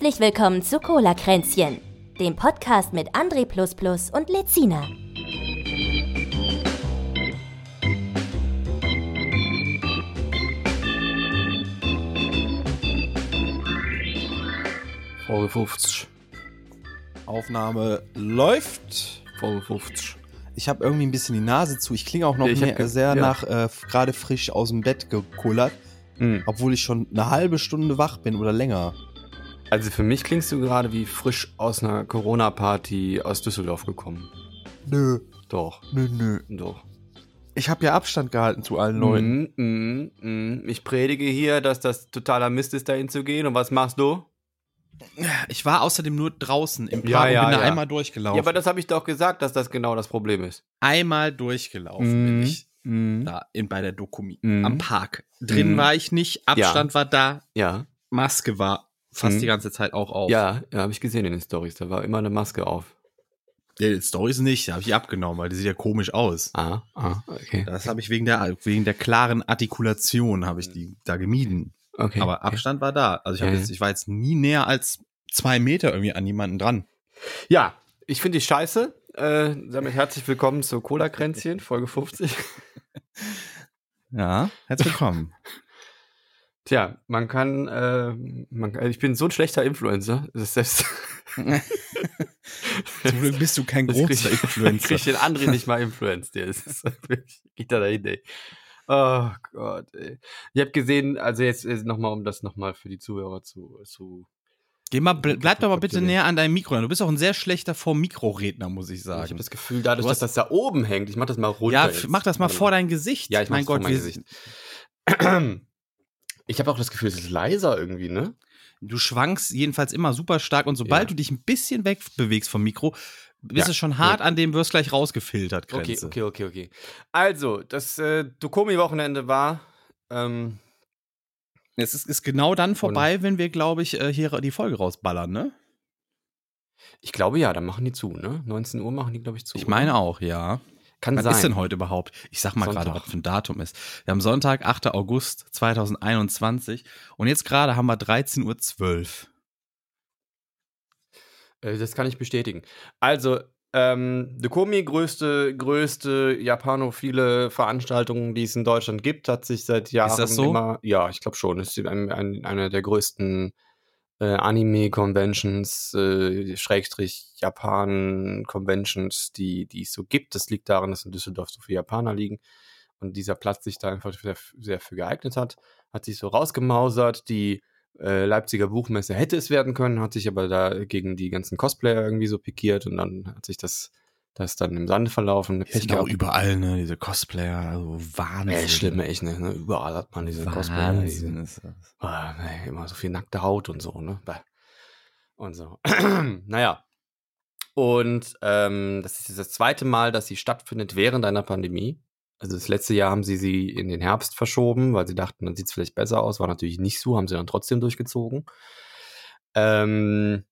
Herzlich willkommen zu Cola Kränzchen, dem Podcast mit André und Lezina. Folge 50. Aufnahme läuft. Folge 50. Ich habe irgendwie ein bisschen die Nase zu. Ich klinge auch noch hab mehr, sehr ja. nach äh, gerade frisch aus dem Bett gekullert, Hm. obwohl ich schon eine halbe Stunde wach bin oder länger. Also für mich klingst du gerade wie frisch aus einer Corona-Party aus Düsseldorf gekommen. Nö, Doch, nö, nö. doch. Ich habe ja Abstand gehalten zu allen Leuten. Mm, mm, mm. Ich predige hier, dass das totaler Mist ist, dahin zu gehen. Und was machst du? Ich war außerdem nur draußen im Park Ja, ja, und bin da ja. einmal durchgelaufen. Ja, aber das habe ich doch gesagt, dass das genau das Problem ist. einmal durchgelaufen bin ich Mm. da in, bei der Dokumi Mhm. am Park. Drin Mhm. war ich nicht, Abstand war da, Ja, Maske war fast Mhm. die ganze Zeit auch auf. ja, ja habe ich gesehen in den Stories. Da war immer eine Maske auf. Die Stories nicht, da habe ich abgenommen, weil die sieht ja komisch aus. Ah, ah, okay. Das habe ich wegen der, wegen der klaren Artikulation habe ich die da gemieden. okay. Aber Abstand war da. Also ich, hab Ja, jetzt, ich war jetzt nie näher als zwei Meter irgendwie an jemanden dran. Ja, ich finde die scheiße. Äh, damit herzlich willkommen zu Cola-Kränzchen, Folge 50. Ja, herzlich willkommen. Tja, man kann, äh, man, kann- ich bin so ein schlechter Influencer. Das selbst. Zum Glück bist du kein großer krieg ich- Influencer. krieg ich den André nicht mal influenced. Das ist geht da dahin, ey. Oh Gott, ey. Ich habe gesehen, also jetzt nochmal, um das nochmal für die Zuhörer zu, zu Geh mal, ble- bleib doch mal bitte näher an deinem Mikro. Du bist auch ein sehr schlechter Vor-Mikro-Redner, muss ich ich habe sagen. das Gefühl, dadurch, Du hast- dass das da oben hängt, ich mach das mal runter. Ja, jetzt. mach das mal vor dein Gesicht. Ja, ich mein mach's vor Gott, mein Gesicht. Ich habe auch das Gefühl, es ist leiser irgendwie, ne? du schwankst jedenfalls immer super stark und sobald Ja. du dich ein bisschen wegbewegst vom Mikro, bist Ja. du schon hart an dem, wirst gleich rausgefiltert, Okay, Grenze. okay, okay, okay. Also, das äh, Dokomi-Wochenende war. Ähm, Es ist, ist genau dann vorbei, wenn wir, glaube ich, äh, hier die Folge rausballern, ne? ich glaube ja, dann machen die zu, ne? 19 Uhr machen die, glaube ich, zu. Ich meine auch, ja. Kann Was sein. ist denn heute überhaupt? Ich sag mal gerade, was für ein Datum ist. Wir haben Sonntag, 8. August 2021 und jetzt gerade haben wir 13.12 Uhr. Äh, das kann ich bestätigen. Also, ähm, Dokomi, größte, größte japanophile Veranstaltung, die es in Deutschland gibt, hat sich seit Jahren das so? immer. Ja, ich glaube schon. Es ist ein, ein, eine der größten äh, Anime-Conventions, äh, Schrägstrich Japan-Conventions, die, die es so gibt. Das liegt daran, dass in Düsseldorf so viele Japaner liegen und dieser Platz sich da einfach sehr, sehr für geeignet hat. Hat sich so rausgemausert. Die äh, Leipziger Buchmesse hätte es werden können, hat sich aber da gegen die ganzen Cosplayer irgendwie so pikiert und dann hat sich das, das dann im Sande verlaufen. Ich glaube überall, ne, diese Cosplayer, also Wahnsinn. Ey, schlimm, echt, ne? ne? Überall hat man diese Cosplayer. Wahnsinn ist das. ah, nee, immer so viel nackte Haut und so, ne? Und so. naja. Und ähm, das ist das zweite Mal, dass sie stattfindet während einer Pandemie. Also das letzte Jahr haben sie sie in den Herbst verschoben, weil sie dachten, dann sieht es vielleicht besser aus. War natürlich nicht so, haben sie dann trotzdem durchgezogen. Ähm,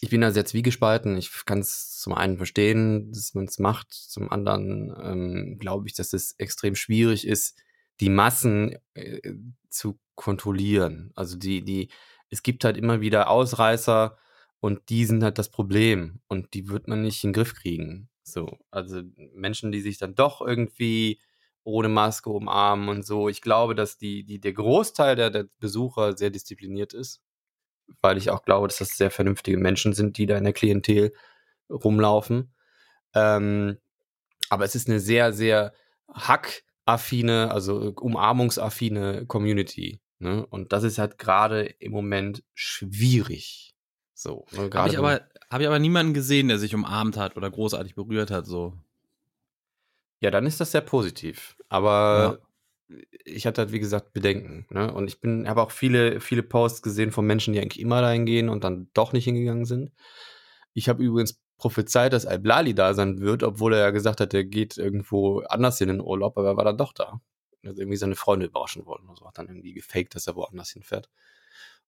ich bin da sehr zwiegespalten. Ich kann es zum einen verstehen, dass man es macht. Zum anderen ähm, glaube ich, dass es extrem schwierig ist, die Massen äh, zu kontrollieren. Also die, die, es gibt halt immer wieder Ausreißer und die sind halt das Problem und die wird man nicht in den Griff kriegen. So, also Menschen, die sich dann doch irgendwie ohne Maske umarmen und so. Ich glaube, dass die, die, der Großteil der, der Besucher sehr diszipliniert ist, weil ich auch glaube, dass das sehr vernünftige Menschen sind, die da in der Klientel rumlaufen. Ähm, aber es ist eine sehr, sehr hackaffine, also umarmungsaffine Community. Ne? Und das ist halt gerade im Moment schwierig. So, ne? Habe ich, aber, hab ich aber niemanden gesehen, der sich umarmt hat oder großartig berührt hat, so. Ja, dann ist das sehr positiv. Aber ich hatte halt, wie gesagt, Bedenken. Ne? Und ich bin, habe auch viele, viele Posts gesehen von Menschen, die eigentlich immer dahin gehen und dann doch nicht hingegangen sind. Ich habe übrigens prophezeit, dass Al-Blali da sein wird, obwohl er ja gesagt hat, er geht irgendwo anders in den Urlaub, aber er war dann doch da. Er hat irgendwie seine Freunde überraschen wollen. Also hat dann irgendwie gefaked, dass er woanders hinfährt.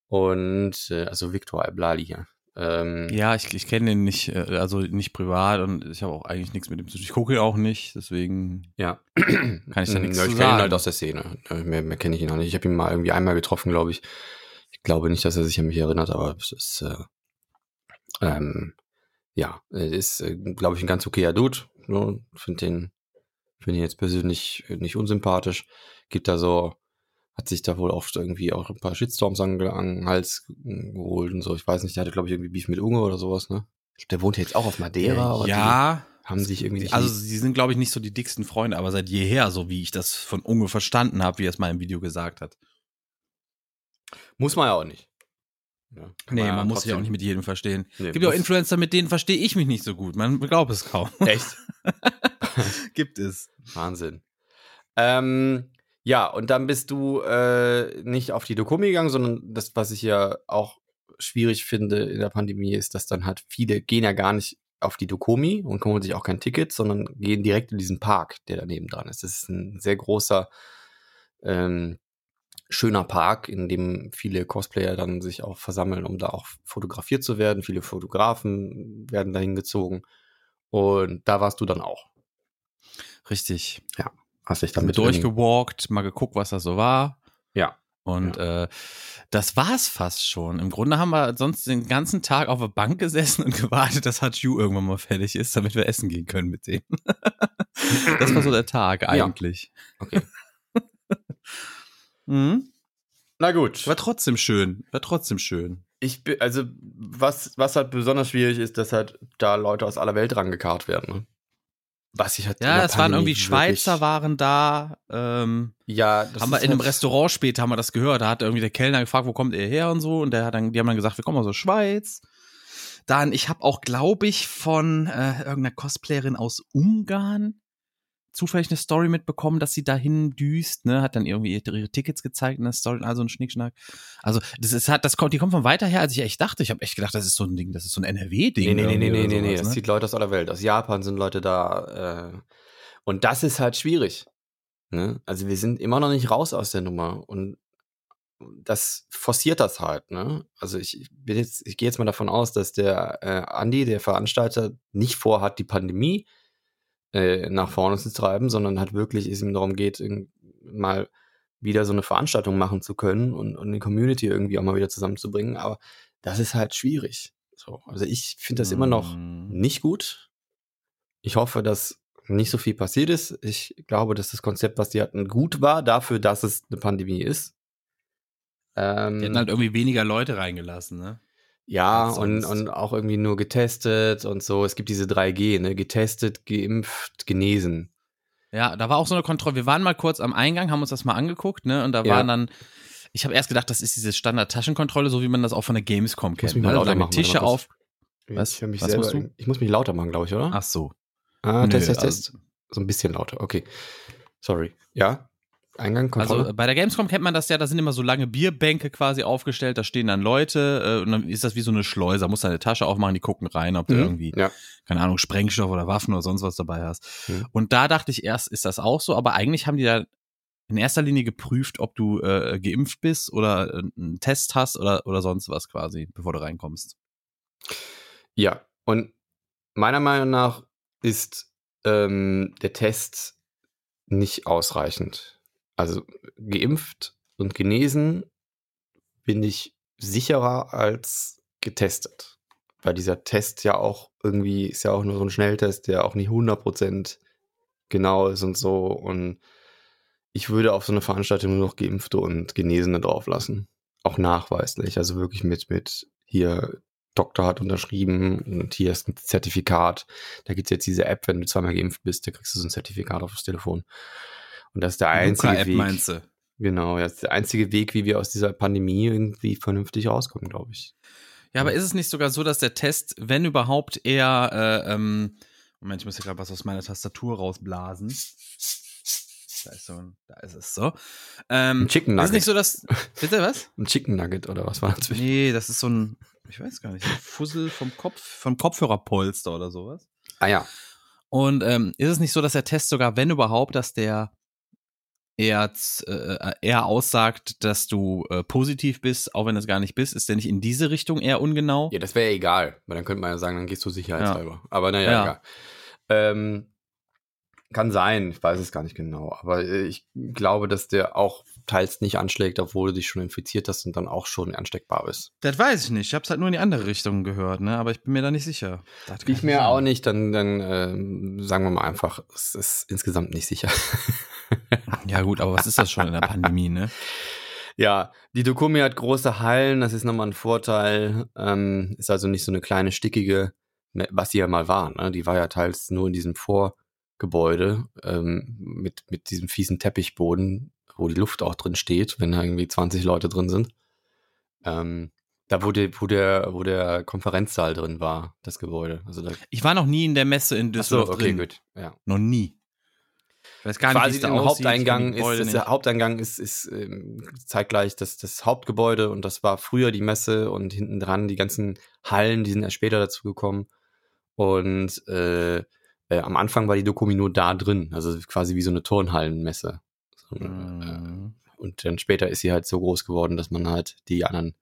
Und, äh, also Victor Al-Blali, ja. Ähm, Ja, ich, ich kenne den nicht, äh, also nicht privat und ich habe auch eigentlich nichts mit ihm zu tun. Ich gucke ihn auch nicht, deswegen Ja. kann ich da nichts ja, zu ich kenne ihn sagen. halt aus der Szene. Mehr, mehr kenne ich ihn auch nicht. Ich habe ihn mal irgendwie einmal getroffen, glaube ich. Ich glaube nicht, dass er sich an mich erinnert, aber es ist, äh, ähm, ja, ist, äh, glaube ich, ein ganz okayer Dude. Ne? Finde den, finde ihn jetzt persönlich nicht unsympathisch. Gibt da so, hat sich da wohl oft irgendwie auch ein paar Shitstorms an, an den Hals geholt und so. Ich weiß nicht, der hatte, glaube ich, irgendwie Beef mit Unge oder sowas, ne? Der wohnt jetzt auch auf Madeira. Äh, ja. Haben sich irgendwie nicht Also, sie sind, glaube ich, nicht so die dicksten Freunde, aber seit jeher, so wie ich das von Unge verstanden habe, wie er es mal im Video gesagt hat. Muss man ja auch nicht. Ja, nee, man, man muss sich ja auch nicht mit jedem verstehen. Nee, Gibt ja auch Influencer, mit denen verstehe ich mich nicht so gut. Man glaubt es kaum. Echt? Gibt es. Wahnsinn. Ähm, ja, und dann bist du äh, nicht auf die Dokumi gegangen, sondern das, was ich ja auch schwierig finde in der Pandemie, ist, dass dann halt viele gehen ja gar nicht auf die Dokumi und holen sich auch kein Ticket, sondern gehen direkt in diesen Park, der daneben dran ist. Das ist ein sehr großer, ähm, schöner Park, in dem viele Cosplayer dann sich auch versammeln, um da auch fotografiert zu werden. Viele Fotografen werden dahin gezogen. Und da warst du dann auch. Richtig. Ja. Hast dich damit durchgewalkt, mal geguckt, was das so war. Ja. Und ja. äh, das war's fast schon. Im Grunde haben wir sonst den ganzen Tag auf der Bank gesessen und gewartet, dass Hachu irgendwann mal fertig ist, damit wir essen gehen können mit dem. das war so der Tag eigentlich. Ja. Okay. mhm. Na gut. War trotzdem schön. War trotzdem schön. Ich bin, also, was, was halt besonders schwierig ist, dass halt da Leute aus aller Welt rangekarrt werden. Ne? Was ich halt Ja, es waren irgendwie Schweizer waren da. Ähm, ja, das haben wir in einem halt Restaurant später haben wir das gehört. Da hat irgendwie der Kellner gefragt, wo kommt ihr her und so. Und der hat dann, die haben dann gesagt, wir kommen aus der Schweiz. Dann, ich habe auch, glaube ich, von äh, irgendeiner Cosplayerin aus Ungarn zufällig eine Story mitbekommen, dass sie dahin düst, ne, hat dann irgendwie ihre Tickets gezeigt in der Story, also ein Schnickschnack. Also, das ist halt, das kommt, die kommt von weiter her, als ich echt dachte. Ich habe echt gedacht, das ist so ein Ding, das ist so ein NRW-Ding. Nee, nee, nee, nee, nee, nee, das ne? zieht Leute aus aller Welt. Aus Japan sind Leute da, äh, und das ist halt schwierig. Ne? Also, wir sind immer noch nicht raus aus der Nummer und das forciert das halt, ne? Also ich bin jetzt, ich gehe jetzt mal davon aus, dass der äh, Andi, der Veranstalter, nicht vorhat, die Pandemie äh, nach vorne zu treiben, sondern halt wirklich es ihm darum geht, mal wieder so eine Veranstaltung machen zu können und, und die Community irgendwie auch mal wieder zusammenzubringen. Aber das ist halt schwierig. So, also ich finde das immer noch mhm. nicht gut. Ich hoffe, dass nicht so viel passiert ist. Ich glaube, dass das Konzept, was die hatten, gut war dafür, dass es eine Pandemie ist. Ähm, die hätten halt irgendwie weniger Leute reingelassen, ne? Ja, und, und auch irgendwie nur getestet und so. Es gibt diese 3G, ne? Getestet, geimpft, genesen. Ja, da war auch so eine Kontrolle. Wir waren mal kurz am Eingang, haben uns das mal angeguckt, ne? Und da ja. waren dann, ich habe erst gedacht, das ist diese Standard-Taschenkontrolle, so wie man das auch von der Gamescom kennt. Mal lauter machen, Tische auf. Was? Ich, mich Was selber, ich muss mich lauter machen, glaube ich, oder? Ach so. Ah, Test, Test, Test. Also, so ein bisschen lauter, okay. Sorry. Ja? Eingang, Kontrolle? Also bei der Gamescom kennt man das ja, da sind immer so lange Bierbänke quasi aufgestellt, da stehen dann Leute äh, und dann ist das wie so eine Schleuse, da musst du eine Tasche aufmachen, die gucken rein, ob du mhm, irgendwie, ja. keine Ahnung, Sprengstoff oder Waffen oder sonst was dabei hast. Mhm. Und da dachte ich erst, ist das auch so, aber eigentlich haben die da in erster Linie geprüft, ob du äh, geimpft bist oder äh, einen Test hast oder, oder sonst was quasi, bevor du reinkommst. Ja, und meiner Meinung nach ist ähm, der Test nicht ausreichend. Also geimpft und genesen bin ich sicherer als getestet. Weil dieser Test ja auch irgendwie ist ja auch nur so ein Schnelltest, der auch nicht 100% genau ist und so. Und ich würde auf so eine Veranstaltung nur noch Geimpfte und Genesene drauflassen. Auch nachweislich. Also wirklich mit, mit hier Doktor hat unterschrieben und hier ist ein Zertifikat. Da gibt es jetzt diese App, wenn du zweimal geimpft bist, da kriegst du so ein Zertifikat auf das Telefon. Und das ist der einzige Weg. Meinst du? Genau, das ist der einzige Weg, wie wir aus dieser Pandemie irgendwie vernünftig rauskommen, glaube ich. Ja, aber ist es nicht sogar so, dass der Test, wenn überhaupt, eher, äh, ähm, Moment, ich muss hier gerade was aus meiner Tastatur rausblasen. Da ist, so ein, da ist es so. Ähm, ein Chicken Nugget. Ist nicht so, dass. Bitte was? Ein Chicken Nugget oder was war das? Nee, das ist so ein, ich weiß gar nicht, ein Fussel vom Kopf, vom Kopfhörerpolster oder sowas. Ah ja. Und ähm, ist es nicht so, dass der Test sogar, wenn überhaupt, dass der eher, äh, eher aussagt, dass du äh, positiv bist, auch wenn du es gar nicht bist, ist der nicht in diese Richtung eher ungenau? Ja, das wäre ja egal, weil dann könnte man ja sagen, dann gehst du sicherheitshalber. Ja. Aber naja, ja. egal. Ähm, Kann sein, ich weiß es gar nicht genau. Aber äh, ich glaube, dass der auch teils nicht anschlägt, obwohl du dich schon infiziert hast und dann auch schon ansteckbar bist. Das weiß ich nicht. Ich habe es halt nur in die andere Richtung gehört, ne? aber ich bin mir da nicht sicher. Das Ich mir sein. auch nicht, dann, dann ähm, sagen wir mal einfach, es ist insgesamt nicht sicher. Ja, gut, aber was ist das schon in der Pandemie, ne? Ja, die Dokumi hat große Hallen, das ist nochmal ein Vorteil. Ähm, ist also nicht so eine kleine, stickige, ne, was sie ja mal war. Ne? Die war ja teils nur in diesem Vorgebäude ähm, mit, mit diesem fiesen Teppichboden, wo die Luft auch drin steht, wenn da irgendwie 20 Leute drin sind. Ähm, da, wo, die, wo, der, wo der Konferenzsaal drin war, das Gebäude. Also da, Ich war noch nie in der Messe in Ach so, Düsseldorf okay, drin. gut. Ja. Noch nie. Ich weiß gar nicht, wie quasi es. Haupteingang ist, ist der. Haupteingang ist, ist ähm, zeitgleich das, das Hauptgebäude und das war früher die Messe und hinten dran die ganzen Hallen, die sind erst später dazu gekommen. Und äh, äh, am Anfang war die Dokumi nur da drin, also quasi wie so eine Turnhallenmesse. Äh, Mhm. Und dann später ist sie halt so groß geworden, dass man halt die anderen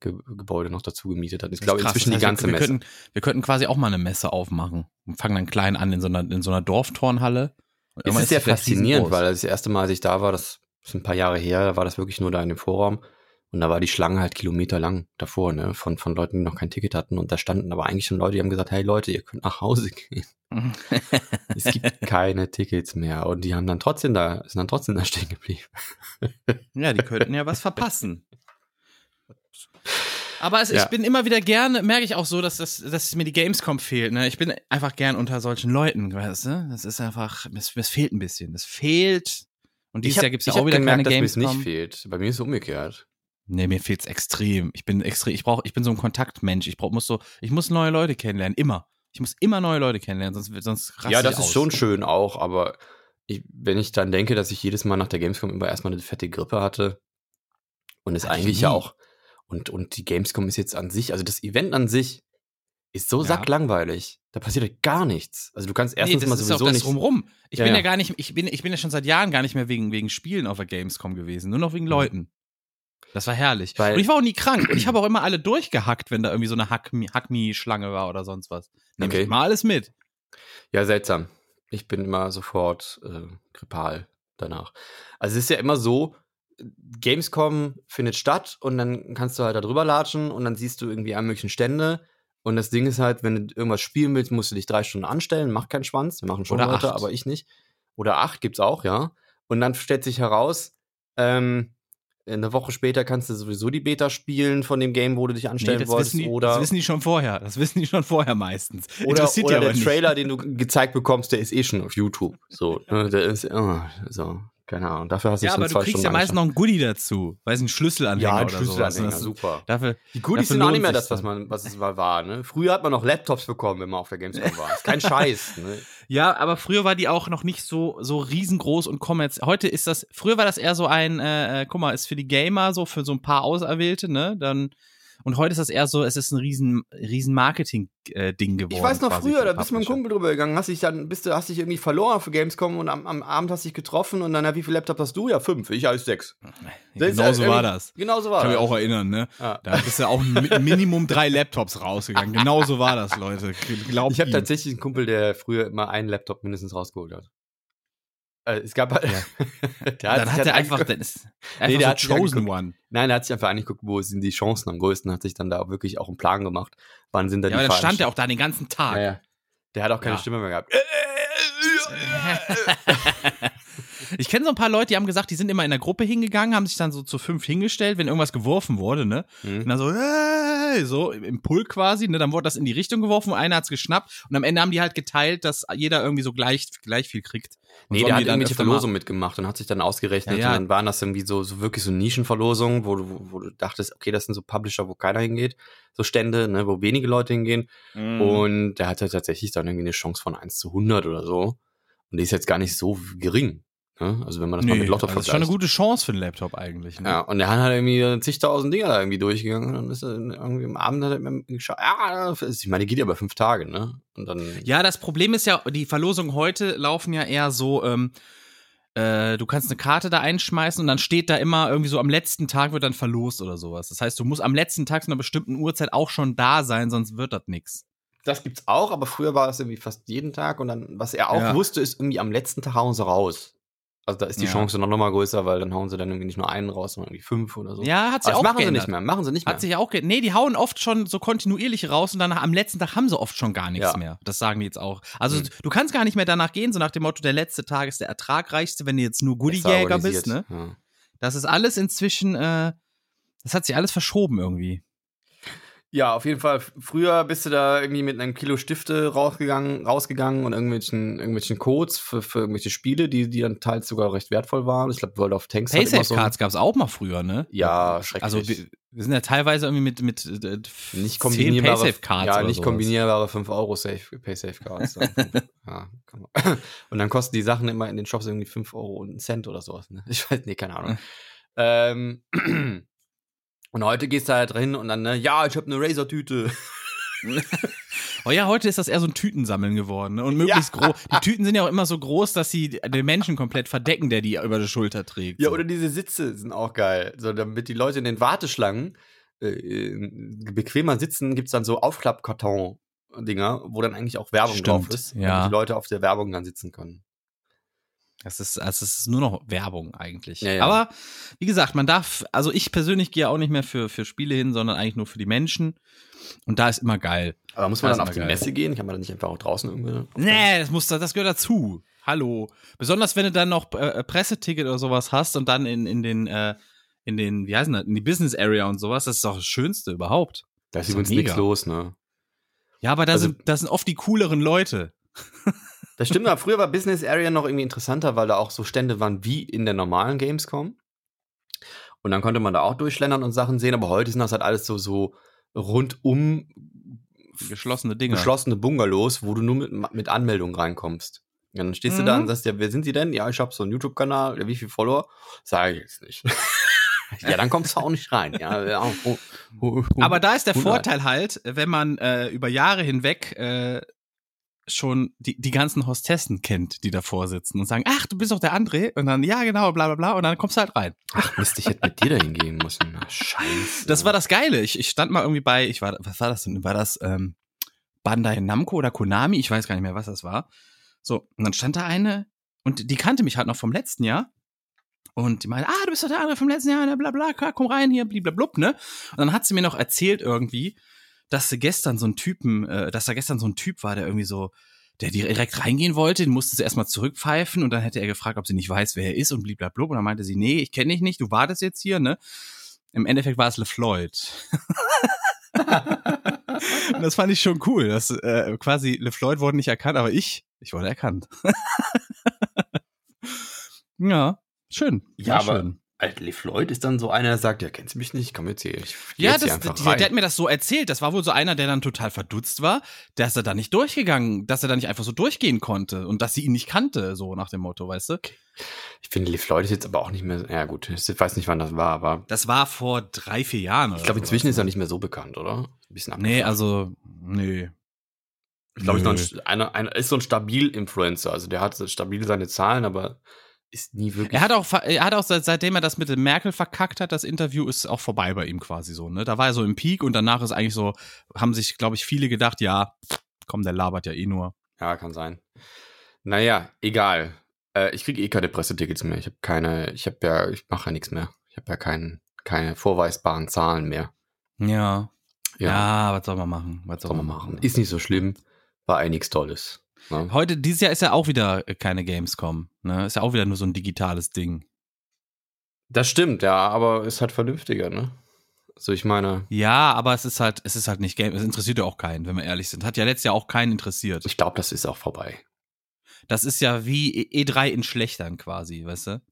Ge Gebäude noch dazu gemietet hat. Ich glaube krass. inzwischen Das die heißt, ganze wir, wir Messe. Könnten, wir könnten quasi auch mal eine Messe aufmachen und fangen dann klein an in so einer, in so einer Dorfturnhalle. Und Es ist sehr die faszinierend, weil das erste Mal, als ich da war, das ist ein paar Jahre her, da war das wirklich nur da in dem Vorraum. Und da war die Schlange halt kilometerlang davor, ne, von, von Leuten, die noch kein Ticket hatten. Und da standen aber eigentlich schon Leute, die haben gesagt, hey Leute, ihr könnt nach Hause gehen. Es gibt keine Tickets mehr. Und die haben dann trotzdem da, sind dann trotzdem da stehen geblieben. Ja, die könnten ja was verpassen. Aber es, Ja. ich bin immer wieder gerne, merke ich auch so, dass, das, dass mir die Gamescom fehlt. Ne? Ich bin einfach gern unter solchen Leuten, weißt du? Das ist einfach, es, es fehlt ein bisschen. Es fehlt. Und dieses hab- Jahr gibt es ja auch wieder gemerkt, keine dass mir es Gamescom. nicht fehlt. Bei mir ist es umgekehrt. Nee, mir fehlt's extrem. Ich bin extrem, ich brauche, ich bin so ein Kontaktmensch. Ich brauch, muss so, ich muss neue Leute kennenlernen, immer. Ich muss immer neue Leute kennenlernen, sonst, sonst ja, das ist aus. schon schön auch, aber ich, wenn ich dann denke, dass ich jedes Mal nach der Gamescom immer erstmal eine fette Grippe hatte und es eigentlich ja auch und, und die Gamescom ist jetzt an sich, also das Event an sich ist so Ja. sacklangweilig. Da passiert gar nichts. Also du kannst Nee, erstens das mal sowieso nicht. drumrum. Ich Ja, bin ja. ja. gar nicht, ich bin, ich bin ja schon seit Jahren gar nicht mehr wegen, wegen Spielen auf der Gamescom gewesen, nur noch wegen Mhm. Leuten. Das war herrlich. Weil- und ich war auch nie krank. Und ich habe auch immer alle durchgehackt, wenn da irgendwie so eine Hack-Me-Schlange war oder sonst was. Nehme Okay. ich mal alles mit. Ja, seltsam. Ich bin immer sofort äh, grippal danach. Also es ist ja immer so, Gamescom findet statt und dann kannst du halt da drüber latschen und dann siehst du irgendwie alle möglichen Stände. Und das Ding ist halt, wenn du irgendwas spielen willst, musst du dich drei Stunden anstellen, mach keinen Schwanz. Wir machen schon Oder Leute, acht. aber ich nicht. Oder acht gibt's auch, ja. Und dann stellt sich heraus, ähm, eine Woche später kannst du sowieso die Beta spielen von dem Game, wo du dich anstellen das, wolltest. die, oder das wissen die schon vorher. Das wissen die schon vorher meistens. oder, oder der. Trailer, den du gezeigt bekommst, der ist eh schon auf YouTube. So, ne, der ist, oh, so, keine Ahnung. Dafür hast du Ja, schon aber du zwei kriegst Stunden ja meistens noch ein Goodie dazu. Weiß ein Schlüsselanhänger ja, ein oder sowas. Schlüsselanhänger, Das- super. Dafür, Die Goodies dafür sind auch nicht mehr das, was man, was es mal war. Ne? Früher hat man noch Laptops bekommen, wenn man auf der Gamescom war. Ist kein Scheiß. Ne? Ja, aber früher war die auch noch nicht so, so riesengroß und kommerziell. Heute ist das, früher war das eher so ein, äh, äh, guck mal, ist für die Gamer so, für so ein paar Auserwählte, ne? Dann, und heute ist das eher so, es ist ein riesen, riesen Marketing-Ding geworden. Ich weiß noch früher, da bist du mit einem. Kumpel drüber gegangen, hast dich dann, bist du, hast dich irgendwie verloren für Gamescom und am, am Abend hast dich getroffen und dann, ja, wie viele Laptops hast du? Ja, fünf, ich als sechs. Genau so war das. Genau so Ich war kann mich das. auch erinnern, ne? Ja. Da bist du auch mit Minimum drei Laptops rausgegangen. Genau so war das, Leute. Glaubt Ich habe tatsächlich einen Kumpel, der früher immer einen Laptop mindestens rausgeholt hat. Äh, es gab halt, der Dann sich hat er einfach, angeguckt- das ist Nee, einfach der so hat Chosen. One. Nein, er hat sich einfach angeguckt, wo sind die Chancen am größten, hat sich dann da wirklich auch einen Plan gemacht. Wann sind da Ja, die aber dann stand er auch da den ganzen Tag. Ja, ja. Der hat auch keine Ja. Stimme mehr gehabt. Ich kenne so ein paar Leute, die haben gesagt, die sind immer in der Gruppe hingegangen, haben sich dann so zu fünf hingestellt, wenn irgendwas geworfen wurde, ne? Mhm. Und dann so, hey, so im im Pull quasi, ne? Dann wurde das in die Richtung geworfen, einer hat's geschnappt und am Ende haben die halt geteilt, dass jeder irgendwie so gleich, gleich viel kriegt. Und Nee, so der hat die mal- Verlosungen mitgemacht und hat sich dann ausgerechnet. Ja, ja. Und dann waren das irgendwie so, so wirklich so Nischenverlosungen, wo du, wo, wo du dachtest, okay, das sind so Publisher, wo keiner hingeht. So Stände, ne, wo wenige Leute hingehen. Mhm. Und der hatte tatsächlich dann irgendwie eine Chance von 1 zu 100 oder so. Und die ist jetzt gar nicht so gering. Ne? Also wenn man das mal Nee, mit Lotto also das ist schon eine vergleicht. gute Chance für einen Laptop eigentlich. Ne? Ja, und der hat halt irgendwie zigtausend Dinger da irgendwie durchgegangen. Und dann ist er irgendwie am Abend hat er mir geschaut, ja, ich meine, die geht ja über fünf Tage, ne? Und dann. Ja, das Problem ist ja, die Verlosungen heute laufen ja eher so, ähm, äh, du kannst eine Karte da einschmeißen und dann steht da immer irgendwie so am letzten Tag wird dann verlost oder sowas. Das heißt, du musst am letzten Tag zu einer bestimmten Uhrzeit auch schon da sein, sonst wird das nix. Das gibt's auch, aber früher war es irgendwie fast jeden Tag und dann, was er auch Ja. wusste, ist irgendwie am letzten Tag hauen sie raus. Also da ist die Ja. Chance noch mal größer, weil dann hauen sie dann irgendwie nicht nur einen raus, sondern irgendwie fünf oder so. Ja, hat sich auch machen sie geändert. nicht mehr. Machen sie nicht mehr. Hat sich auch ge Nee, die hauen oft schon so kontinuierlich raus und dann am letzten Tag haben sie oft schon gar nichts Ja. mehr. Das sagen die jetzt auch. Also Hm. du kannst gar nicht mehr danach gehen, so nach dem Motto, der letzte Tag ist der ertragreichste, wenn du jetzt nur Goodiejäger bist, ne? Ja. Das ist alles inzwischen, äh, das hat sich alles verschoben irgendwie. Ja, auf jeden Fall. Früher bist du da irgendwie mit einem Kilo Stifte rausgegangen, rausgegangen und irgendwelchen, irgendwelchen Codes für, für irgendwelche Spiele, die, die dann teils sogar recht wertvoll waren. Ich glaube, World of Tanks hat immer so. Paysafe-Cards gab's auch mal früher, ne? Ja, schrecklich. Also wir, wir sind ja teilweise irgendwie mit, mit äh, nicht 10 kombinierbare, Paysafe-Cards ja, oder nicht sowas. kombinierbare 5 Euro Safe, Paysafe Cards. ja, und dann kosten die Sachen immer in den Shops irgendwie 5 Euro und einen Cent oder sowas. Ne? Ich weiß, nee, keine Ahnung. ähm, und heute gehst du halt drin und dann, ne, ja, ich habe eine Razer-Tüte. Oh ja, heute ist das eher so ein Tütensammeln geworden. Ne? Und möglichst Ja. groß. Die Tüten sind ja auch immer so groß, dass sie den Menschen komplett verdecken, der die über die Schulter trägt. Ja, so. oder diese Sitze sind auch geil. So, damit die Leute in den Warteschlangen äh, bequemer sitzen, gibt's dann so Aufklappkarton-Dinger, wo dann eigentlich auch Werbung Stimmt, drauf ist, ja. damit die Leute auf der Werbung dann sitzen können. Das ist, also es ist nur noch Werbung eigentlich. Ja, ja. Aber wie gesagt, man darf, also ich persönlich gehe auch nicht mehr für, für Spiele hin, sondern eigentlich nur für die Menschen. Und da ist immer geil. Aber muss man Das dann auf die geil. Messe gehen? Kann man dann nicht einfach auch draußen irgendwie? Nee, das muss, das gehört dazu. Hallo. Besonders wenn du dann noch äh, Presseticket oder sowas hast und dann in, in den, äh, in den, wie heißt das, in die Business Area und sowas, das ist doch das Schönste überhaupt. Da ist übrigens nichts los, ne? Ja, aber da, Also- sind, da sind oft die cooleren Leute. Das stimmt, aber früher war Business Area noch irgendwie interessanter, weil da auch so Stände waren wie in der normalen Gamescom. Und dann konnte man da auch durchschlendern und Sachen sehen, aber heute sind das halt alles so, so rundum Geschlossene Dinge. geschlossene Bungalows, wo du nur mit, mit Anmeldung reinkommst. Ja, dann stehst du da Mhm. und sagst, ja, wer sind Sie denn? Ja, ich habe so einen YouTube-Kanal, ja, wie viele Follower? Sage ich jetzt nicht. ja, dann kommst du auch nicht rein. Ja, ja, oh, oh, oh. Aber da ist der 100. Vorteil halt, wenn man äh, über Jahre hinweg äh, schon die, die ganzen Hostessen kennt, die davor sitzen und sagen, ach, du bist doch der André. Und dann, ja, genau, bla bla bla. Und dann kommst du halt rein. Ach Mist, ich hätte mit dir dahin gehen müssen. Na, Scheiße. Das war das Geile. Ich, ich stand mal irgendwie bei, ich war, was war das denn? War das ähm, Bandai Namco oder Konami? Ich weiß gar nicht mehr, was das war. So, und dann stand da eine und die kannte mich halt noch vom letzten Jahr. Und die meinte, ah, du bist doch der andere vom letzten Jahr, ne, bla bla, klar, komm rein hier, bliblablub, ne? Und dann hat sie mir noch erzählt irgendwie, dass sie gestern so ein Typen, äh, dass da gestern so ein Typ war, der irgendwie so, der direkt reingehen wollte, den musste sie erstmal zurückpfeifen und dann hätte er gefragt, ob sie nicht weiß, wer er ist und bliblablub. Und dann meinte sie, nee, ich kenne dich nicht, du wartest jetzt hier, ne? Im Endeffekt war es LeFloid. und das fand ich schon cool, dass äh, quasi LeFloid wurde nicht erkannt, aber ich, ich wurde erkannt. ja, schön. Ja, aber- schön. Alter, Lee Floyd ist dann so einer, der sagt, ja, kennst du mich nicht? Komm jetzt hier. Ich Ja, jetzt hier das, einfach der, der hat mir das so erzählt. Das war wohl so einer, der dann total verdutzt war, dass er da nicht durchgegangen, dass er da nicht einfach so durchgehen konnte und dass sie ihn nicht kannte, so nach dem Motto, weißt du? Ich finde, Lee Floyd ist jetzt aber auch nicht mehr, ja gut, ich weiß nicht, wann das war, aber Das war vor drei, vier Jahren. Oder ich glaube, inzwischen ist er nicht mehr so bekannt, oder? Ein bisschen Nee, abgeflacht. also, nee. Ich glaube, noch ein, einer, einer ist so ein Stabil-Influencer. Also der hat stabil seine Zahlen, aber ist nie wirklich. Er hat auch, er hat auch seit, seitdem er das mit dem Merkel verkackt hat, das Interview ist auch vorbei bei ihm quasi so, ne? Da war er so im Peak und danach ist eigentlich so, haben sich, glaube ich, viele gedacht, ja, komm, der labert ja eh nur. ja, kann sein. Naja, egal. Äh, ich kriege eh keine Pressetickets mehr. Ich habe keine, ich habe ja, ich mache ja nichts mehr. Ich habe ja kein, keine vorweisbaren Zahlen mehr. Ja. Ja, Ja, was soll man machen? Was soll man machen. Ist nicht so schlimm. War eh nichts Tolles. Ne? Heute, dieses Jahr ist ja auch wieder äh, keine Gamescom, ne? Ist ja auch wieder nur so ein digitales Ding. Das stimmt, ja, aber ist halt vernünftiger, ne? So, ich meine, Ja, aber es ist halt, es ist halt nicht Game, es interessiert ja auch keinen, wenn wir ehrlich sind. Hat ja letztes Jahr auch keinen interessiert. ich glaube, das ist auch vorbei. Das ist ja wie E- E3 in Schlechtern quasi, weißt du?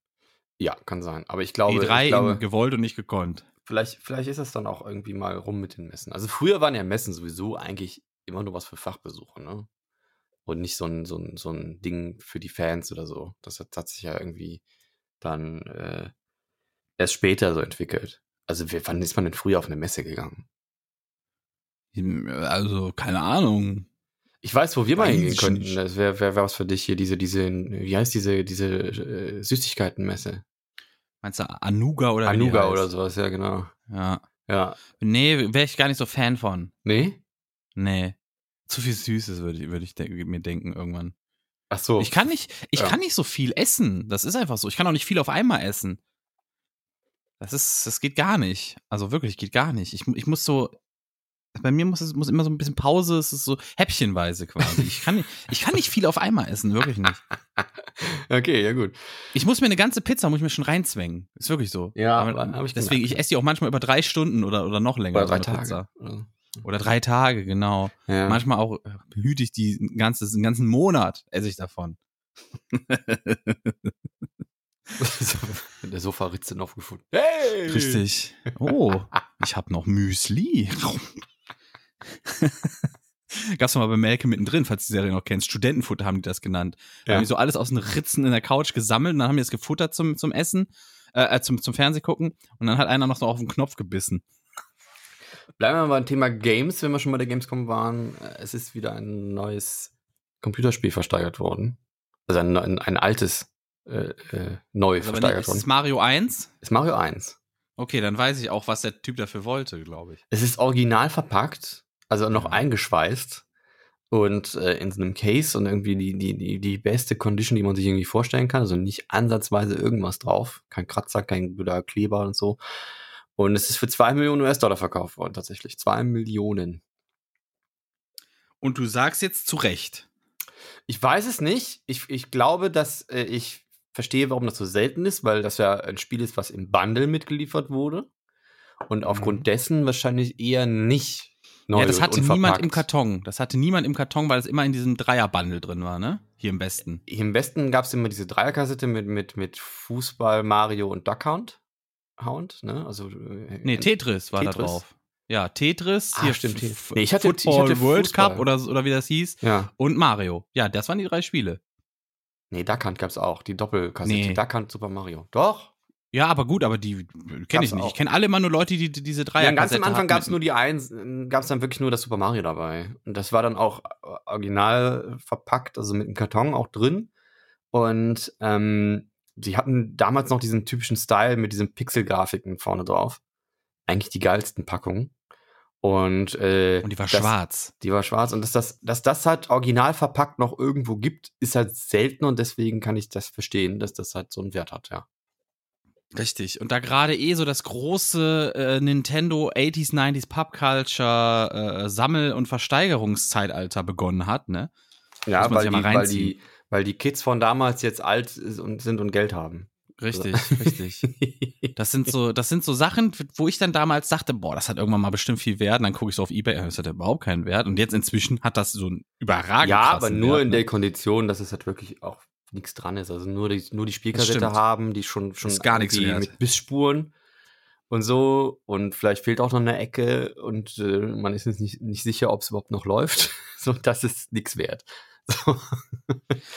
Ja, kann sein. Aber ich glaube, E3 ich glaube gewollt und nicht gekonnt. vielleicht, vielleicht ist das dann auch irgendwie mal rum mit den Messen. Also früher waren ja Messen sowieso eigentlich immer nur was für Fachbesucher, ne? Und nicht so ein, so ein, so ein Ding für die Fans oder so. Das hat, hat sich ja irgendwie dann äh, erst später so entwickelt. Also wann ist man denn früher auf eine Messe gegangen? Also, keine Ahnung. Ich weiß, wo wir mal hingehen könnten. Das wäre wär was für dich hier, diese, diese, wie heißt diese, diese äh, Süßigkeitenmesse? Meinst du Anuga oder Anuga oder sowas, ja, genau. Ja. Ja. Nee, wäre ich gar nicht so Fan von. Nee? Nee. Zu viel Süßes würde ich, würd ich de mir denken irgendwann. Ach so. Ich kann nicht, ich Ja. kann nicht so viel essen. Das ist einfach so. Ich kann auch nicht viel auf einmal essen. Das ist, das geht gar nicht. Also wirklich, geht gar nicht. Ich, ich muss so, bei mir muss es muss immer so ein bisschen Pause. Es ist so häppchenweise quasi. Ich kann nicht, ich kann nicht viel auf einmal essen, wirklich nicht. Okay, ja gut. Ich muss mir eine ganze Pizza muss ich mir schon reinzwängen. Ist wirklich so. Ja, Aber, hab ich deswegen, gemerkt. ich esse die auch manchmal über drei Stunden oder, oder noch länger. Oder drei Tage. Pizza. Oder- Oder drei Tage, genau. Ja. Manchmal auch äh, hüte ich die ein ganzes, einen ganzen Monat, esse ich davon. Der Sofaritze noch gefunden. Hey! Richtig. Oh, ich habe noch Müsli. Gab's noch mal bei Melke mittendrin, falls du die Serie noch kennst. Studentenfutter haben die das genannt. Da Ja. haben die so alles aus den Ritzen in der Couch gesammelt und dann haben die das gefuttert zum, zum Essen, äh, äh, zum, zum Fernseh gucken und dann hat einer noch so auf den Knopf gebissen. Bleiben wir mal beim Thema Games, wenn wir schon bei der Gamescom waren. Äh, Es ist wieder ein neues Computerspiel versteigert worden. Also ein, ein, ein altes äh, äh, neu Also, versteigert ist worden. es Mario 1? Ist Mario 1. Okay, dann weiß ich auch, was der Typ dafür wollte, glaube ich. Es ist original verpackt, also noch eingeschweißt und äh, in so einem Case und irgendwie die, die, die, die beste Condition, die man sich irgendwie vorstellen kann. Also nicht ansatzweise irgendwas drauf. Kein Kratzer, kein Kleber und so. Und es ist für 2 Millionen US-Dollar verkauft worden, tatsächlich. 2 Millionen. Und du sagst jetzt zu Recht. Ich weiß es nicht. Ich, ich glaube, dass äh, ich verstehe, warum das so selten ist, weil das ja ein Spiel ist, was im Bundle mitgeliefert wurde. Und aufgrund Mhm. dessen wahrscheinlich eher nicht neu ja, das hatte niemand im Karton. Das hatte niemand im Karton, weil es immer in diesem Dreier-Bundle drin war, ne? Hier im Westen. Hier Im Westen gab es immer diese Dreierkassette mit, mit, mit Fußball, Mario und Duck Hunt. Hound, ne? Also, äh, Nee, Tetris war da Tetris? drauf. Ja, Tetris, Ah, hier stimmt, Tetris. Nee, ich hatte- ich Football hatte World Fußball. Cup oder, so- oder wie das hieß. Ja. Und Mario. Ja, das waren die drei Spiele. Nee, Duck Hunt gab es auch. Die Doppelkassette. Nee. Duck Hunt Super Mario. Doch. Ja, aber gut, aber die kenne ich nicht. auch. Ich kenne alle immer nur Leute, die, die diese drei Ja, ganz am Anfang gab es nur die eins, gab es dann wirklich nur das Super Mario dabei. Und das war dann auch äh, original verpackt, also mit einem Karton auch drin. Und ähm, sie hatten damals noch diesen typischen Style mit diesen Pixel-Grafiken vorne drauf. Eigentlich die geilsten Packungen. Und, äh, Und die war das, schwarz. Die war schwarz. Und dass das, dass das halt original verpackt noch irgendwo gibt, ist halt selten und deswegen kann ich das verstehen, dass das halt so einen Wert hat, ja. Richtig. Und da gerade eh so das große äh, Nintendo 80s, 90s Pop Culture äh, Sammel- und Versteigerungszeitalter begonnen hat, ne? Ja, weil die, ja mal weil, die, weil die Kids von damals jetzt alt sind und Geld haben. Richtig, richtig. Das sind so, das sind so Sachen, wo ich dann damals dachte, boah, das hat irgendwann mal bestimmt viel Wert. Und dann gucke ich so auf Ebay, das hat ja überhaupt keinen Wert. Und jetzt inzwischen hat das so einen überragend ja, aber nur Wert, in ne? der Kondition, dass es halt wirklich auch nichts dran ist. Also nur die, nur die Spielkassette haben, die schon, schon Ist gar nichts wert. mit Bissspuren und so. Und vielleicht fehlt auch noch eine Ecke und äh, man ist jetzt nicht, nicht sicher, ob es überhaupt noch läuft. so, das ist nichts wert.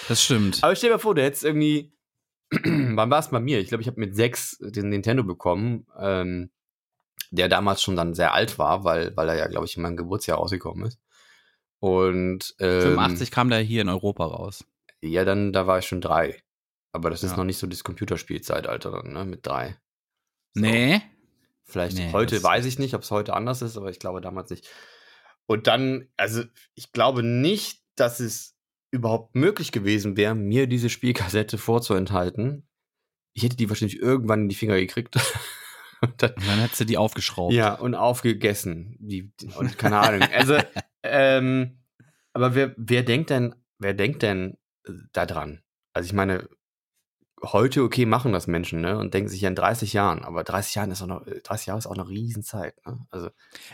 Das stimmt. Aber stell dir mal vor, du hättest irgendwie, wann war es bei mir? Ich glaube, ich habe mit sechs den Nintendo bekommen, ähm, der damals schon dann sehr alt war, weil, weil er ja, glaube ich, in meinem Geburtsjahr rausgekommen ist. Und ähm, 85 kam der hier in Europa raus. ja, dann, da war ich schon drei. Aber das ist Ja. noch nicht so das Computerspielzeitalter dann, ne, mit drei. So. Nee. Vielleicht Nee, heute weiß ich nicht, ob es heute anders ist, aber ich glaube damals nicht. Und dann, also ich glaube nicht, dass es überhaupt möglich gewesen wäre, mir diese Spielkassette vorzuenthalten. Ich hätte die wahrscheinlich irgendwann in die Finger gekriegt. und dann, Und dann hättest du die aufgeschraubt. ja, und aufgegessen. Die, und keine Ahnung. Also, ähm, aber wer, wer denkt denn, wer denkt denn äh, da dran? Also ich meine, heute okay machen das Menschen, ne? Und denken sich ja in 30 Jahren, aber 30 Jahren ist auch noch, 30 Jahre ist auch eine Riesenzeit, ne? Also,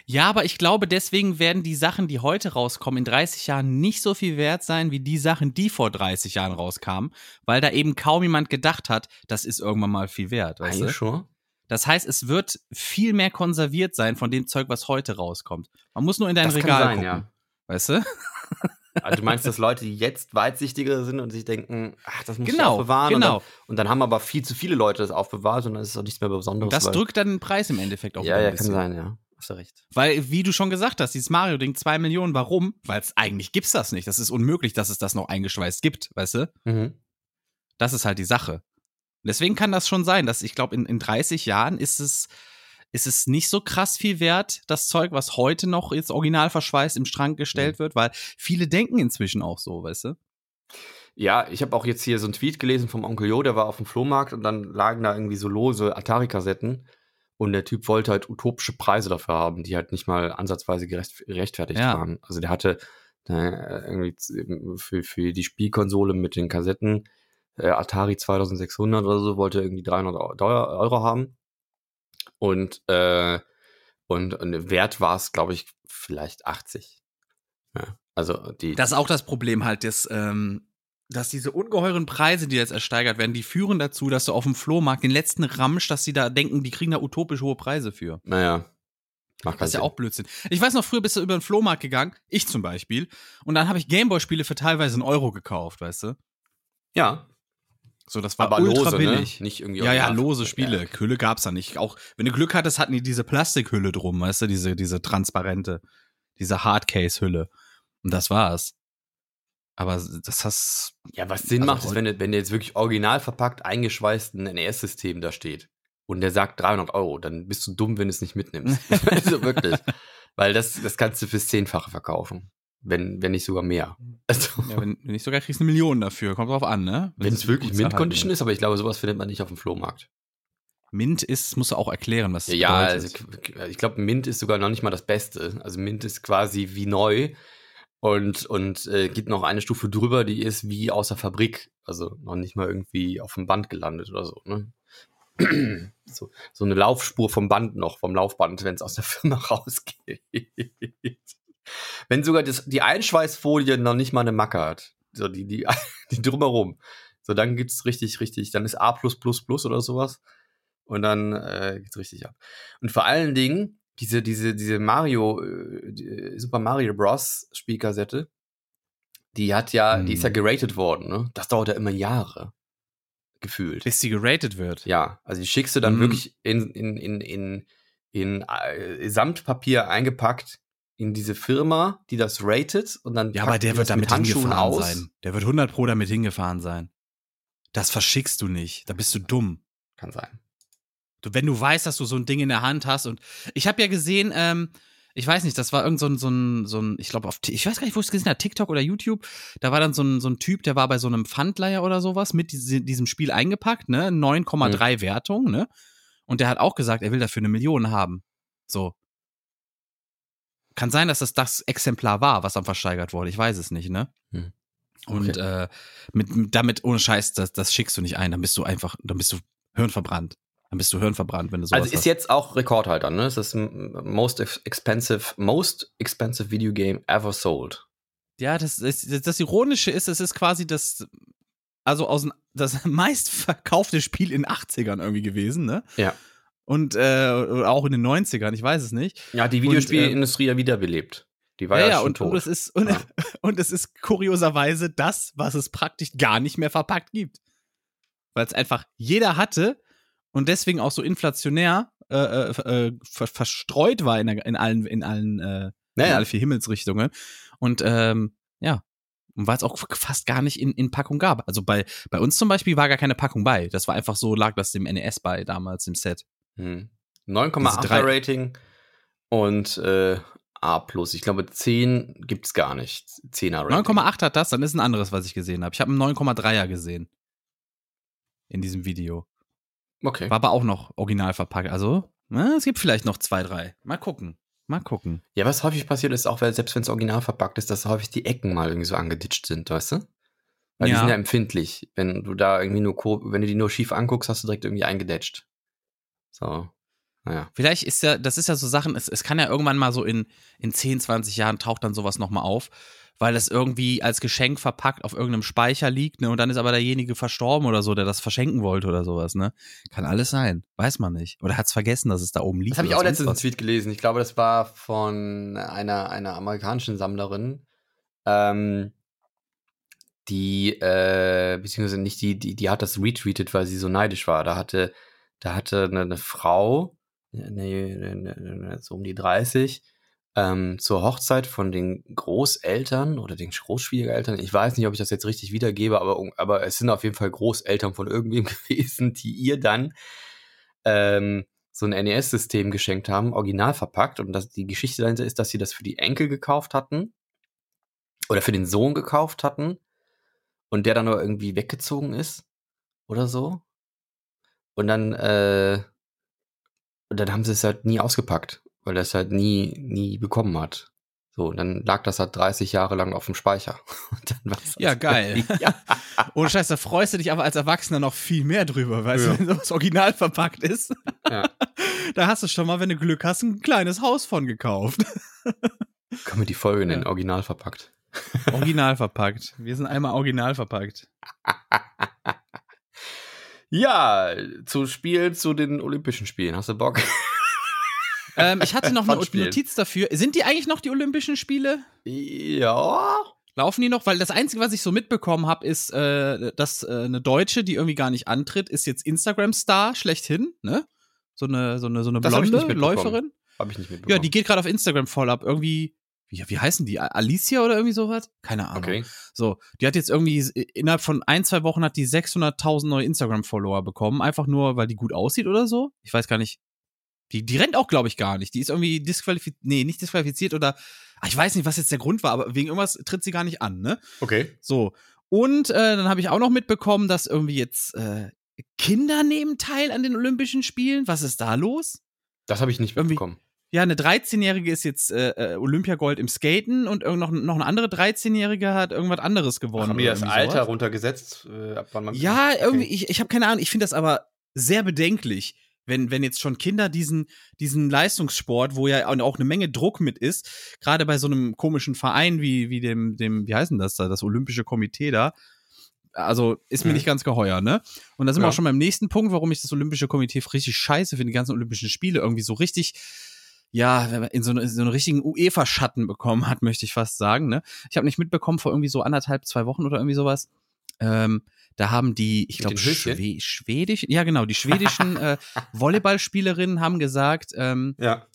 Ja, aber ich glaube, deswegen werden die Sachen, die heute rauskommen, in 30 Jahren nicht so viel wert sein wie die Sachen, die vor 30 Jahren rauskamen, weil da eben kaum jemand gedacht hat, das ist irgendwann mal viel wert, weißt du? schon. Das heißt, es wird viel mehr konserviert sein von dem Zeug, was heute rauskommt. Man muss nur in dein Das Regal sein, gucken, ja. weißt du? Also du meinst, dass Leute, die jetzt weitsichtiger sind und sich denken, ach, das muss ich Genau, aufbewahren. genau. Und, dann, und dann haben aber viel zu viele Leute das aufbewahrt und dann ist es auch nichts mehr Besonderes. Und das weil- drückt dann den Preis im Endeffekt auch Ja, ja, ein kann bisschen. sein, ja. Hast du recht. Weil, wie du schon gesagt hast, dieses Mario-Ding, zwei Millionen, warum? Weil es eigentlich gibt's das nicht. Das ist unmöglich, dass es das noch eingeschweißt gibt, weißt du? Mhm. Das ist halt die Sache. Deswegen kann das schon sein, dass ich glaube, in, in 30 Jahren ist es, ist es nicht so krass viel wert, das Zeug, was heute noch jetzt original verschweißt im Schrank gestellt wird, weil viele denken inzwischen auch so, weißt du? Ja, ich habe auch jetzt hier so einen Tweet gelesen vom Onkel Jo, der war auf dem Flohmarkt und dann lagen da irgendwie so lose Atari-Kassetten und der Typ wollte halt utopische Preise dafür haben, die halt nicht mal ansatzweise gerecht, gerechtfertigt Ja. waren. Also der hatte äh, irgendwie z- für, für die Spielkonsole mit den Kassetten äh, Atari 2600 oder so, wollte irgendwie 300 Eu- Deu- Euro haben. Und, äh, und, und Wert war es, glaube ich, vielleicht 80. Ja, also die, Das ist auch das Problem halt, dass, ähm, dass diese ungeheuren Preise, die jetzt ersteigert werden, die führen dazu, dass du auf dem Flohmarkt den letzten Ramsch, dass sie da denken, die kriegen da utopisch hohe Preise für. naja, macht Das ist ja auch Blödsinn. Ich weiß noch, früher bist du über den Flohmarkt gegangen, ich zum Beispiel, und dann habe ich Gameboy-Spiele für teilweise einen Euro gekauft, weißt du? Ja, So, das war aber ultra lose, billig. ne? Nicht irgendwie Ja, ja, lose Spiele. Ja, okay. Hülle gab's da nicht. Auch wenn du Glück hattest, hatten die diese Plastikhülle drum, weißt du, diese, diese transparente, diese Hardcase-Hülle. Und das war's. Aber das hast. Ja, was Sinn Also macht, ist, wenn, du- wenn der jetzt wirklich original verpackt, eingeschweißt ein NES-System da steht und der sagt 300 Euro, dann bist du dumm, wenn du es nicht mitnimmst. also wirklich. Weil das, das kannst du fürs Zehnfache verkaufen. Wenn, wenn nicht sogar mehr. Also, Ja, wenn, wenn nicht sogar kriegst du eine Million dafür. Kommt drauf an, ne? wenn es wirklich Mint-Condition ist, aber ich glaube, sowas findet man nicht auf dem Flohmarkt. Mint ist, musst du auch erklären, was das Ja, bedeutet. also, k- ich glaube, Mint ist sogar noch nicht mal das Beste. Also Mint ist quasi wie neu und, und äh, geht noch eine Stufe drüber, die ist wie aus der Fabrik. Also noch nicht mal irgendwie auf dem Band gelandet oder so. Ne? so, so eine Laufspur vom Band noch, vom Laufband, wenn es aus der Firma rausgeht. Wenn sogar das, die Einschweißfolie noch nicht mal eine Macke hat. So die, die, die drumherum. So, dann gibt's richtig, richtig, dann ist A oder sowas. Und dann äh, geht's richtig ab. Und vor allen Dingen, diese, diese, diese Mario, äh, die, Super Mario Bros. Spielkassette, die hat ja, die ist ja Hm. geratet worden, ne? Das dauert ja immer Jahre. Gefühlt. Bis die geratet wird. Ja, also die schickst du dann Mhm. wirklich in, in, in, in, in äh, Samtpapier eingepackt in diese Firma, die das ratet und dann Ja, aber der wird damit Handschuhen hingefahren aus. sein. Der wird 100 Pro damit hingefahren sein. Das verschickst du nicht. Da bist du dumm. Kann sein. Du, wenn du weißt, dass du so ein Ding in der Hand hast und ich habe ja gesehen, ähm, ich weiß nicht, das war irgend so ein, so ein, so ein ich glaube auf, ich weiß gar nicht, wo ich es gesehen habe, TikTok oder YouTube, da war dann so ein, so ein Typ, der war bei so einem Pfandleiher oder sowas mit diese, diesem Spiel eingepackt, ne, 9,3 Mhm. Wertung, ne, und der hat auch gesagt, er will dafür eine Million haben, so. Kann sein, dass das das Exemplar war, was dann versteigert wurde, ich weiß es nicht, ne. Mhm. Und äh, mit, mit, damit, ohne Scheiß, das, das schickst du nicht ein, dann bist du einfach, dann bist du hirnverbrannt. Dann bist du hirnverbrannt, wenn du sowas Also ist hast. jetzt auch Rekordhalter, ne? Es ist most ex- expensive, most expensive video game ever sold. Ja, das, das, das, Ironische ist, es ist quasi das, also aus das meistverkaufte Spiel in den 80ern irgendwie gewesen, ne? Ja. Und äh, auch in den 90ern, ich weiß es nicht. Ja, die Videospielindustrie ja wiederbelebt. Die war ja, ja, schon und, tot. und es ist und, Ja. und es ist kurioserweise das, was es praktisch gar nicht mehr verpackt gibt. Weil es einfach jeder hatte und deswegen auch so inflationär äh, äh, äh, ver verstreut war in, der, in allen, in allen, äh, in naja, alle vier Himmelsrichtungen. Und ähm, ja, und weil es auch fast gar nicht in, in Packung gab. Also bei, bei uns zum Beispiel war gar keine Packung bei. Das war einfach so, lag das dem NES bei damals im Set. Hm. Diese 9,8er drei- Rating und äh, A+. Ich glaube, 10 gibt's gar nicht. 10er Rating. 9,8 hat das, dann ist ein anderes, was ich gesehen habe. Ich habe einen 9,3er gesehen. In diesem Video. Okay. War aber auch noch original verpackt. Also, na, es gibt vielleicht noch zwei, drei. Mal gucken. Mal gucken. Ja, was häufig passiert ist, auch weil selbst wenn es original verpackt ist, dass häufig die Ecken mal irgendwie so angeditscht sind, weißt du? Weil die Ja. sind ja empfindlich. Wenn du da irgendwie nur, wenn du die nur schief anguckst, hast du direkt irgendwie eingedetscht. So. Naja. Vielleicht ist ja, das ist ja so Sachen, es, es kann ja irgendwann mal so in, in 10, 20 Jahren taucht dann sowas nochmal auf, weil das irgendwie als Geschenk verpackt auf irgendeinem Speicher liegt, ne, und dann ist aber derjenige verstorben oder so, der das verschenken wollte oder sowas, ne? Kann alles sein. Weiß man nicht. Oder hat's vergessen, dass es da oben liegt. Das habe ich auch letztens einen. Tweet gelesen. Ich glaube, das war von einer, einer amerikanischen Sammlerin. Ähm, die, äh, beziehungsweise nicht die, die, die hat das retweetet, weil sie so neidisch war. Da hatte, da hatte eine, eine Frau, ne, ne, ne, ne, so um die 30, ähm, zur Hochzeit von den Großeltern oder den Großschwiegereltern. Ich weiß nicht, ob ich das jetzt richtig wiedergebe, aber, aber es sind auf jeden Fall Großeltern von irgendwem gewesen, die ihr dann ähm, so ein NES-System geschenkt haben, original verpackt. Und das, die Geschichte dahinter ist, dass sie das für die Enkel gekauft hatten. Oder für den Sohn gekauft hatten. Und der dann nur irgendwie weggezogen ist. Oder so. Und dann, äh, und dann haben sie es halt nie ausgepackt, weil er es halt nie, nie bekommen hat. So, und dann lag das halt 30 Jahre lang auf dem Speicher. ja, geil. ja. Ohne Scheiß, da freust du dich aber als Erwachsener noch viel mehr drüber, weil ja. du, das Original verpackt ist. Ja. Da hast du schon mal, wenn du Glück hast, ein kleines Haus von gekauft. Können wir die Folge nennen, ja. Original verpackt. Original verpackt. Wir sind einmal original verpackt. Ja, zu Spielen zu den Olympischen Spielen. Hast du Bock? Ähm, ich hatte noch eine Notiz dafür. Sind die eigentlich noch die Olympischen Spiele? Ja. Laufen die noch? Weil das Einzige, was ich so mitbekommen habe, ist, äh, dass äh, eine Deutsche, die irgendwie gar nicht antritt, ist jetzt Instagram-Star schlechthin, ne? So eine, so eine, so eine blonde hab Läuferin. Habe ich nicht mitbekommen. Ja, die geht gerade auf Instagram voll ab. Irgendwie, wie, wie heißen die? Alicia oder irgendwie sowas? Keine Ahnung. Okay. So, die hat jetzt irgendwie, innerhalb von ein, zwei Wochen hat die 600.000 neue Instagram-Follower bekommen. Einfach nur, weil die gut aussieht oder so. Ich weiß gar nicht, die, die rennt auch, glaube ich, gar nicht. Die ist irgendwie disqualifiziert, nee, nicht disqualifiziert oder, ach, ich weiß nicht, was jetzt der Grund war, aber wegen irgendwas tritt sie gar nicht an, ne? Okay. So. Und äh, dann habe ich auch noch mitbekommen, dass irgendwie jetzt äh, Kinder nehmen teil an den Olympischen Spielen. Was ist da los? Das habe ich nicht mitbekommen. Ja, eine 13-Jährige ist jetzt äh, äh, Olympiagold im Skaten und noch, noch eine andere 13-Jährige hat irgendwas anderes gewonnen. Ach, haben die das Alter sowas? runtergesetzt, äh, ab wann man. Ja, irgendwie, ich, ich habe keine Ahnung, ich finde das aber sehr bedenklich wenn, wenn jetzt schon Kinder diesen, diesen Leistungssport, wo ja auch eine Menge Druck mit ist, gerade bei so einem komischen Verein wie, wie dem, dem, wie heißen das da, das Olympische Komitee da, also ist mir mhm. nicht ganz geheuer, ne? Und da sind ja. wir auch schon beim nächsten Punkt, warum ich das Olympische Komitee richtig scheiße finde, die ganzen Olympischen Spiele irgendwie so richtig, ja, in so, eine, in so einen richtigen UEFA-Schatten bekommen hat, möchte ich fast sagen, ne? Ich habe nicht mitbekommen vor irgendwie so anderthalb, zwei Wochen oder irgendwie sowas, ähm, da haben die, ich glaube, Schwe Schwedisch, ja genau, die schwedischen äh, Volleyballspielerinnen haben gesagt, ähm, ja.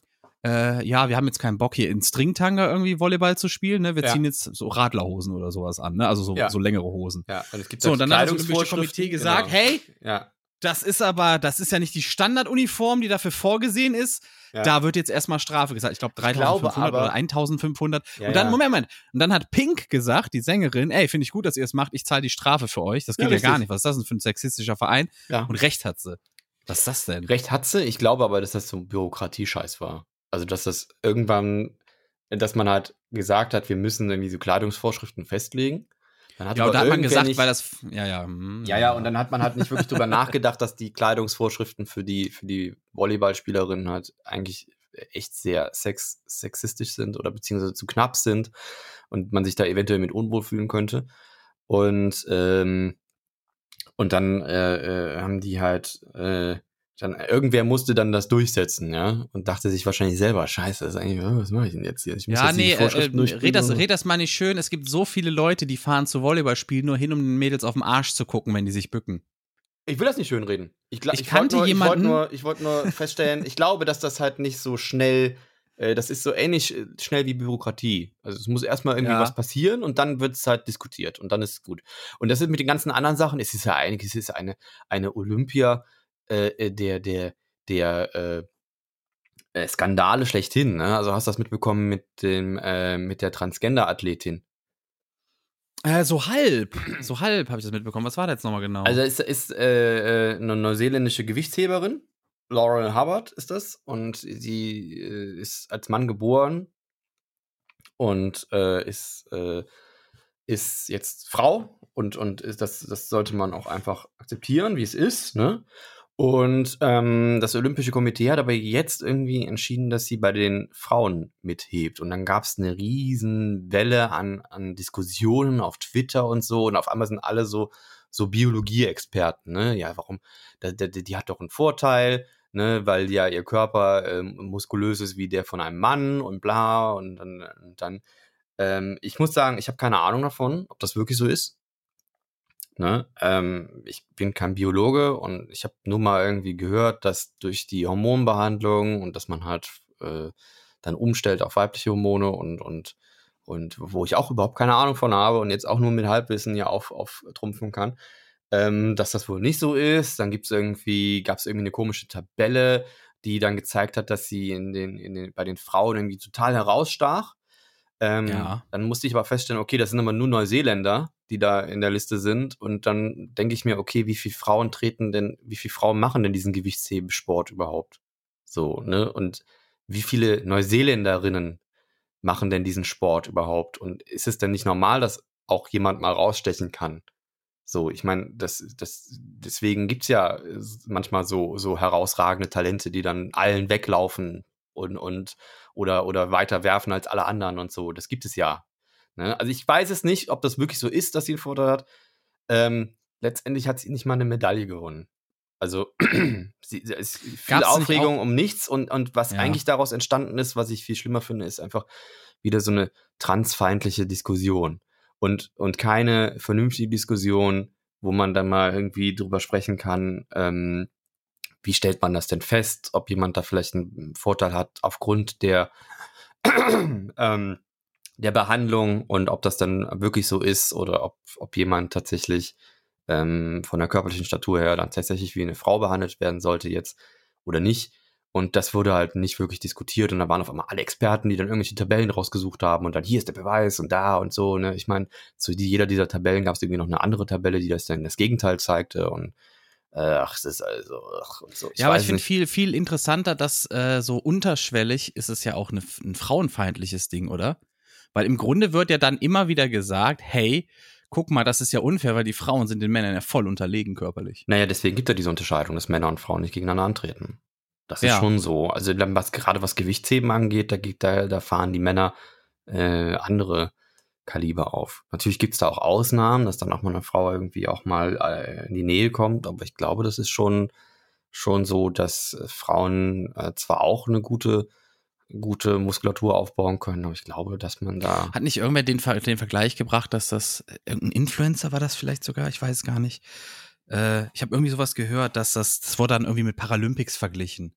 Äh, ja, wir haben jetzt keinen Bock hier in Stringtanga irgendwie Volleyball zu spielen, ne? Wir ja. ziehen jetzt so Radlerhosen oder sowas an, ne? Also so, ja. so längere Hosen. Ja, und es gibt so, und dann hat das Olympische Komitee gesagt, genau. hey, ja. Das ist aber, das ist ja nicht die Standarduniform, die dafür vorgesehen ist. Ja. Da wird jetzt erstmal Strafe gesagt. Ich glaube 3500 oder 1500. Ja, und dann, ja. Moment, Moment. Und dann hat Pink gesagt, die Sängerin, ey, finde ich gut, dass ihr es macht. Ich zahle die Strafe für euch. Das geht ja, gar nicht. Was ist das denn für ein sexistischer Verein? Und Recht hat sie. Was ist das denn? Recht hat sie. Ich glaube aber, dass das so ein Bürokratiescheiß war. Also, dass das irgendwann, dass man halt gesagt hat, wir müssen irgendwie so Kleidungsvorschriften festlegen. Dann hat ja, und da hat man gesagt, nicht, weil das, ja, ja. Hm, ja, ja, und dann hat man halt nicht wirklich drüber nachgedacht, dass die Kleidungsvorschriften für die, für die Volleyballspielerinnen halt eigentlich echt sehr sex, sexistisch sind oder beziehungsweise zu knapp sind und man sich da eventuell mit unwohl fühlen könnte. Und, ähm, und dann äh, äh, haben die halt äh, dann irgendwer musste dann das durchsetzen, ja, und dachte sich wahrscheinlich selber, scheiße, das ist eigentlich, was mache ich denn jetzt hier? Ich muss ja, jetzt nee, äh, äh red, das, red das mal nicht schön. Es gibt so viele Leute, die fahren zu Volleyballspielen nur hin, um den Mädels auf den Arsch zu gucken, wenn die sich bücken. Ich will das nicht schönreden. Ich, ich, ich kannte nur, jemanden. Ich wollte nur, wollt nur feststellen, ich glaube, dass das halt nicht so schnell, äh, das ist so ähnlich äh, schnell wie Bürokratie. Also es muss erstmal irgendwie ja. was passieren und dann wird es halt diskutiert und dann ist es gut. Und das ist mit den ganzen anderen Sachen, es ist ja eigentlich, es ist eine, eine Olympia, äh, äh, der, der, der äh, äh, Skandale schlechthin. Ne? Also hast du das mitbekommen mit dem, äh, mit der Transgender-Athletin? Äh, so halb, so halb habe ich das mitbekommen. Was war da jetzt nochmal genau? Also es ist äh, eine neuseeländische Gewichtsheberin, Laurel Hubbard ist das, und sie ist als Mann geboren und ist, ist jetzt Frau und, und ist das, das sollte man auch einfach akzeptieren, wie es ist, ne? Und ähm, das Olympische Komitee hat aber jetzt irgendwie entschieden, dass sie bei den Frauen mithebt. Und dann gab es eine riesen Welle an, an Diskussionen auf Twitter und so. Und auf einmal sind alle so, so Biologie-Experten. Ne? Ja, warum? Die, die, die hat doch einen Vorteil, ne? weil ja ihr Körper ähm, muskulös ist wie der von einem Mann und bla. Und dann, und dann ähm, ich muss sagen, ich habe keine Ahnung davon, ob das wirklich so ist. Ne? Ähm, ich bin kein Biologe und ich habe nur mal irgendwie gehört, dass durch die Hormonbehandlung und dass man halt äh, dann umstellt auf weibliche Hormone und, und, und wo ich auch überhaupt keine Ahnung von habe und jetzt auch nur mit Halbwissen ja auf, auftrumpfen kann, ähm, dass das wohl nicht so ist. Dann gibt's irgendwie, gab es irgendwie eine komische Tabelle, die dann gezeigt hat, dass sie in den, in den, bei den Frauen irgendwie total herausstach. Ähm, Ja. Dann musste ich aber feststellen, okay, das sind aber nur Neuseeländer, die da in der Liste sind. Und dann denke ich mir, okay, wie viele Frauen treten denn, wie viele Frauen machen denn diesen Gewichtshebesport überhaupt? So, ne? Und wie viele Neuseeländerinnen machen denn diesen Sport überhaupt? Und ist es denn nicht normal, dass auch jemand mal rausstechen kann? So, ich meine, das, das, deswegen gibt's ja äh, manchmal so, so herausragende Talente, die dann allen weglaufen und, und oder, oder weiter werfen als alle anderen und so. Das gibt es ja. Ne? Also ich weiß es nicht, ob das wirklich so ist, dass sie einen Vorteil hat. Ähm, letztendlich hat sie nicht mal eine Medaille gewonnen. Also sie, es ist viel Gab's nicht Aufregung um nichts und, und was Ja. eigentlich daraus entstanden ist, was ich viel schlimmer finde, ist einfach wieder so eine transfeindliche Diskussion und, und keine vernünftige Diskussion, wo man dann mal irgendwie drüber sprechen kann, ähm, wie stellt man das denn fest, ob jemand da vielleicht einen Vorteil hat aufgrund der, ähm, der Behandlung und ob das dann wirklich so ist oder ob, ob jemand tatsächlich ähm, von der körperlichen Statur her dann tatsächlich wie eine Frau behandelt werden sollte jetzt oder nicht. Und das wurde halt nicht wirklich diskutiert und da waren auf einmal alle Experten, die dann irgendwelche Tabellen rausgesucht haben und dann hier ist der Beweis und da und so. Ne? Ich meine, zu jeder dieser Tabellen gab es irgendwie noch eine andere Tabelle, die das dann das Gegenteil zeigte und äh, ach, es ist also ach, und so. ja, aber ich finde viel, viel interessanter, dass äh, so unterschwellig ist es ja auch eine, ein frauenfeindliches Ding, oder? Weil im Grunde wird ja dann immer wieder gesagt, hey, guck mal, das ist ja unfair, weil die Frauen sind den Männern ja voll unterlegen körperlich. Naja, deswegen gibt es ja diese Unterscheidung, dass Männer und Frauen nicht gegeneinander antreten. Das ist Ja. schon so. Also was gerade was Gewichtsheben angeht, da, da, da fahren die Männer äh, andere Kaliber auf. Natürlich gibt es da auch Ausnahmen, dass dann auch mal eine Frau irgendwie auch mal äh, in die Nähe kommt, aber ich glaube, das ist schon, schon so, dass Frauen äh, zwar auch eine gute, gute Muskulatur aufbauen können, aber ich glaube, dass man da. Hat nicht irgendwer den, Ver den Vergleich gebracht, dass das irgendein Influencer war das vielleicht sogar? Ich weiß es gar nicht. Äh, ich habe irgendwie sowas gehört, dass das, das wurde dann irgendwie mit Paralympics verglichen.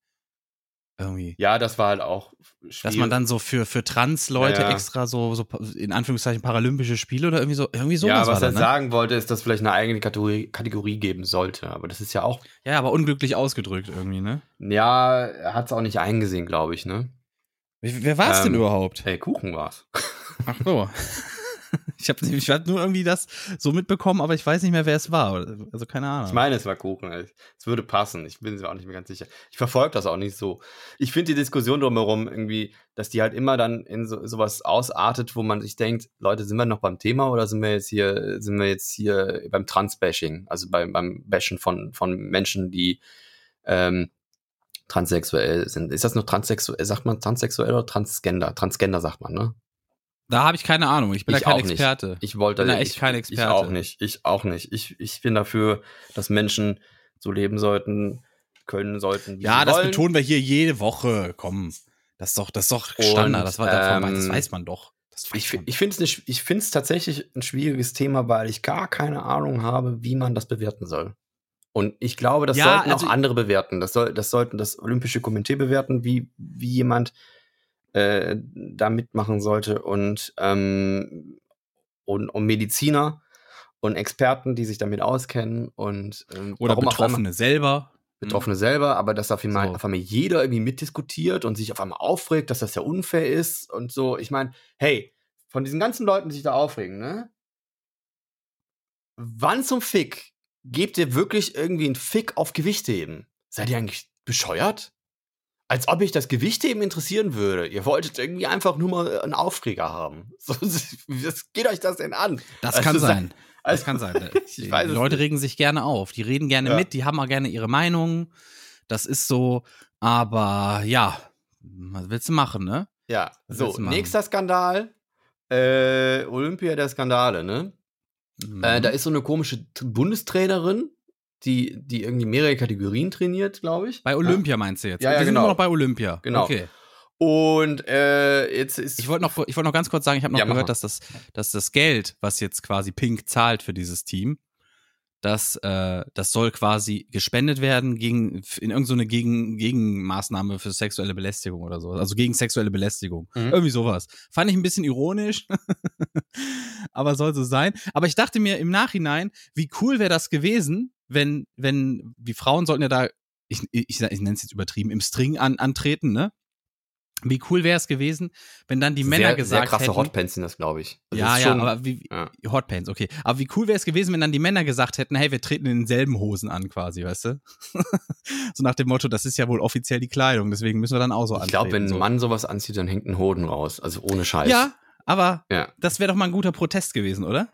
Irgendwie. Ja, das war halt auch schwierig. Dass man dann so für, für Trans-Leute Ja, ja. extra so, so in Anführungszeichen Paralympische Spiele oder irgendwie so, irgendwie sowas ja, was er ne? sagen wollte, ist, dass vielleicht eine eigene Kategorie, Kategorie geben sollte. Aber das ist ja auch Ja, aber unglücklich ausgedrückt irgendwie, ne? Ja, er hat es auch nicht eingesehen, glaube ich, ne? Wer, war es Ähm, denn überhaupt? Hey, Kuchen war's. Ach so. Ich habe ich hab nur irgendwie das so mitbekommen, aber ich weiß nicht mehr, wer es war. Also keine Ahnung. Ich meine, es war Kuchen. Es würde passen. Ich bin mir auch nicht mehr ganz sicher. Ich verfolge das auch nicht so. Ich finde die Diskussion drumherum irgendwie, dass die halt immer dann in so, sowas ausartet, wo man sich denkt, Leute, sind wir noch beim Thema oder sind wir jetzt hier, sind wir jetzt hier beim Trans-Bashing? Also beim, beim Bashen von, von Menschen, die ähm, transsexuell sind. Ist das noch transsexuell? Sagt man transsexuell oder transgender? Transgender sagt man, ne? da habe ich keine Ahnung. Ich bin Ich da kein auch nicht. Experte. Ich wollte Bin da ich, echt kein Ich Experte. auch nicht. Ich auch nicht. Ich, ich bin dafür, dass Menschen so leben sollten, können sollten, wie ja, das wollen. betonen wir hier jede Woche. Komm. Das ist doch, das ist doch Und, Standard. Das, war davon, ähm, das weiß man doch. Weiß Ich, man. ich finde es ich find's tatsächlich ein schwieriges Thema, weil ich gar keine Ahnung habe, wie man das bewerten soll. Und ich glaube, das Ja, sollten also- auch andere bewerten. Das, soll, das sollten das Olympische Komitee bewerten, wie, wie jemand äh, da mitmachen sollte. Und, ähm, und, und Mediziner und Experten, die sich damit auskennen und ähm, Oder Betroffene selber. Betroffene selber, aber dass auf einmal, So. auf einmal jeder irgendwie mitdiskutiert und sich auf einmal aufregt, dass das ja unfair ist und so. Ich meine, hey, von diesen ganzen Leuten, die sich da aufregen, ne? Wann zum Fick gebt ihr wirklich irgendwie einen Fick auf Gewichtheben? Seid ihr eigentlich bescheuert? Als ob ich das Gewichtheben interessieren würde. Ihr wolltet irgendwie einfach nur mal einen Aufreger haben. So, was geht euch das denn an? Das Also, kann sein. Das Also, kann sein. Die es Leute nicht. regen sich gerne auf. Die reden gerne Ja. mit, die haben auch gerne ihre Meinung. Das ist so. Aber ja, was willst du machen, ne? Ja, Was so, nächster Skandal. Äh, Olympia der Skandale, ne? Mhm. Äh, da ist so eine komische Bundestrainerin, die, die irgendwie mehrere Kategorien trainiert, glaube ich. bei Olympia meinst du jetzt? Ja, ja, Wir sind genau. immer noch bei Olympia. Genau. Okay. Und äh, jetzt ist. Ich wollte noch, ich wollte noch ganz kurz sagen, ich habe noch Ja, gehört, dass das, dass das Geld, was jetzt quasi Pink zahlt für dieses Team, das, äh, das soll quasi gespendet werden gegen, in irgendeine so eine gegen, Gegenmaßnahme für sexuelle Belästigung oder so. Also gegen sexuelle Belästigung. Mhm. Irgendwie sowas. Fand ich ein bisschen ironisch, aber soll so sein. Aber ich dachte mir im Nachhinein, wie cool wäre das gewesen, wenn, wenn, die Frauen sollten ja da ich, ich, ich nenne es jetzt übertrieben, im String an, antreten, ne? Wie cool wäre es gewesen, wenn dann die Männer sehr, gesagt Sehr krasse hätten, Hotpants sind das, glaube ich. Das ja, ist ja, schon- aber wie, ja. Hotpants, okay. Aber wie cool wäre es gewesen, wenn dann die Männer gesagt hätten, hey, wir treten in denselben Hosen an, quasi, weißt du? so nach dem Motto, das ist ja wohl offiziell die Kleidung, deswegen müssen wir dann auch so Ich antreten. glaube, wenn ein so. Mann sowas anzieht, dann hängt ein Hoden raus. Also ohne Scheiß. Ja, aber Ja. das wäre doch mal ein guter Protest gewesen, oder?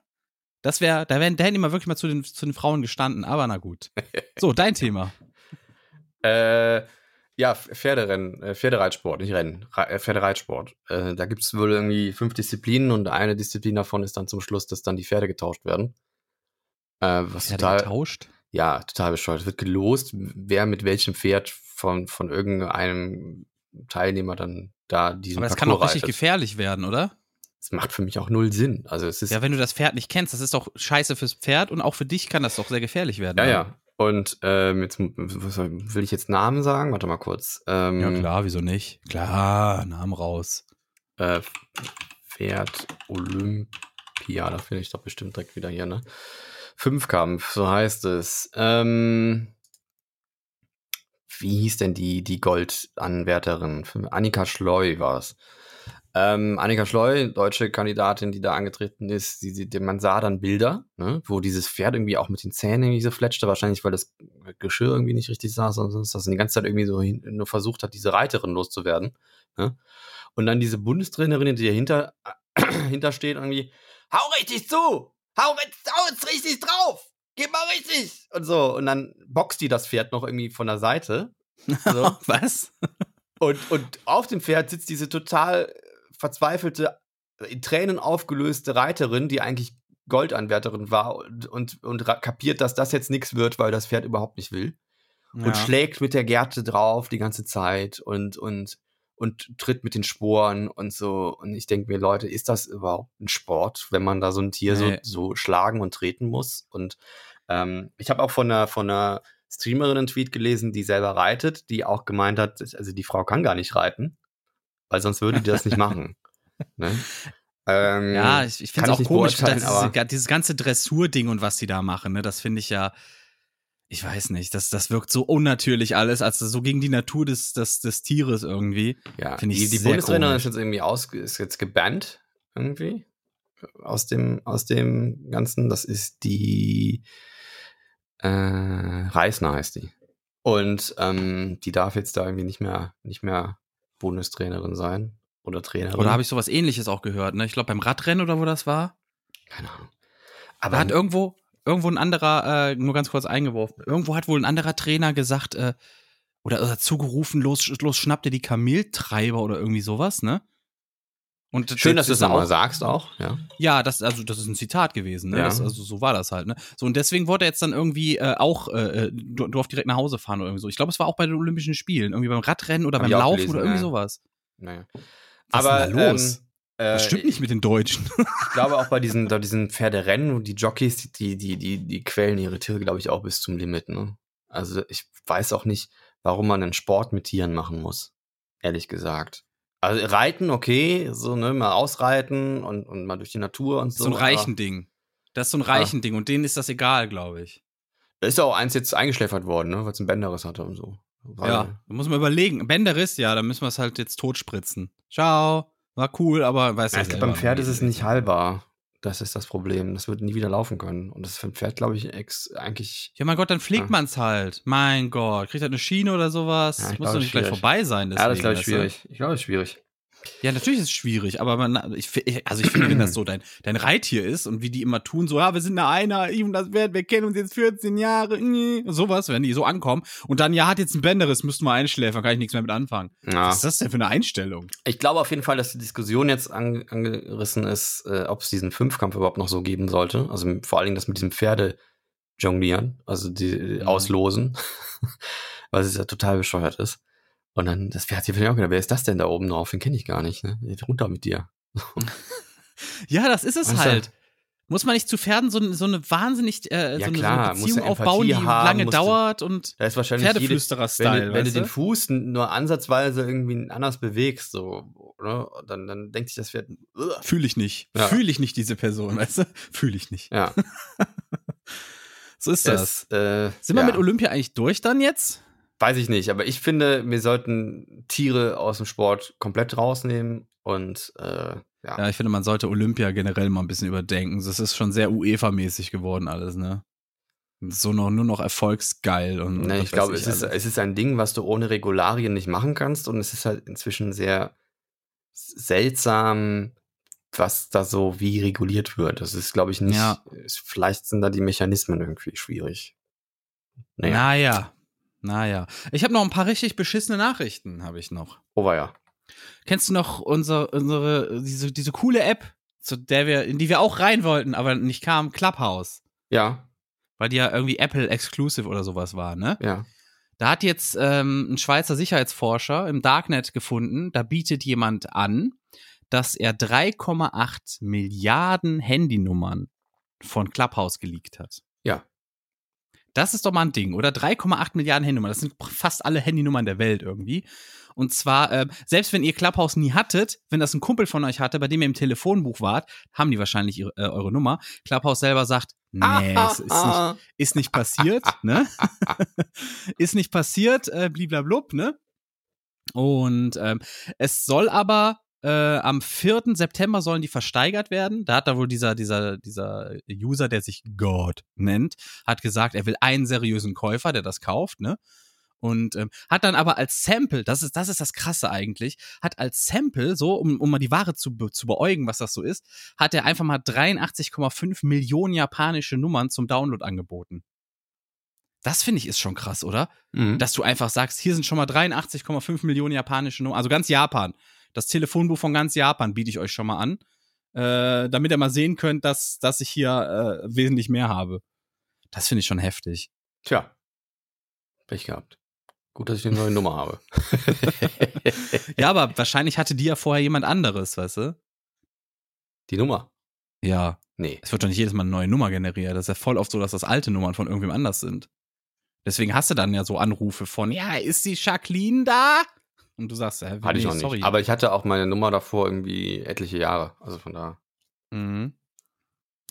Das wäre, da wären, da hätten die mal wirklich mal zu den, zu den Frauen gestanden, aber na gut. So, dein Thema. Äh, ja, Pferderennen, äh, Pferdereitsport, nicht Rennen, Re äh, Pferdereitsport. Äh, da gibt es wohl irgendwie fünf Disziplinen und eine Disziplin davon ist dann zum Schluss, dass dann die Pferde getauscht werden. Äh, was Ja, total, getauscht. ja, total bescheuert. Es wird gelost, wer mit welchem Pferd von, von irgendeinem Teilnehmer dann da diesen Aber das kann auch Parcours richtig gefährlich werden, oder? Das macht für mich auch null Sinn. Also es ist Ja, wenn du das Pferd nicht kennst, das ist doch scheiße fürs Pferd und auch für dich kann das doch sehr gefährlich werden. Ja, oder? ja. Und ähm, jetzt will ich jetzt Namen sagen? Warte mal kurz. Ähm, Ja, klar, wieso nicht? Klar, Namen raus. Äh, Pferd Olympia, da finde ich doch bestimmt direkt wieder hier, ne? Fünfkampf, so heißt es. Ähm, wie hieß denn die, die Goldanwärterin? Annika Schleu war es. Ähm, Annika Schleu, deutsche Kandidatin, die da angetreten ist, die, die, man sah dann Bilder, ne, wo dieses Pferd irgendwie auch mit den Zähnen irgendwie so fletschte, wahrscheinlich weil das Geschirr irgendwie nicht richtig saß und sonst was und die ganze Zeit irgendwie so hin, nur versucht hat, diese Reiterin loszuwerden. Ne? Und dann diese Bundestrainerin, die dahinter hinter steht, irgendwie, hau richtig zu! Hau jetzt, hau jetzt richtig drauf! Gib mal richtig! Und so. Und dann boxt die das Pferd noch irgendwie von der Seite. So. Was? Und, und auf dem Pferd sitzt diese total verzweifelte, in Tränen aufgelöste Reiterin, die eigentlich Goldanwärterin war und, und, und kapiert, dass das jetzt nichts wird, weil das Pferd überhaupt nicht will. Und schlägt mit der Gerte drauf die ganze Zeit und, und, und tritt mit den Sporen und so. Und ich denke mir, Leute, ist das überhaupt ein Sport, wenn man da so ein Tier Nee. so, so schlagen und treten muss? Und ähm, ich habe auch von einer, von einer Streamerin einen Tweet gelesen, die selber reitet, die auch gemeint hat, also die Frau kann gar nicht reiten, weil sonst würde die das nicht machen. Ne? Ähm, Ja, ich, ich finde es auch komisch, dass dieses ganze Dressurding und was die da machen, ne, das finde ich ja, ich weiß nicht, das, das wirkt so unnatürlich alles, also so gegen die Natur des, des, des Tieres irgendwie. Ja, Finde ich die, die Bundestrainerin ist jetzt irgendwie aus, ist jetzt gebannt irgendwie aus dem aus dem ganzen. Das ist die äh, Reisner heißt die und ähm, die darf jetzt da irgendwie nicht mehr nicht mehr Bundestrainerin sein oder Trainerin. Oder habe ich sowas ähnliches auch gehört, ne? Ich glaube beim Radrennen oder wo das war. keine Ahnung. Da Aber hat irgendwo, irgendwo ein anderer, äh, nur ganz kurz eingeworfen, irgendwo hat wohl ein anderer Trainer gesagt, äh, oder, oder zugerufen, los, los schnapp dir die Kameltreiber oder irgendwie sowas, ne? Und schön, dass du das es nochmal sagst auch. Ja. Ja, das, also das ist ein Zitat gewesen, ne? Ja. Das, also so war das halt, ne? So, und deswegen wurde er jetzt dann irgendwie äh, auch, äh, du, durfte direkt nach Hause fahren oder irgendwie so. Ich glaube, es war auch bei den Olympischen Spielen, irgendwie beim Radrennen oder Hab beim Laufen gelesen, oder irgendwie ja. sowas. Naja. Was Aber ist denn da los? Ähm, äh, Das stimmt nicht mit den Deutschen. Ich glaube auch bei diesen, bei diesen Pferderennen, die Jockeys, die, die, die, die quälen ihre Tiere, glaube ich, auch bis zum Limit. Ne? Also ich weiß auch nicht, warum man einen Sport mit Tieren machen muss. Ehrlich gesagt. Also reiten, okay, so, ne, mal ausreiten und, und mal durch die Natur und so. So ein aber Reichen-Ding. Das ist so ein Reichen-Ding und denen ist das egal, glaube ich. Da ist ja auch eins jetzt eingeschläfert worden, ne, weil es einen Bänderriss hatte und so. Weil- Ja, da muss man überlegen. Bänderriss, ja, dann müssen wir es halt jetzt totspritzen. Ciao. War cool, aber weiß Ja, ja ich beim Pferd ist es nicht heilbar. Das ist das Problem. Das wird nie wieder laufen können. Und das ist für ein Pferd, glaube ich, ex eigentlich. Ja, mein Gott, dann pflegt Ja. man's halt. Mein Gott, kriegt halt eine Schiene oder sowas. Ja, Muss doch nicht ist gleich schwierig. vorbei sein. ja, das ist, deswegen, glaube ich, schwierig. Ich glaube, das ist schwierig. Ja, natürlich ist es schwierig, aber man, ich, also ich finde, wenn das so dein, dein Reittier ist und wie die immer tun, so, ja, wir sind eine Einer, ich und das Pferd, wir kennen uns jetzt 14 Jahre, sowas, wenn die so ankommen und dann, ja, hat jetzt ein Bänderriss, müssten wir einschläfern, kann ich nichts mehr mit anfangen. Ja. Was ist das denn für eine Einstellung? Ich glaube auf jeden Fall, dass die Diskussion jetzt an, angerissen ist, äh, ob es diesen Fünfkampf überhaupt noch so geben sollte. Also vor allen Dingen das mit diesem Pferde jonglieren, also die Mhm. auslosen, weil es ja total bescheuert ist. Und dann das Pferd hier finde ich auch wieder, wer ist das denn da oben drauf? Den kenne ich gar nicht. Ne? Runter mit dir. Ja, das ist es halt. Muss man nicht zu Pferden so, so eine wahnsinnig, äh, Ja, so, eine, klar, so eine Beziehung aufbauen, die haben, lange du- dauert und Da ist wahrscheinlich jede, wenn, Pferdeflüsterer-Style, du- wenn du den? Fuß nur ansatzweise irgendwie anders bewegst, so, ne? dann, dann denkt sich das Pferd. Fühle ich nicht. Ja. Fühle ich nicht diese Person, weißt du? Fühle ich nicht. ja, So ist das. es, äh, Sind wir ja. mit Olympia eigentlich durch dann jetzt? Weiß ich nicht, aber ich finde, wir sollten Tiere aus dem Sport komplett rausnehmen und äh, ja. Ja, ich finde, man sollte Olympia generell mal ein bisschen überdenken. Das ist schon sehr UEFA-mäßig geworden alles, ne? So noch, nur noch erfolgsgeil und. Ne, was ich glaube, es ist, es ist ein Ding, was du ohne Regularien nicht machen kannst und es ist halt inzwischen sehr seltsam, was da so wie reguliert wird. Das ist, glaube ich, nicht. Ja. Vielleicht sind da die Mechanismen irgendwie schwierig. Naja, Naja. Naja. Ich habe noch ein paar richtig beschissene Nachrichten, habe ich noch. oh ja. Kennst du noch unsere, unsere, diese, diese coole App, zu der wir, in die wir auch rein wollten, aber nicht kam, Clubhouse? Ja, Weil die ja irgendwie Apple Exclusive oder sowas war, ne? ja. Da hat jetzt ähm, ein Schweizer Sicherheitsforscher im Darknet gefunden, da bietet jemand an, dass er 3,8 Milliarden Handynummern von Clubhouse geleakt hat. Das ist doch mal ein Ding, oder? 3,8 Milliarden Handynummern. Das sind fast alle Handynummern der Welt irgendwie. Und zwar, ähm, selbst wenn ihr Clubhouse nie hattet, wenn das ein Kumpel von euch hatte, bei dem ihr im Telefonbuch wart, haben die wahrscheinlich ihre, äh, eure Nummer. Clubhouse selber sagt, nee, es ist nicht, ist nicht passiert, ne? ist nicht passiert, äh, bliblablub, ne? Und ähm, es soll aber äh, am 4. September sollen die versteigert werden. Da hat da wohl dieser, dieser, dieser User, der sich God nennt, hat gesagt, er will einen seriösen Käufer, der das kauft, ne? Und ähm, hat dann aber als Sample, das ist, das ist das Krasse eigentlich, hat als Sample, so, um, um mal die Ware zu, zu beäugen, was das so ist, hat er einfach mal 83,5 Millionen japanische Nummern zum Download angeboten. Das finde ich ist schon krass, oder? Mhm. Dass du einfach sagst, hier sind schon mal 83,5 Millionen japanische Nummern, also ganz Japan. Das Telefonbuch von ganz Japan biete ich euch schon mal an, äh, damit ihr mal sehen könnt, dass, dass ich hier äh, wesentlich mehr habe. Das finde ich schon heftig. Tja. Pech gehabt. Gut, dass ich eine neue Nummer habe. Ja, aber wahrscheinlich hatte die ja vorher jemand anderes, weißt du? Die Nummer? Ja. Nee. Es wird doch nicht jedes Mal eine neue Nummer generiert. Das ist ja voll oft so, dass das alte Nummern von irgendwem anders sind. Deswegen hast du dann ja so Anrufe von, ja, ist die Jacqueline da? Und du sagst, ja, Hatte ich noch nicht. sorry. Aber ich hatte auch meine Nummer davor irgendwie etliche Jahre. Also von da. Mhm.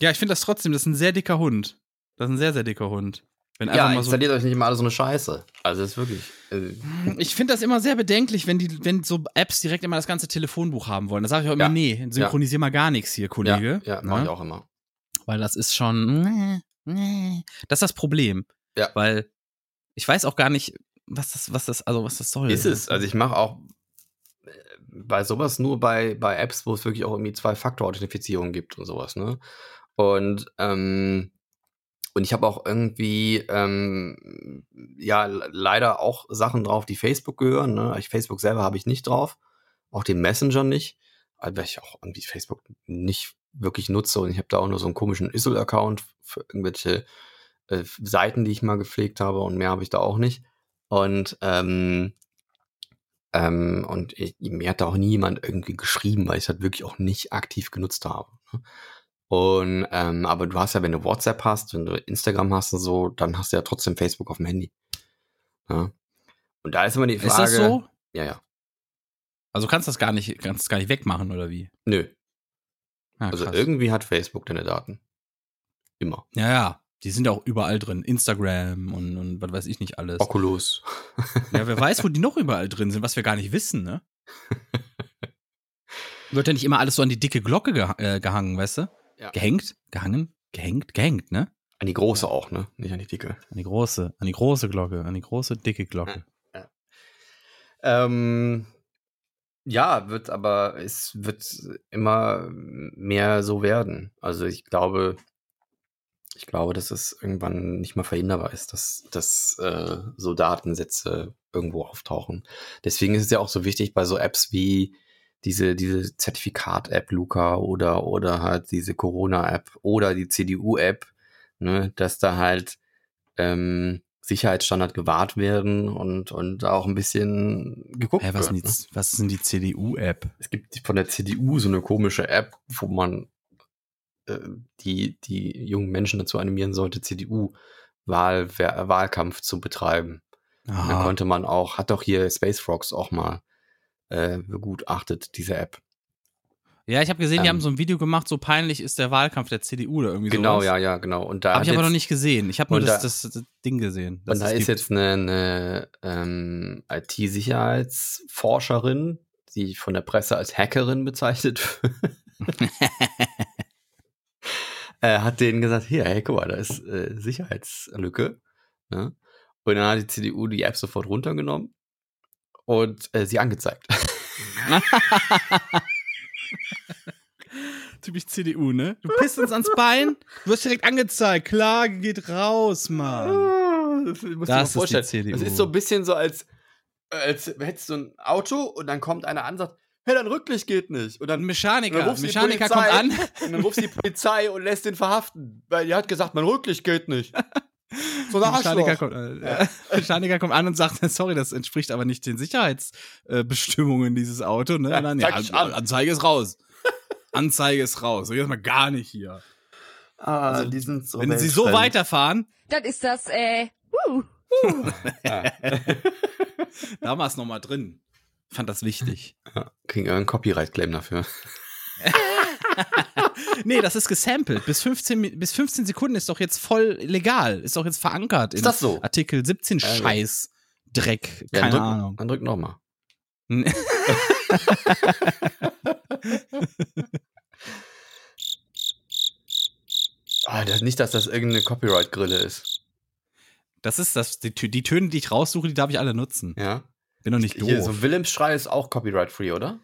Ja, ich finde das trotzdem, das ist ein sehr dicker Hund. Das ist ein sehr, sehr dicker Hund. Wenn Ja, mal so. installiert euch nicht immer alle so eine Scheiße. Also das ist wirklich. Äh, Ich finde das immer sehr bedenklich, wenn die, wenn so Apps direkt immer das ganze Telefonbuch haben wollen. Da sage ich auch immer, Ja. nee, synchronisier mal gar nichts hier, ja, Kollege. ja, Ne? mache ich auch immer. Weil das ist schon. Nee, nee. Das ist das Problem. Ja. Weil ich weiß auch gar nicht, was das, was das, also was das soll. Ist es. Also ich mache auch äh, bei sowas nur bei, bei Apps, wo es wirklich auch irgendwie Zwei-Faktor-Authentifizierung gibt und sowas, ne? Und, ähm, und ich habe auch irgendwie, ähm, ja, le- leider auch Sachen drauf, die Facebook gehören. Ne? Facebook selber habe ich nicht drauf. Auch den Messenger nicht. Weil ich auch irgendwie Facebook nicht wirklich nutze. Und ich habe da auch nur so einen komischen Issel-Account für irgendwelche äh, Seiten, die ich mal gepflegt habe. Und mehr habe ich da auch nicht. Und, ähm, ähm, und ich, mir hat da auch nie jemand irgendwie geschrieben, weil ich es halt wirklich auch nicht aktiv genutzt habe. ne? Und, ähm, aber du hast ja, wenn du WhatsApp hast, wenn du Instagram hast und so, dann hast du ja trotzdem Facebook auf dem Handy. Ja. Und da ist immer die Frage. ist das so? Ja, ja. Also kannst du das gar nicht, kannst das gar nicht wegmachen, oder wie? Nö. Ja, Also irgendwie hat Facebook deine Daten. Immer. ja, ja. Die sind ja auch überall drin. Instagram und, und was weiß ich nicht alles. Oculus. Ja, wer weiß, wo die noch überall drin sind, was wir gar nicht wissen, ne? Wird ja nicht immer alles so an die dicke Glocke geha äh, gehangen, weißt du? Ja. Gehängt? Gehangen? Gehängt? Gehängt, ne? An die große auch, ne? Nicht an die dicke. An die große, an die große Glocke, an die große, dicke Glocke. Ähm, ja, wird aber, es wird immer mehr so werden. Also ich glaube, ich glaube, dass es irgendwann nicht mehr verhinderbar ist, dass, dass äh, so Datensätze irgendwo auftauchen. Deswegen ist es ja auch so wichtig bei so Apps wie diese, diese Zertifikat-App Luca oder, oder halt diese Corona-App oder die CDU-App, ne, dass da halt ähm, Sicherheitsstandard gewahrt werden und, und auch ein bisschen geguckt Hä, was, wird. sind die, ne? was ist denn die CDU-App? Es gibt von der CDU so eine komische App, wo man äh, die, die jungen Menschen dazu animieren sollte, CDU-Wahlkampf zu betreiben. Und dann Aha. konnte man auch, hat doch hier Space Frogs auch mal äh, begutachtet, diese App. Ja, ich habe gesehen, die Ähm. haben so ein Video gemacht, so peinlich ist der Wahlkampf der CDU oder irgendwie Genau, sowas. ja, ja, genau. Und da Habe ich aber jetzt- noch nicht gesehen. Ich habe nur das, da- das, das Ding gesehen. Und da ist gibt. jetzt eine, eine ähm, IT-Sicherheitsforscherin, die von der Presse als Hackerin bezeichnet wird. äh, hat denen gesagt, hier, hey, guck mal, da ist äh, Sicherheitslücke. Ne? Und dann hat die CDU die App sofort runtergenommen und äh, sie angezeigt. Typisch CDU, ne? Du pisst uns ans Bein, wirst direkt angezeigt. Klage geht raus, Mann. das dir Das mal ist die vorstellen. CDU. Das ist so ein bisschen so, als, als hättest du ein Auto und dann kommt einer an und sagt, hey, dein Rücklicht geht nicht. Und Ein dann Mechaniker. dann du die Mechaniker kommt Polizei an. Und dann rufst du die Polizei und lässt den verhaften. Weil die hat gesagt, mein Rücklicht geht nicht. So ein Mechaniker kommt, äh, Mechaniker kommt an und sagt, sorry, das entspricht aber nicht den Sicherheitsbestimmungen dieses Auto. Ne? Ja, Und dann, ja, an. Anzeige ist raus. Anzeige ist raus. So jetzt mal gar nicht hier. Ah, Also, die sind so Wenn sie so weiterfahren, Das ist das, äh, uh. Ja. da war es nochmal drin. Fand das wichtig. Kriegen irgendeinen Copyright-Claim dafür. Nee, das ist gesampelt. Bis 15, Mi- bis 15 Sekunden ist doch jetzt voll legal. Ist doch jetzt verankert in Ist das so? Artikel 17 Ja, ja. Scheiß. Dreck. Ja, Keine drück, Ahnung. Dann drück nochmal. Ah, das, nicht, dass das irgendeine Copyright-Grille ist. Das ist das. Die, die Töne, die ich raussuche, die darf ich alle nutzen. Ja. Bin doch nicht doof. Hier, so Wilhelmsschrei ist auch copyright-free, oder?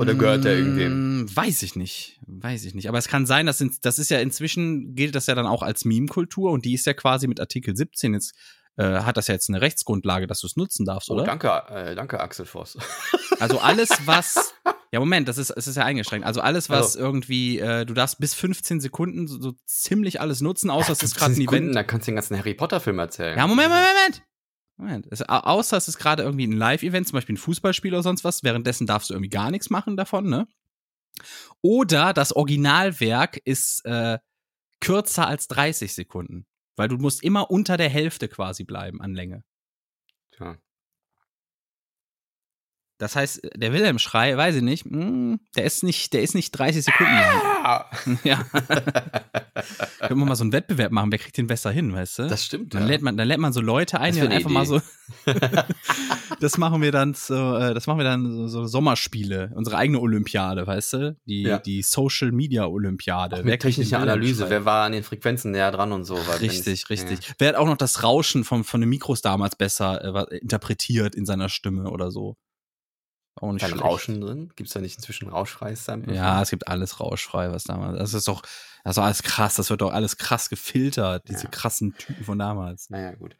Oder gehört der irgendwem? Mm, Weiß ich nicht. Weiß ich nicht. Aber es kann sein, dass in, das ist ja inzwischen, gilt das ja dann auch als Meme-Kultur und die ist ja quasi mit Artikel 17 jetzt, äh, hat das ja jetzt eine Rechtsgrundlage, dass du es nutzen darfst, Oh, oder? danke, äh, danke, Axel Voss. Also alles, was. Ja, Moment, das ist, es ist ja eingeschränkt. Also alles, was Also- irgendwie, äh, du darfst bis 15 Sekunden so, so ziemlich alles nutzen, außer es ist gerade ein 15 Sekunden, Event. Da kannst du den ganzen Harry Potter-Film erzählen. Ja, Moment, Moment, Moment. Moment. Au- außer es ist gerade irgendwie ein Live-Event, zum Beispiel ein Fußballspiel oder sonst was, währenddessen darfst du irgendwie gar nichts machen davon, ne? Oder das Originalwerk ist äh, kürzer als 30 Sekunden. Weil du musst immer unter der Hälfte quasi bleiben an Länge. Tja. Das heißt, der Wilhelm-Schrei, weiß ich nicht, mh, der ist nicht, der ist nicht 30 Sekunden lang. Ah! Ja. Können wir mal so einen Wettbewerb machen, wer kriegt den besser hin, weißt du? Das stimmt, Dann ja. lädt man, dann lädt man so Leute ein, die dann einfach mal so. das machen wir dann so, äh, das machen wir dann so, so Sommerspiele, unsere eigene Olympiade, weißt du? Die, Ja. die Social Media Olympiade. Auch Wer mit technischer Analyse, wer war an den Frequenzen näher dran und so. Richtig, richtig. Wer hat auch noch das Rauschen von, von den Mikros damals besser äh, interpretiert in seiner Stimme oder so? Auch nicht. Kein schlecht. Rauschen drin? Gibt es da nicht inzwischen rauschfreies Sample? Ja, es gibt alles rauschfrei, was damals. Das ist doch, das ist doch alles krass. Das wird doch alles krass gefiltert, diese Ja. krassen Typen von damals. Naja, gut.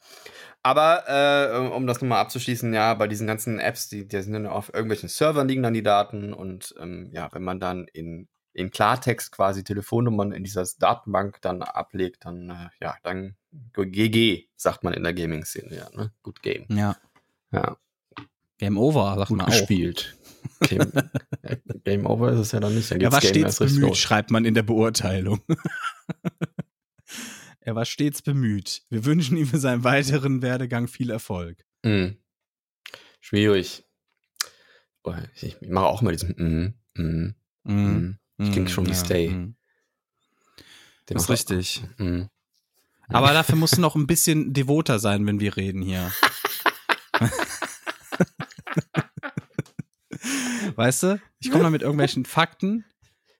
Aber äh, um das nochmal abzuschließen, ja, bei diesen ganzen Apps, die, die sind dann auf irgendwelchen Servern liegen dann die Daten und ähm, ja, wenn man dann in, in Klartext quasi Telefonnummern in dieser Datenbank dann ablegt, dann äh, ja, dann GG, sagt man in der Gaming-Szene, ja, ne? Good Game. Ja. Ja, Game over, man auch. gespielt. Game, ja, Game Over ist es ja dann nicht. Dann Er war Game stets bemüht, los. schreibt man in der Beurteilung. er war stets bemüht. Wir wünschen ihm für seinen weiteren Werdegang viel Erfolg. Mm. Schwierig. Oh, ich, ich mache auch mal diesen mm, mm, mm. Ich klinge schon wie Stay. mm. Das ist richtig. Mm. Aber dafür musst du noch ein bisschen devoter sein, wenn wir reden hier. weißt du? Ich komme da mit irgendwelchen Fakten.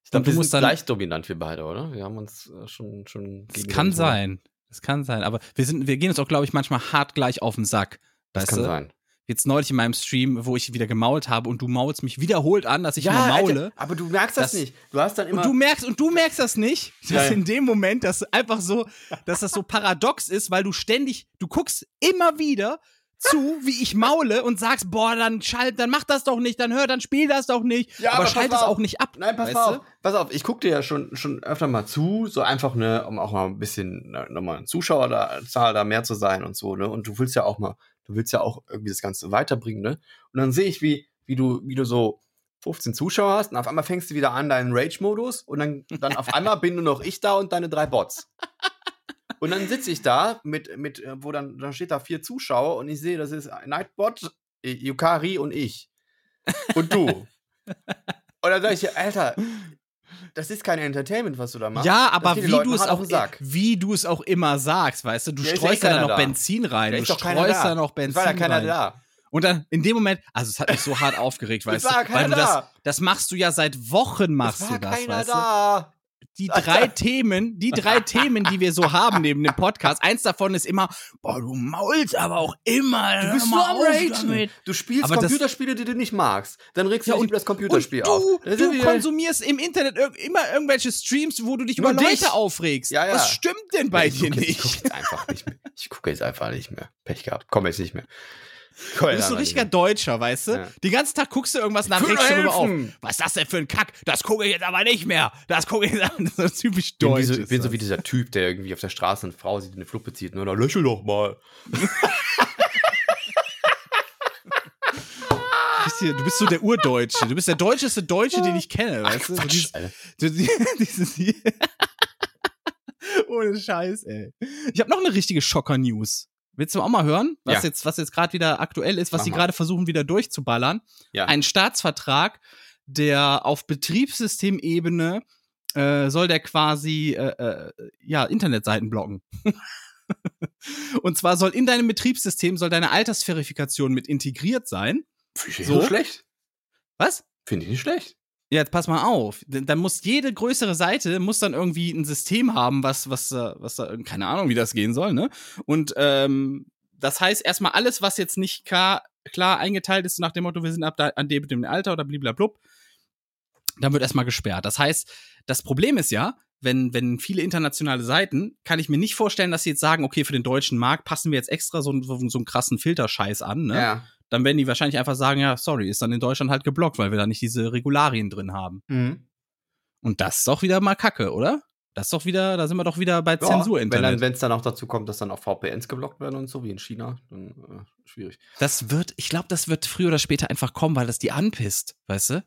Ich glaube, du musst dann- gleich dominant, wir beide, oder? Wir haben uns äh, schon, schon Das gegenüber kann sein. Das kann sein. Aber wir sind, wir gehen uns auch, glaube ich, manchmal hart gleich auf den Sack. Das Weißt kann du? sein. Jetzt neulich in meinem Stream, wo ich wieder gemault habe und du maulst mich wiederholt an, dass ich nur maule. Alter, aber du merkst das, Das- nicht. Du hast dann immer. Und du merkst, und du merkst das nicht, dass Ja, ja. in dem Moment, dass einfach so, dass das so paradox ist, weil du ständig, du guckst immer wieder zu, wie ich maule und sagst, boah, dann schalt, dann mach das doch nicht, dann hör, dann spiel das doch nicht. Ja, aber aber schalt es auf. auch nicht ab. Nein, pass mal du? auf. Pass auf, ich gucke dir ja schon, schon öfter mal zu, so einfach, ne, um auch mal ein bisschen ne, nochmal ein Zuschauerzahl da mehr zu sein und so, ne? Und du willst ja auch mal, du willst ja auch irgendwie das Ganze weiterbringen, ne? Und dann sehe ich, wie, wie du, wie du so 15 Zuschauer hast und auf einmal fängst du wieder an deinen Rage-Modus und dann, dann auf einmal bin nur noch ich da und deine drei Bots. Und dann sitze ich da mit, mit, äh, wo dann, dann steht da vier Zuschauer und ich sehe, das ist Nightbot, Yukari und ich. Und du. Und dann sag ich Alter, das ist kein Entertainment, was du da machst. Ja, aber wie du es auch wie du es auch immer sagst, weißt du, du Ja, streust eh da noch da. Benzin rein, du streust da. noch Benzin war da keiner rein. da. Und dann in dem Moment, also es hat mich so hart aufgeregt, weißt du, weil du das, da. das machst du ja seit Wochen machst du das, keiner weißt du? da. Die drei Themen, die drei Themen, die wir so haben neben dem Podcast, eins davon ist immer, boah, du maulst aber auch immer, Du bist mal am Ragen. Du spielst Aber das- Computerspiele, die du nicht magst. Dann regst du Ja, dich über das Und Computerspiel du, auf. Da sind du konsumierst im Internet irg immer irgendwelche Streams, wo du dich Nur über Leute dich. aufregst. Ja, ja. Was stimmt denn bei ich dir guck jetzt, Ich nicht? gucke jetzt einfach nicht mehr. Ich gucke jetzt einfach nicht mehr. Pech gehabt. Komm jetzt nicht mehr. Komm Du bist so einfach richtiger. Deutscher, weißt du? Ja. Den ganzen Tag guckst du irgendwas nach, du darüber auf. Was ist das denn für ein Kack? Das gucke ich jetzt aber nicht mehr. Das gucke ich jetzt aber. Das ist so typisch Ich bin, deutsch. so, ich bin so wie dieser Typ, der irgendwie auf der Straße eine Frau sieht, eine Fluppe zieht. Nur, da lächel doch mal. Du bist so der Urdeutsche. Du bist der deutscheste Deutsche, den ich kenne, weißt du? So Quatsch, dieses, so die- dieses hier. Ohne Scheiß, ey. Ich habe noch eine richtige Schocker-News. Willst du auch mal hören, was Ja. jetzt, was jetzt gerade wieder aktuell ist, was Mach mal. gerade versuchen wieder durchzuballern? Ja. Ein Staatsvertrag, der auf Betriebssystemebene äh, soll der quasi äh, äh, ja Internetseiten blocken. Und zwar soll in deinem Betriebssystem soll deine Altersverifikation mit integriert sein. Finde ich nicht So? so schlecht. Was? Finde ich nicht schlecht. Ja, jetzt pass mal auf. Dann muss jede größere Seite muss dann irgendwie ein System haben, was, was, was da, keine Ahnung, wie das gehen soll, ne? Und ähm, das heißt erstmal alles, was jetzt nicht klar, klar eingeteilt ist, nach dem Motto, wir sind ab da, an dem, dem Alter oder bliblablub, dann wird erstmal gesperrt. Das heißt, das Problem ist ja, wenn, wenn viele internationale Seiten, kann ich mir nicht vorstellen, dass sie jetzt sagen, okay, für den deutschen Markt passen wir jetzt extra so, einen- so, einen krassen Filterscheiß an, ne? Ja. Dann werden die wahrscheinlich einfach sagen, ja, sorry, ist dann in Deutschland halt geblockt, weil wir da nicht diese Regularien drin haben. Mhm. Und das ist doch wieder mal Kacke, oder? Das ist doch wieder, da sind wir doch wieder bei Ja, Zensur Internet. wenn es dann auch dazu kommt, dass dann auch VPNs geblockt werden und so, wie in China, dann äh, schwierig. Das wird, ich glaube, das wird früher oder später einfach kommen, weil das die anpisst, weißt du?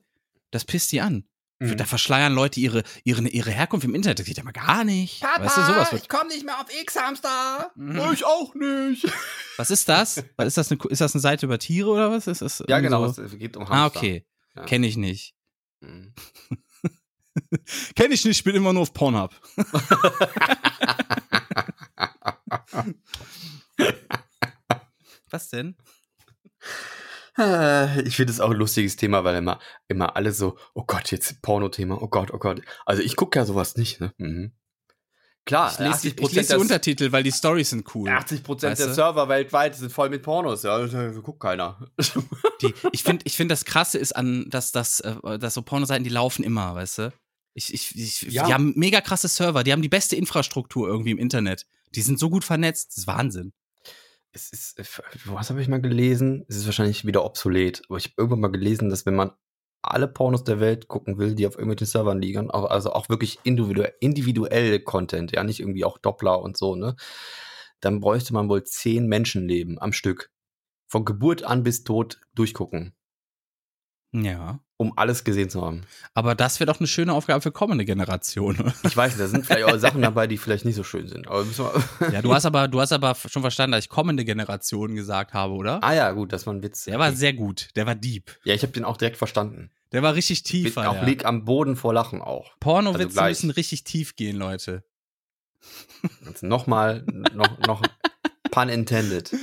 Das pisst die an. Mhm. Da verschleiern Leute ihre, ihre, ihre Herkunft im Internet. Das geht ja mal gar nicht. weißt du, sowas wird. komm nicht mehr auf X-Hamster. Mhm. Ich auch nicht. Was ist das? Was ist das eine, ist das eine Seite über Tiere oder was? Ist das Ja, genau, So? es geht um Ah, Hamster. okay. Ja. Kenne ich nicht. Mhm. Kenne ich nicht, ich bin immer nur auf Pornhub. Was denn? Äh, Ich finde es auch ein lustiges Thema, weil immer, immer alle so, oh Gott, jetzt Porno-Thema, oh Gott, oh Gott. Also ich gucke ja sowas nicht, ne? Mhm. Klar, Ich lese, 80 ich lese die Untertitel, weil die Stories sind cool. 80 Prozent der du? Server weltweit sind voll mit Pornos. Ja, da guckt keiner. Die, ich finde, ich finde das Krasse ist an, dass das, äh, dass so Pornoseiten, die laufen immer, weißt du? Ich, ich, ich, Ja. Die haben mega krasse Server, die haben die beste Infrastruktur irgendwie im Internet. Die sind so gut vernetzt, das ist Wahnsinn. Es ist, äh, was habe ich mal gelesen? Es ist wahrscheinlich wieder obsolet, aber ich habe irgendwann mal gelesen, dass wenn man alle Pornos der Welt gucken will, die auf irgendwelchen Servern liegen, also auch wirklich individuell, individuell Content, ja, nicht irgendwie auch Doppler und so, ne? Dann bräuchte man wohl zehn Menschenleben am Stück. Von Geburt an bis Tod durchgucken, Ja. Um alles gesehen zu haben. Aber das wäre doch eine schöne Aufgabe für kommende Generationen. Ich weiß, da sind vielleicht auch Sachen dabei, die vielleicht nicht so schön sind. Aber müssen wir ja, du hast aber, du hast aber schon verstanden, dass ich kommende Generationen gesagt habe, oder? ah ja, gut, das war ein Witz. Der war sehr gut, der war deep. ja, ich habe den auch direkt verstanden. Der war richtig tief, auch Alter. lieg am Boden vor Lachen auch. Pornowitze also müssen richtig tief gehen, Leute. Jetzt nochmal, noch, noch pun intended.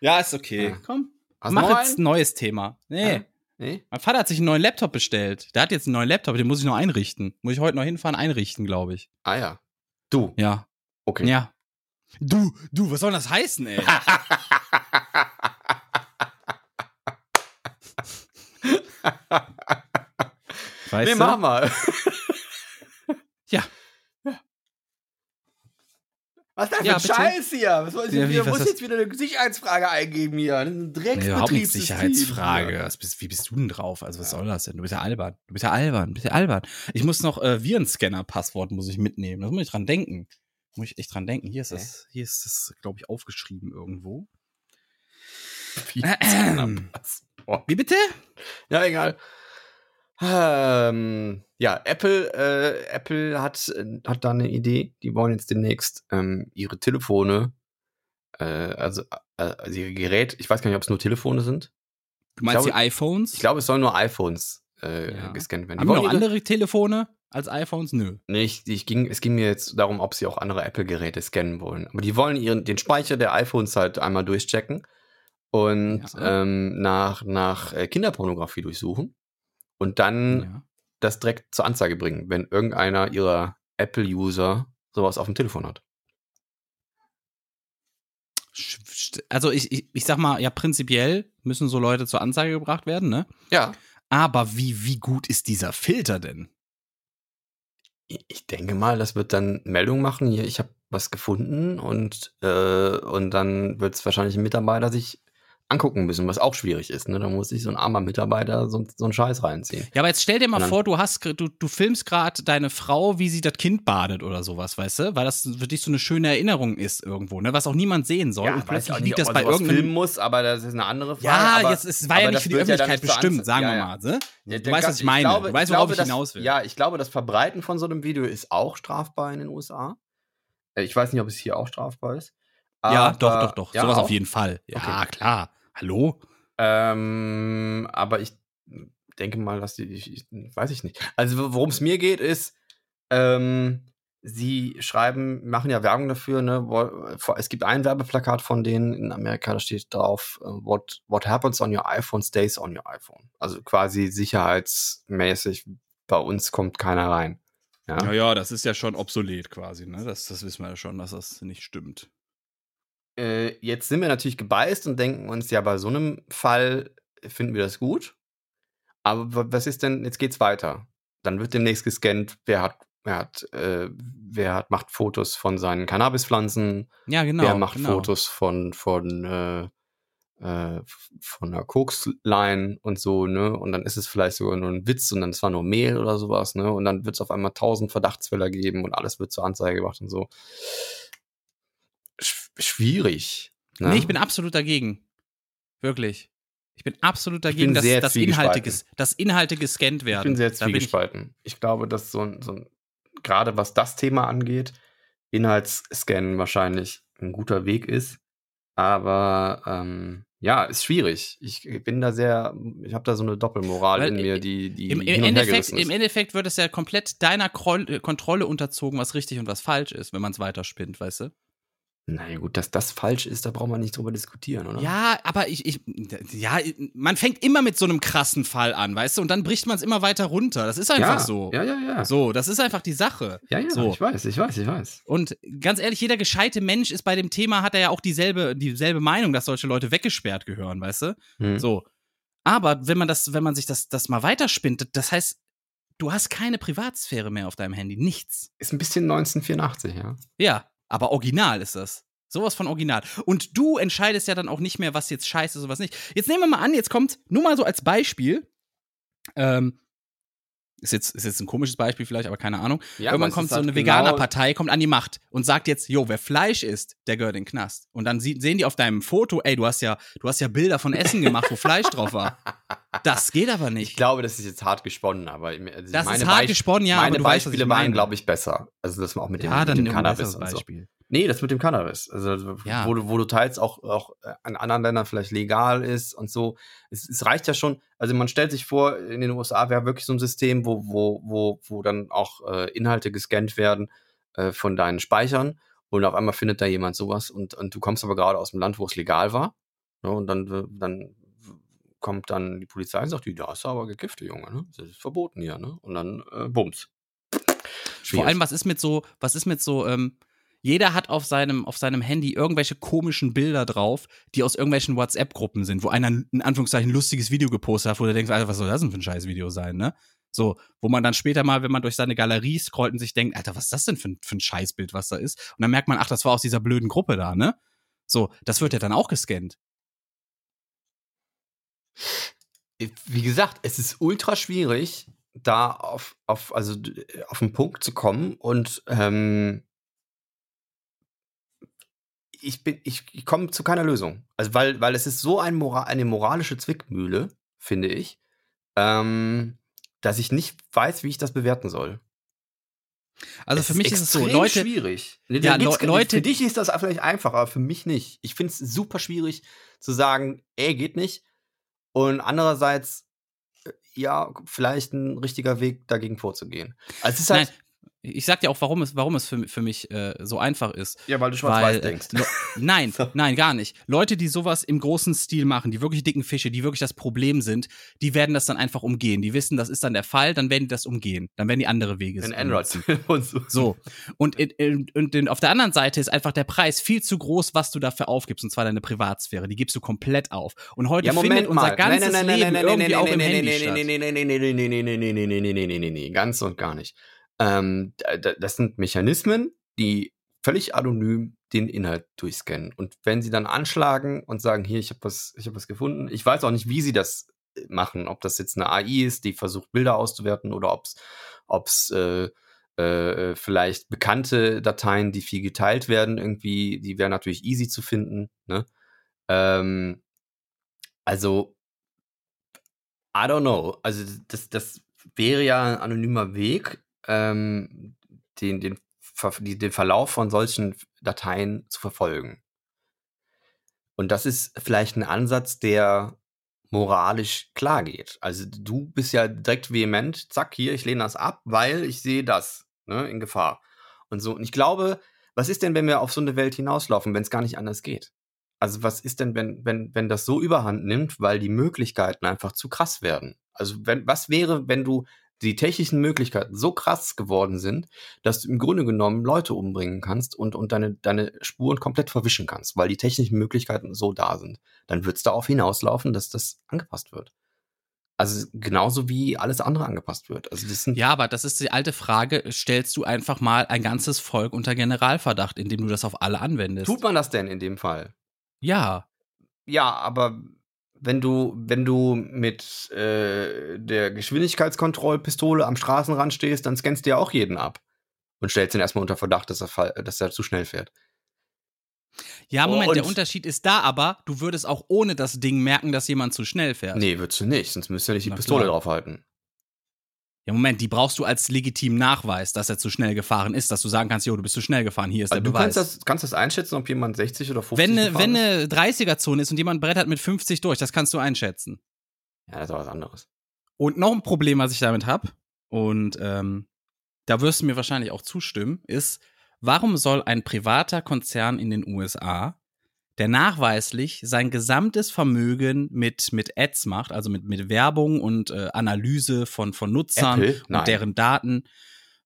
Ja, ist okay. Ja. Komm. Hast Mach noch jetzt ein neues Thema. Nee. Ja. Nee? Mein Vater hat sich einen neuen Laptop bestellt. Der hat jetzt einen neuen Laptop, den muss ich noch einrichten. Muss ich heute noch hinfahren, einrichten, glaube ich. Ah ja. Du. Ja. Okay. Ja. Du, du, was soll das heißen, ey? weißt nee, du? mach mal. Ja. Was ist das für Ja, ein bitte. Scheiß hier? Was soll ich Ja, jetzt wie, muss jetzt wieder eine Sicherheitsfrage eingeben hier. Ein nicht Sicherheitsfrage. Was bist, wie bist du denn drauf? Also, was soll das denn? Du bist ja albern. Du bist ja albern. Du bist ja albern. Ich muss noch äh, Virenscanner-Passwort muss ich mitnehmen. Da muss ich dran denken. Muss ich echt dran denken. Hier ist Okay. das, hier ist das, glaube ich, aufgeschrieben irgendwo. Oh. Wie bitte? Ja, egal. Ähm, ja, Apple, äh, Apple hat, äh, hat da eine Idee. Die wollen jetzt demnächst ähm, ihre Telefone, äh, also, äh, also ihre Geräte, ich weiß gar nicht, ob es nur Telefone sind. Du meinst glaube- die iPhones? Ich glaube, es sollen nur iPhones äh, Ja. gescannt werden. Die Haben noch ihre- andere Telefone als iPhones? Nö. Nee, ich, ich ging, es ging mir jetzt darum, ob sie auch andere Apple-Geräte scannen wollen. Aber die wollen ihren, den Speicher der iPhones halt einmal durchchecken und Ja. ähm, nach, nach äh, Kinderpornografie durchsuchen und dann Ja. das direkt zur Anzeige bringen, wenn irgendeiner ihrer Apple-User sowas auf dem Telefon hat. Also ich, ich, ich sag mal, ja, prinzipiell müssen so Leute zur Anzeige gebracht werden, ne? Ja. Aber wie, wie gut ist dieser Filter denn? Ich ich denke mal, das wird dann Meldung machen, hier, ich habe was gefunden und, äh, und dann wird es wahrscheinlich ein Mitarbeiter sich angucken müssen, was auch schwierig ist. Ne? Da muss sich so ein armer Mitarbeiter so, so einen Scheiß reinziehen. Ja, aber jetzt stell dir mal vor, du hast, du, du filmst gerade deine Frau, wie sie das Kind badet oder sowas, weißt du? Weil das für dich so eine schöne Erinnerung ist irgendwo, ne? Was auch niemand sehen soll. und plötzlich liegt das bei irgendeinem. filmen muss, aber das ist eine andere Frage. ja, aber, jetzt es war ja nicht das für die ja Öffentlichkeit nicht zur bestimmt, sagen ja, wir ja. mal. Ne? Ja, du weißt, was ich meine. glaube- du weißt, ich worauf glaube, ich das- hinaus will. Ja, ich glaube, das Verbreiten von so einem Video ist auch strafbar in den USA. Äh, Ich weiß nicht, ob es hier auch strafbar ist. ja, Aber- doch, doch, doch. Ja, Sowas auf jeden Fall. Ja, Okay. klar. Hallo? Ähm, aber ich denke mal, dass die, ich, ich, weiß ich nicht. Also worum es mir geht, ist, ähm, sie schreiben, machen ja Werbung dafür, ne? Es gibt ein Werbeplakat von denen in Amerika, da steht drauf, äh, what, what happens on your iPhone stays on your iPhone. Also quasi sicherheitsmäßig, bei uns kommt keiner rein. Ja. Naja, das ist ja schon obsolet quasi, ne? Das, das wissen wir ja schon, dass das nicht stimmt. Äh, jetzt sind wir natürlich gebeißt und denken uns, ja, bei so einem Fall finden wir das gut. Aber wa- was ist denn, jetzt geht's weiter. Dann wird demnächst gescannt, wer hat, wer hat, äh, wer hat, macht Fotos von seinen Cannabispflanzen, Ja, genau. wer macht genau. Fotos von, von, äh, äh, von einer Koksline und so, ne? Und dann ist es vielleicht sogar nur ein Witz und dann ist zwar nur Mehl oder sowas, ne? Und dann wird es auf einmal tausend Verdachtsfälle geben und alles wird zur Anzeige gebracht und so. Sch schwierig. Ne? Nee, ich bin absolut dagegen. Wirklich. Ich bin absolut bin dagegen, dass, sehr dass, Inhalte, zwiegespalten. dass Inhalte gescannt werden. ich bin sehr bin ich- zwiegespalten. Ich, glaube, dass so ein, so ein gerade was das Thema angeht, Inhaltsscannen wahrscheinlich ein guter Weg ist. Aber ähm, ja, ist schwierig. Ich bin da sehr, ich habe da so eine Doppelmoral Weil in mir, die, die Im, im, Endeffekt. Im Endeffekt wird es ja komplett deiner äh, Kontrolle unterzogen, was richtig und was falsch ist, wenn man es weiterspinnt, weißt du? Naja, gut, dass das falsch ist, da braucht man nicht drüber diskutieren, oder? Ja, aber ich, ich, ja, man fängt immer mit so einem krassen Fall an, weißt du, und dann bricht man es immer weiter runter. Das ist einfach ja, so. Ja, ja, ja. So, das ist einfach die Sache. ja, ja, so. ich weiß, ich weiß, ich weiß. Und ganz ehrlich, jeder gescheite Mensch ist bei dem Thema, hat er ja auch dieselbe, dieselbe Meinung, dass solche Leute weggesperrt gehören, weißt du? Hm. So. Aber wenn man das, wenn man sich das, das mal weiterspinnt, das heißt, du hast keine Privatsphäre mehr auf deinem Handy. Nichts. Ist ein bisschen 1984, ja. Ja, aber original ist das. Sowas von original. Und du entscheidest ja dann auch nicht mehr, was jetzt scheiße ist und was nicht. Jetzt nehmen wir mal an, jetzt kommt, nur mal so als Beispiel, ähm, ist jetzt, ist jetzt ein komisches Beispiel vielleicht, aber keine Ahnung. ja Irgendwann kommt so halt eine genau- Veganerpartei, kommt an die Macht und sagt jetzt, jo, wer Fleisch isst, der gehört in den Knast. Und dann sie, sehen die auf deinem Foto, ey, du hast ja, du hast ja Bilder von Essen gemacht, wo Fleisch drauf war. Das geht aber nicht. Ich glaube, das ist jetzt hart gesponnen, aber also das meine ist hart Beisp- gesponnen, ja, meine weißt, Beispiele ich waren, glaube ich, besser. Also das war auch mit dem, ja, mit dem Cannabis und so. Beispiel. Nee, das mit dem Cannabis. Also Ja. wo, du, wo du teils auch, auch äh, in anderen Ländern vielleicht legal ist und so. Es, es reicht ja schon. Also man stellt sich vor, in den USA wäre wirklich so ein System, wo, wo, wo, wo dann auch äh, Inhalte gescannt werden äh, von deinen Speichern und auf einmal findet da jemand sowas und, und du kommst aber gerade aus dem Land, wo es legal war. Ne, und dann, dann kommt dann die Polizei und sagt, "Ja, da du aber gekifft, Junge, ne? Das ist verboten hier, ne? Und dann äh, bums. Vor allem, was ist mit so, was ist mit so, ähm, jeder hat auf seinem, auf seinem Handy irgendwelche komischen Bilder drauf, die aus irgendwelchen WhatsApp-Gruppen sind, wo einer in Anführungszeichen ein lustiges Video gepostet hat, wo du denkst, Alter, was soll das denn für ein scheiß Video sein, ne? So, wo man dann später mal, wenn man durch seine Galerie scrollt und sich denkt, Alter, was ist das denn für ein, für ein Scheißbild, was da ist? Und dann merkt man, ach, das war aus dieser blöden Gruppe da, ne? So, das wird ja dann auch gescannt. wie gesagt, es ist ultra schwierig, da auf, auf, also, auf den Punkt zu kommen und ähm, ich bin, ich, ich komme zu keiner Lösung. Also, weil, weil es ist so ein Mora eine moralische Zwickmühle, finde ich, ähm, dass ich nicht weiß, wie ich das bewerten soll. Also für mich ist es so, Leute, schwierig. Ja, Le- Leute- für dich ist das vielleicht einfach, aber für mich nicht. Ich finde es super schwierig zu sagen, ey, geht nicht. Und andererseits, äh, ja, vielleicht ein richtiger Weg, dagegen vorzugehen. Also es ist halt. Nein, ich sag dir auch, warum es, warum es für, für mich äh, so einfach ist. Ja, weil du schwarz-weiß denkst. Äh, nein, nein, gar nicht. Leute, die sowas im großen Stil machen, die wirklich dicken Fische, die wirklich das Problem sind, die werden das dann einfach umgehen. Die wissen, das ist dann der Fall, dann werden die das umgehen. Dann werden die andere Wege sind. In Android. und so. so. Und, in, und auf der anderen Seite ist einfach der Preis viel zu groß, was du dafür aufgibst, und zwar deine Privatsphäre. Die gibst du komplett auf. Und heute ja, findet unser ganzes Leben irgendwie auch im Handy statt. Ganz und gar nicht. Ähm, da- das sind Mechanismen, die völlig anonym den Inhalt durchscannen. Und wenn sie dann anschlagen und sagen, hier, ich habe was, ich habe was gefunden, ich weiß auch nicht, wie sie das äh, machen, ob das jetzt eine AI ist, die versucht, Bilder auszuwerten, oder ob es ob's, äh, äh, vielleicht bekannte Dateien, die viel geteilt werden, irgendwie, die wären natürlich easy zu finden. Ne? Ähm, also, I don't know. Also, das, das wäre ja ein anonymer Weg, ähm, den, den, den Verlauf von solchen Dateien zu verfolgen. Und das ist vielleicht ein Ansatz, der moralisch klar geht. Also du bist ja direkt vehement, zack, hier, ich lehne das ab, weil ich sehe das ne, in Gefahr. Und so. Und ich glaube, was ist denn, wenn wir auf so eine Welt hinauslaufen, wenn es gar nicht anders geht? Also was ist denn, wenn, wenn, wenn das so überhand nimmt, weil die Möglichkeiten einfach zu krass werden? Also wenn, was wäre, wenn du die technischen Möglichkeiten so krass geworden sind, dass du im Grunde genommen Leute umbringen kannst und, und deine, deine Spuren komplett verwischen kannst, weil die technischen Möglichkeiten so da sind. Dann wird es darauf hinauslaufen, dass das angepasst wird. Also genauso wie alles andere angepasst wird. Also das sind Ja, aber das ist die alte Frage, stellst du einfach mal ein ganzes Volk unter Generalverdacht, indem du das auf alle anwendest? tut man das denn in dem Fall? ja. Ja, aber wenn du, wenn du mit äh, der Geschwindigkeitskontrollpistole am Straßenrand stehst, dann scannst du ja auch jeden ab und stellst ihn erstmal unter Verdacht, dass er, dass er zu schnell fährt. Ja, Moment, der Und- Unterschied ist da aber, du würdest auch ohne das Ding merken, dass jemand zu schnell fährt. Nee, würdest du nicht, sonst müsst ihr nicht die Na Pistole klar. draufhalten. Ja, Moment, die brauchst du als legitimen Nachweis, dass er zu schnell gefahren ist, dass du sagen kannst, jo, du bist zu schnell gefahren, hier ist der du Beweis. kannst das, kannst das einschätzen, ob jemand 60 oder 50 wenn eine, gefahren wenn ist? eine 30er-Zone ist und jemand brettert mit 50 durch, das kannst du einschätzen. Ja, das ist was anderes. Und noch ein Problem, was ich damit habe, und ähm, da wirst du mir wahrscheinlich auch zustimmen, ist, warum soll ein privater Konzern in den USA, der nachweislich sein gesamtes Vermögen mit, mit Ads macht, also mit, mit Werbung und äh, Analyse von, von Nutzern Apple? Nein. und deren Daten,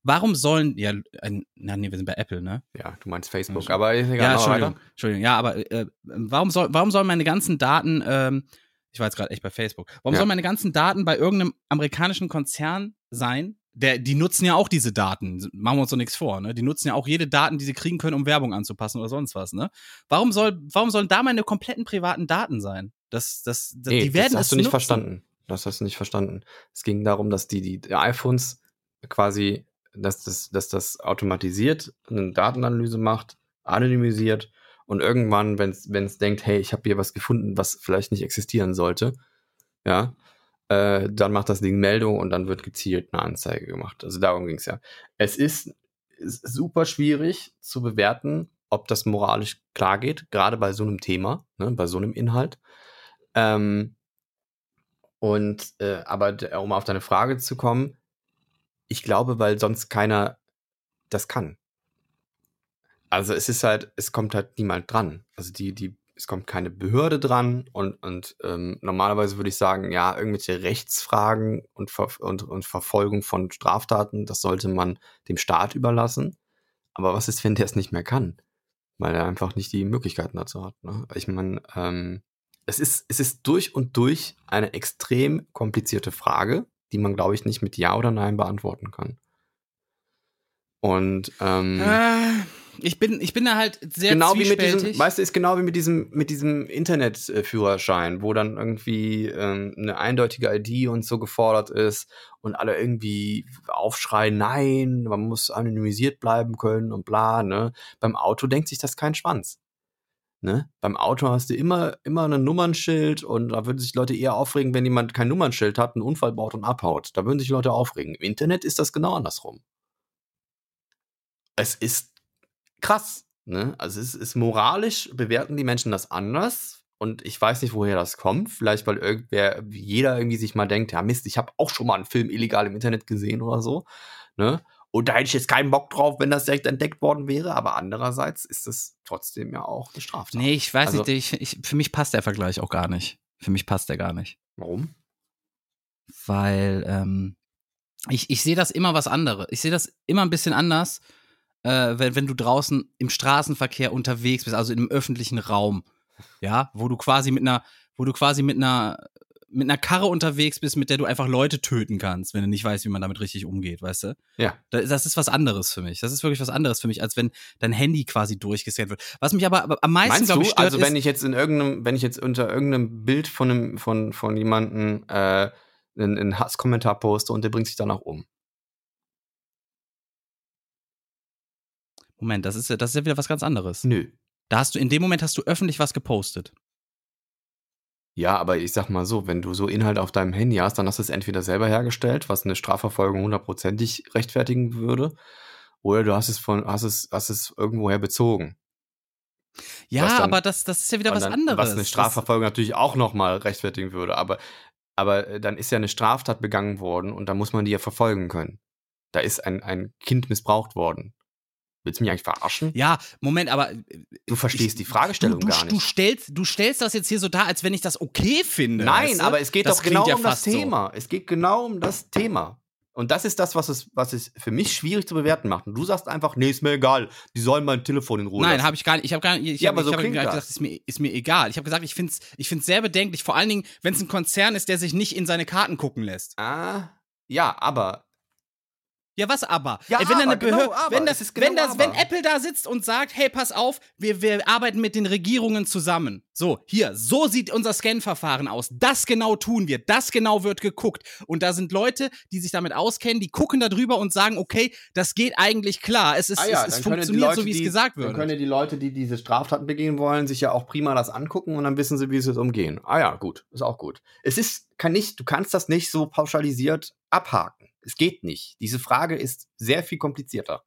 warum sollen, ja, ein, na, nee, wir sind bei Apple, ne? Ja, du meinst Facebook, Ja, aber ist egal. Ja, Entschuldigung. Entschuldigung. Ja, aber äh, warum soll, warum sollen meine ganzen Daten, ähm, ich war jetzt gerade echt bei Facebook, warum Ja. sollen meine ganzen Daten bei irgendeinem amerikanischen Konzern sein? Der, die nutzen ja auch diese Daten. Machen wir uns doch nichts vor, ne? Die nutzen ja auch jede Daten, die sie kriegen können, um Werbung anzupassen oder sonst was, ne? Warum soll, warum sollen da meine kompletten privaten Daten sein? Das, das, das Nee, die werden das hast es du nicht nutzen. verstanden. Das hast du nicht verstanden. Es ging darum, dass die, die, iPhones quasi, dass das, dass das automatisiert eine Datenanalyse macht, anonymisiert und irgendwann, wenn es denkt, hey, ich habe hier was gefunden, was vielleicht nicht existieren sollte, ja, äh, dann macht das Ding Meldung und dann wird gezielt eine Anzeige gemacht. Also darum ging es ja. Es ist, ist super schwierig zu bewerten, ob das moralisch klar geht, gerade bei so einem Thema, ne, bei so einem Inhalt. Ähm, und äh, aber um auf deine Frage zu kommen, ich glaube, weil sonst keiner das kann. Also es ist halt, es kommt halt niemand dran. Also die, die, es kommt keine Behörde dran und, und ähm, normalerweise würde ich sagen, ja, irgendwelche Rechtsfragen und, Ver und, und Verfolgung von Straftaten, das sollte man dem Staat überlassen. Aber was ist, wenn der es nicht mehr kann? Weil er einfach nicht die Möglichkeiten dazu hat. Ne? Ich meine, ähm, es ist, es ist durch und durch eine extrem komplizierte Frage, die man, glaube ich, nicht mit Ja oder Nein beantworten kann. Und ähm, Äh, ich bin, ich bin da halt sehr genau wie mit diesem, weißt du, ist genau wie mit diesem, mit diesem Internetführerschein, wo dann irgendwie ähm, eine eindeutige ID und so gefordert ist und alle irgendwie aufschreien, nein, man muss anonymisiert bleiben können und bla, ne? Beim Auto denkt sich das kein Schwanz. Ne? Beim Auto hast du immer, immer ein Nummernschild und da würden sich Leute eher aufregen, wenn jemand kein Nummernschild hat, einen Unfall baut und abhaut. Da würden sich Leute aufregen. Im Internet ist das genau andersrum. Es ist krass. Ne? Also es ist moralisch, bewerten die Menschen das anders und ich weiß nicht, woher das kommt. Vielleicht, weil irgendwer, jeder irgendwie sich mal denkt, ja Mist, ich habe auch schon mal einen Film illegal im Internet gesehen oder so. Ne? Und da hätte ich jetzt keinen Bock drauf, wenn das direkt entdeckt worden wäre. Aber andererseits ist es trotzdem ja auch eine Straftat. Nee, ich weiß Also- nicht, ich, ich, für mich passt der Vergleich auch gar nicht. Für mich passt der gar nicht. Warum? Weil ähm, ich, ich sehe das immer was anderes. Ich sehe das immer ein bisschen anders, äh, wenn, wenn du draußen im Straßenverkehr unterwegs bist, also im öffentlichen Raum. Ja, wo du quasi mit einer, wo du quasi mit einer mit einer Karre unterwegs bist, mit der du einfach Leute töten kannst, wenn du nicht weißt, wie man damit richtig umgeht, weißt du? Ja. Da- Das ist was anderes für mich. Das ist wirklich was anderes für mich, als wenn dein Handy quasi durchgescannt wird. Was mich aber, aber am meisten, Meinst glaube du, ich, stört, also wenn ich jetzt in irgendeinem, wenn ich jetzt unter irgendeinem Bild von einem, von, von jemandem äh, einen, einen Hasskommentar poste und der bringt sich danach um? Moment, das ist ja, das ist ja wieder was ganz anderes. Nö. Da hast du, in dem Moment hast du öffentlich was gepostet. Ja, aber ich sag mal so, wenn du so Inhalt auf deinem Handy hast, dann hast du es entweder selber hergestellt, was eine Strafverfolgung hundertprozentig rechtfertigen würde, oder du hast es von, hast es, hast es irgendwoher bezogen. Ja, dann- aber das, das ist ja wieder was dann, anderes. Was eine Strafverfolgung natürlich auch nochmal rechtfertigen würde. Aber, aber äh, dann ist ja eine Straftat begangen worden und da muss man die ja verfolgen können. Da ist ein, ein Kind missbraucht worden. Willst du mich eigentlich verarschen? Ja, Moment, aber äh, Du verstehst ich- die Fragestellung du, du, gar Du nicht. stellst, du stellst das jetzt hier so dar, als wenn ich das okay finde. Nein, weißt du? aber es geht Das doch genau ja um das fast so. Thema. Es geht genau um das Thema. Und das ist das, was es, was es für mich schwierig zu bewerten macht. Und du sagst einfach, nee, ist mir egal. Die sollen mein Telefon in Ruhe Nein, habe ich gar nicht. Ich habe gar nicht. Ich Ja, hab, aber so ich hab nicht das. gesagt, ist mir, ist mir egal. Ich habe gesagt, ich finde es ich find's sehr bedenklich, vor allen Dingen, wenn es ein Konzern ist, der sich nicht in seine Karten gucken lässt. Ah, ja, aber Ja, was aber? Ja, wenn aber, eine Behörde, genau, aber. wenn, das, ist genau wenn, das, wenn. Apple da sitzt und sagt, hey, pass auf, wir, wir arbeiten mit den Regierungen zusammen. So, hier, so sieht unser Scan-Verfahren aus. Das genau tun wir. Das genau wird geguckt. Und da sind Leute, die sich damit auskennen, die gucken da drüber und sagen, okay, das geht eigentlich klar. Es, ist, Ah ja, es, es dann können funktioniert Leute, so, wie es gesagt Dann wird. können ja die Leute, die diese Straftaten begehen wollen, sich ja auch prima das angucken und dann wissen sie, wie sie es umgehen. Ah ja, gut, ist auch gut. Es ist, kann nicht, du kannst das nicht so pauschalisiert abhaken. Es geht nicht. Diese Frage ist sehr viel komplizierter.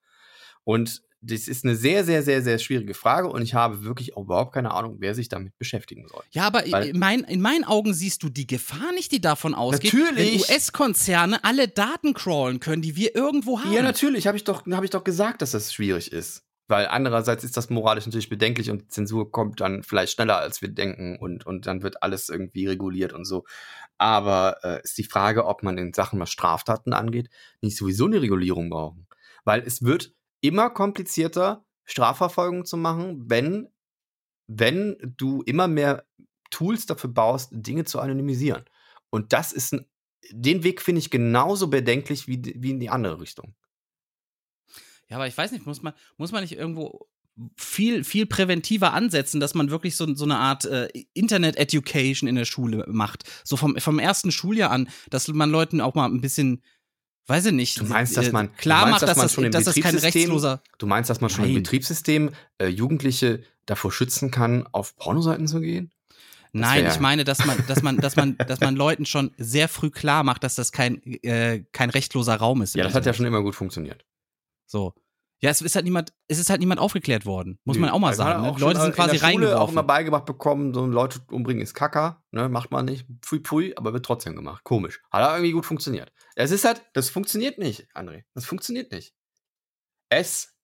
Und das ist eine sehr, sehr, sehr, sehr schwierige Frage und ich habe wirklich auch überhaupt keine Ahnung, wer sich damit beschäftigen soll. Ja, aber in, mein, in meinen Augen siehst du die Gefahr nicht, die davon ausgeht, Natürlich. wenn US-Konzerne alle Daten crawlen können, die wir irgendwo haben. Ja, natürlich, habe ich, doch- hab ich doch gesagt, dass das schwierig ist. Weil andererseits ist das moralisch natürlich bedenklich und Zensur kommt dann vielleicht schneller, als wir denken und, und dann wird alles irgendwie reguliert und so. Aber äh, ist die Frage, ob man in Sachen, was Straftaten angeht, nicht sowieso eine Regulierung brauchen. Weil es wird immer komplizierter, Strafverfolgung zu machen, wenn, wenn du immer mehr Tools dafür baust, Dinge zu anonymisieren. Und das ist ein, den Weg finde ich genauso bedenklich wie, wie in die andere Richtung. Ja, aber ich weiß nicht, muss man, muss man nicht irgendwo viel, viel präventiver ansetzen, dass man wirklich so, so eine Art äh, Internet-Education in der Schule macht. So vom, vom ersten Schuljahr an, dass man Leuten auch mal ein bisschen, weiß ich nicht, Du meinst, dass äh, man- klar du macht, meinst, dass dass, man das, schon im dass das kein Betriebssystem- rechtsloser. Du meinst, dass man schon im Nein. Betriebssystem äh, Jugendliche davor schützen kann, auf Pornoseiten zu gehen? Nein, ich meine, dass man, dass man, dass man, dass man Leuten schon sehr früh klar macht, dass das kein, äh, kein rechtloser Raum ist. im Ja, das hat ja schon immer gut funktioniert. So. Ja, es ist halt niemand, es ist halt niemand aufgeklärt worden. Muss Nö, man auch mal sagen. Ne? auch Leute sind quasi Schule auch reingeworfen. immer beigebracht bekommen, so Leute umbringen ist Kacker, ne, macht man nicht, pfui pfui, aber wird trotzdem gemacht. Komisch. Hat er irgendwie gut funktioniert. Es ist halt, das funktioniert nicht, André. Das funktioniert nicht. Es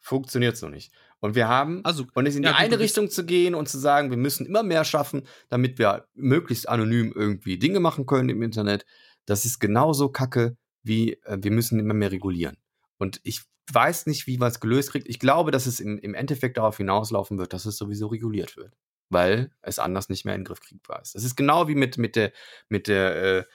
funktioniert so nicht. Und wir haben, Also, und es in ja, die eine Richtung zu gehen und zu sagen, wir müssen immer mehr schaffen, damit wir möglichst anonym irgendwie Dinge machen können im Internet, das ist genauso kacke, wie äh, wir müssen immer mehr regulieren. Und ich weiß nicht, wie man es gelöst kriegt. Ich glaube, dass es im, im Endeffekt darauf hinauslaufen wird, dass es sowieso reguliert wird. Weil es anders nicht mehr in den Griff kriegbar ist. Das ist genau wie mit, mit der, mit der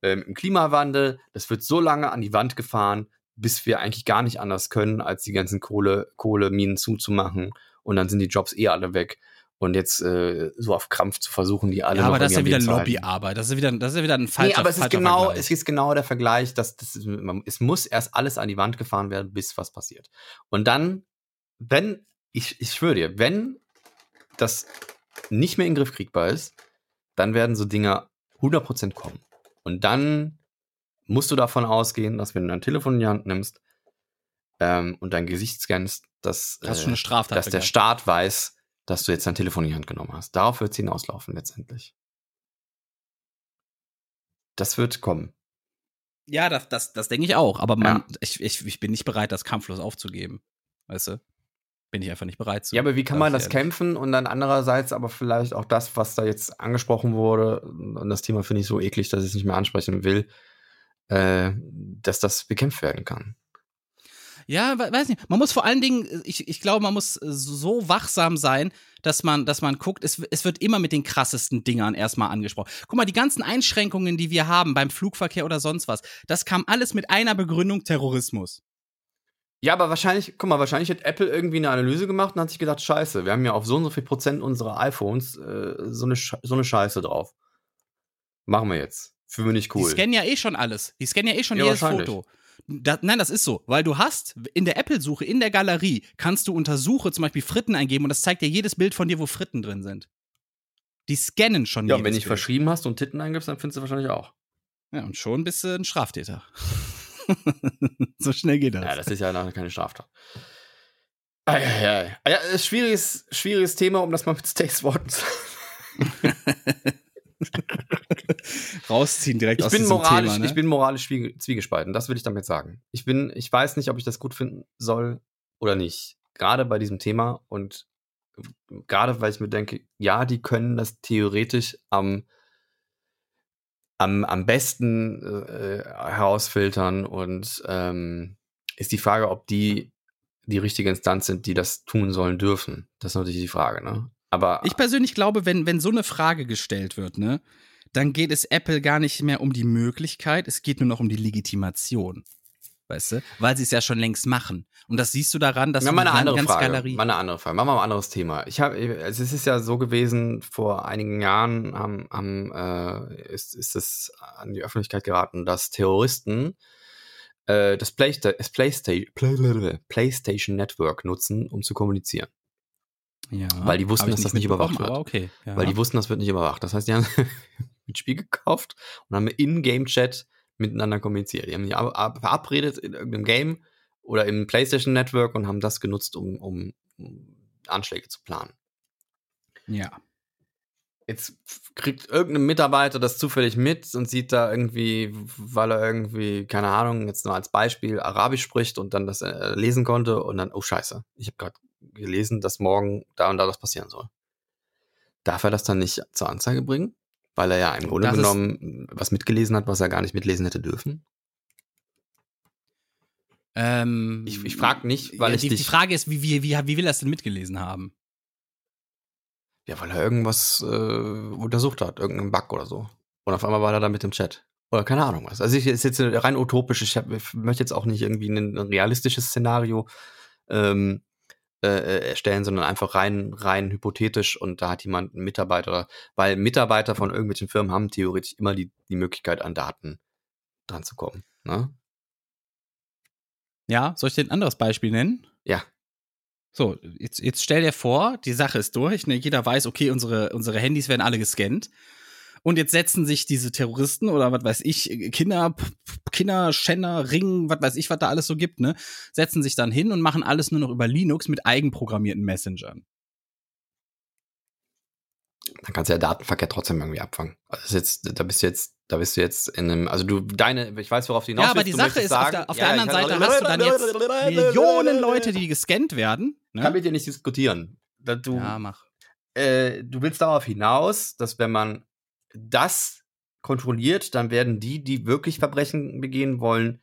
äh, im Klimawandel. Das wird so lange an die Wand gefahren, bis wir eigentlich gar nicht anders können, als die ganzen Kohle, Kohleminen zuzumachen. Und dann sind die Jobs eh alle weg. Und jetzt äh, so auf Krampf zu versuchen, die alle ja, aber das ist ja wieder. Lobbyarbeit. Das ist ja wieder, das ist ja wieder ein falscher Nee, aber es ist genau, Vergleich. es ist genau der Vergleich, dass das, ist- man- es muss erst alles an die Wand gefahren werden, bis was passiert. Und dann, wenn, ich, ich schwöre dir, wenn das nicht mehr in den Griff kriegbar ist, dann werden so Dinge 100% kommen. Und dann musst du davon ausgehen, dass wenn du dein Telefon in die Hand nimmst ähm, und dein Gesicht scannst, dass, Hast äh, dass der. Staat weiß, dass du jetzt dein Telefon in die Hand genommen hast. Darauf wird es hinauslaufen letztendlich. Das wird kommen. Ja, das, das, das denke ich auch. Aber man, Ja. ich, ich, ich bin nicht bereit, das kampflos aufzugeben. Weißt du? Bin ich einfach nicht bereit zu. Ja, aber wie kann man das ehrlich. kämpfen und dann andererseits aber vielleicht auch das, was da jetzt angesprochen wurde, und das Thema finde ich so eklig, dass ich es nicht mehr ansprechen will, äh, dass das bekämpft werden kann. Ja, we- weiß nicht. Man muss vor allen Dingen, ich, ich glaube, man muss äh, so wachsam sein, dass man, dass man guckt, es, es wird immer mit den krassesten Dingern erstmal angesprochen. Guck mal, die ganzen Einschränkungen, die wir haben beim Flugverkehr oder sonst was, das kam alles mit einer Begründung Terrorismus. Ja, aber wahrscheinlich, guck mal, wahrscheinlich hat Apple irgendwie eine Analyse gemacht und hat sich gedacht, scheiße, wir haben ja auf so und so viel Prozent unserer iPhones äh, so, eine so eine Scheiße drauf. Machen wir jetzt. Fühlen wir nicht cool. Die scannen ja eh schon alles. Die scannen ja eh schon Ja, jedes. Foto. Da, nein, das ist so, weil du hast in der Apple-Suche, in der Galerie, kannst du unter Suche zum Beispiel Fritten eingeben und das zeigt dir jedes Bild von dir, wo Fritten drin sind. Die scannen schon ja, und wenn ich Bild. verschrieben hast und Titten eingibst, dann findest du wahrscheinlich auch. Ja, und schon bist du ein Straftäter. so schnell geht das. Ja, das ist ja nachher keine Straftat. Ah, ja, ja, ja. ja schwieriges, schwieriges Thema, um das mal mit Stays Worten zu Rausziehen direkt ich aus bin moralisch, Thema, ne? ich bin moralisch zwiege- zwiegespalten. Das will ich damit sagen. Ich bin, ich weiß nicht, ob ich das gut finden soll oder nicht. Gerade bei diesem Thema und gerade weil ich mir denke, ja, die können das theoretisch am am, am besten äh, herausfiltern und ähm, ist die Frage, ob die die richtige Instanz sind, die das tun sollen dürfen. Das ist natürlich die Frage, ne? Aber Ich persönlich glaube, wenn, wenn so eine Frage gestellt wird, ne, dann geht es Apple gar nicht mehr um die Möglichkeit, es geht nur noch um die Legitimation. Weißt du? Weil sie es ja schon längst machen. Und das siehst du daran, dass ja, du mal eine andere Frage. Galerie. Mal eine andere Frage. Machen wir mal ein anderes Thema. Ich habe, es ist ja so gewesen, vor einigen Jahren haben, haben, äh, ist, ist es an die Öffentlichkeit geraten, dass Terroristen äh, das, Playsta das Playstation, PlayStation Network nutzen, um zu kommunizieren. Ja, weil die wussten, dass das nicht überwacht wird. Okay. Ja. Weil die wussten, das wird nicht überwacht. Das heißt, die haben ein Spiel gekauft und haben im Game-Chat miteinander kommuniziert. Die haben sich ab- ab- verabredet in irgendeinem Game oder im PlayStation Network und haben das genutzt, um, um, um Anschläge zu planen. ja. Jetzt kriegt irgendein Mitarbeiter das zufällig mit und sieht da irgendwie, weil er irgendwie, keine Ahnung, jetzt nur als Beispiel Arabisch spricht und dann das äh, lesen konnte und dann, oh scheiße, ich habe gerade gelesen, dass morgen da und da das passieren soll. Darf er das dann nicht zur Anzeige bringen? Weil er ja im Grunde Das genommen was mitgelesen hat, was er gar nicht mitlesen hätte dürfen? Ähm, Ich- ich frag nicht, weil ja, ich die, die dich- Frage ist, wie, wie, wie, wie will er es denn mitgelesen haben? Ja, weil er irgendwas äh, untersucht hat, irgendeinen Bug oder so. Und auf einmal war er da mit dem Chat. Oder keine Ahnung was. Also ich ist jetzt rein utopisch. Ich, hab, ich möchte jetzt auch nicht irgendwie ein, ein realistisches Szenario ähm, äh, äh, erstellen, sondern einfach rein, rein hypothetisch. Und da hat jemand einen Mitarbeiter, weil Mitarbeiter von irgendwelchen Firmen haben theoretisch immer die, die Möglichkeit, an Daten dran zu kommen. Ne? Ja, soll ich dir ein anderes Beispiel nennen? Ja. So, jetzt, jetzt stell dir vor, die Sache ist durch, ne? jeder weiß, okay, unsere, unsere Handys werden alle gescannt. Und jetzt setzen sich diese Terroristen oder was weiß ich, Kinder, P- Kinder, Schänner, Ring, was weiß ich, was da alles so gibt, ne, setzen sich dann hin und machen alles nur noch über Linux mit eigenprogrammierten Messengern. Dann kannst du ja Datenverkehr trotzdem irgendwie abfangen. Also jetzt, da bist du jetzt, da bist du jetzt in einem, also du, deine, ich weiß, worauf du hinaus Ja, aber die Sache ist, auf sagen, der, auf ja, der anderen Seite kann- hast du dann jetzt Millionen Leute, die gescannt werden. Kann Ne? mit dir nicht diskutieren. Du, Ja, mach. äh, du willst darauf hinaus, dass wenn man das kontrolliert, dann werden die, die wirklich Verbrechen begehen wollen,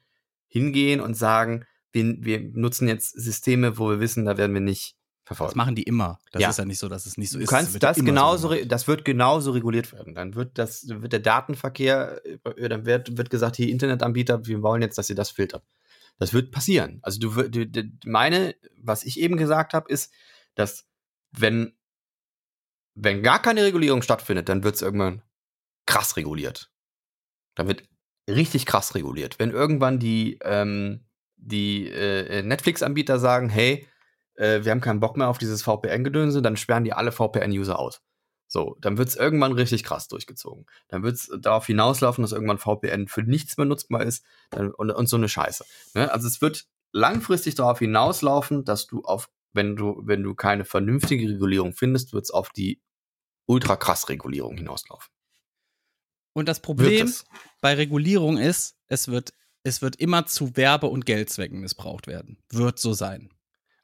hingehen und sagen, wir, wir nutzen jetzt Systeme, wo wir wissen, da werden wir nicht Das verfolgt. machen die immer. Das Ja. ist ja nicht so, dass es nicht so Du ist. kannst das so genauso, re- das wird genauso reguliert werden. Dann wird das, wird der Datenverkehr, äh, dann wird, wird gesagt, hier Internetanbieter, wir wollen jetzt, dass ihr das filtert. Das wird passieren. Also du, du meine, was ich eben gesagt habe, ist, dass wenn, wenn gar keine Regulierung stattfindet, dann wird es irgendwann krass reguliert. Dann wird richtig krass reguliert. Wenn irgendwann die, ähm, die äh, Netflix-Anbieter sagen, hey, äh, wir haben keinen Bock mehr auf dieses VPN-Gedönse, dann sperren die alle VPN-User aus. So, dann wird es irgendwann richtig krass durchgezogen. Dann wird es darauf hinauslaufen, dass irgendwann VPN für nichts mehr nutzbar ist dann, und, und so eine Scheiße. Ne? Also es wird langfristig darauf hinauslaufen, dass du auf wenn du, wenn du keine vernünftige Regulierung findest, wird es auf die ultra krass Regulierung hinauslaufen. Und das Wird Problem es. bei Regulierung ist, es wird, es wird immer zu Werbe- und Geldzwecken missbraucht werden. Wird so sein.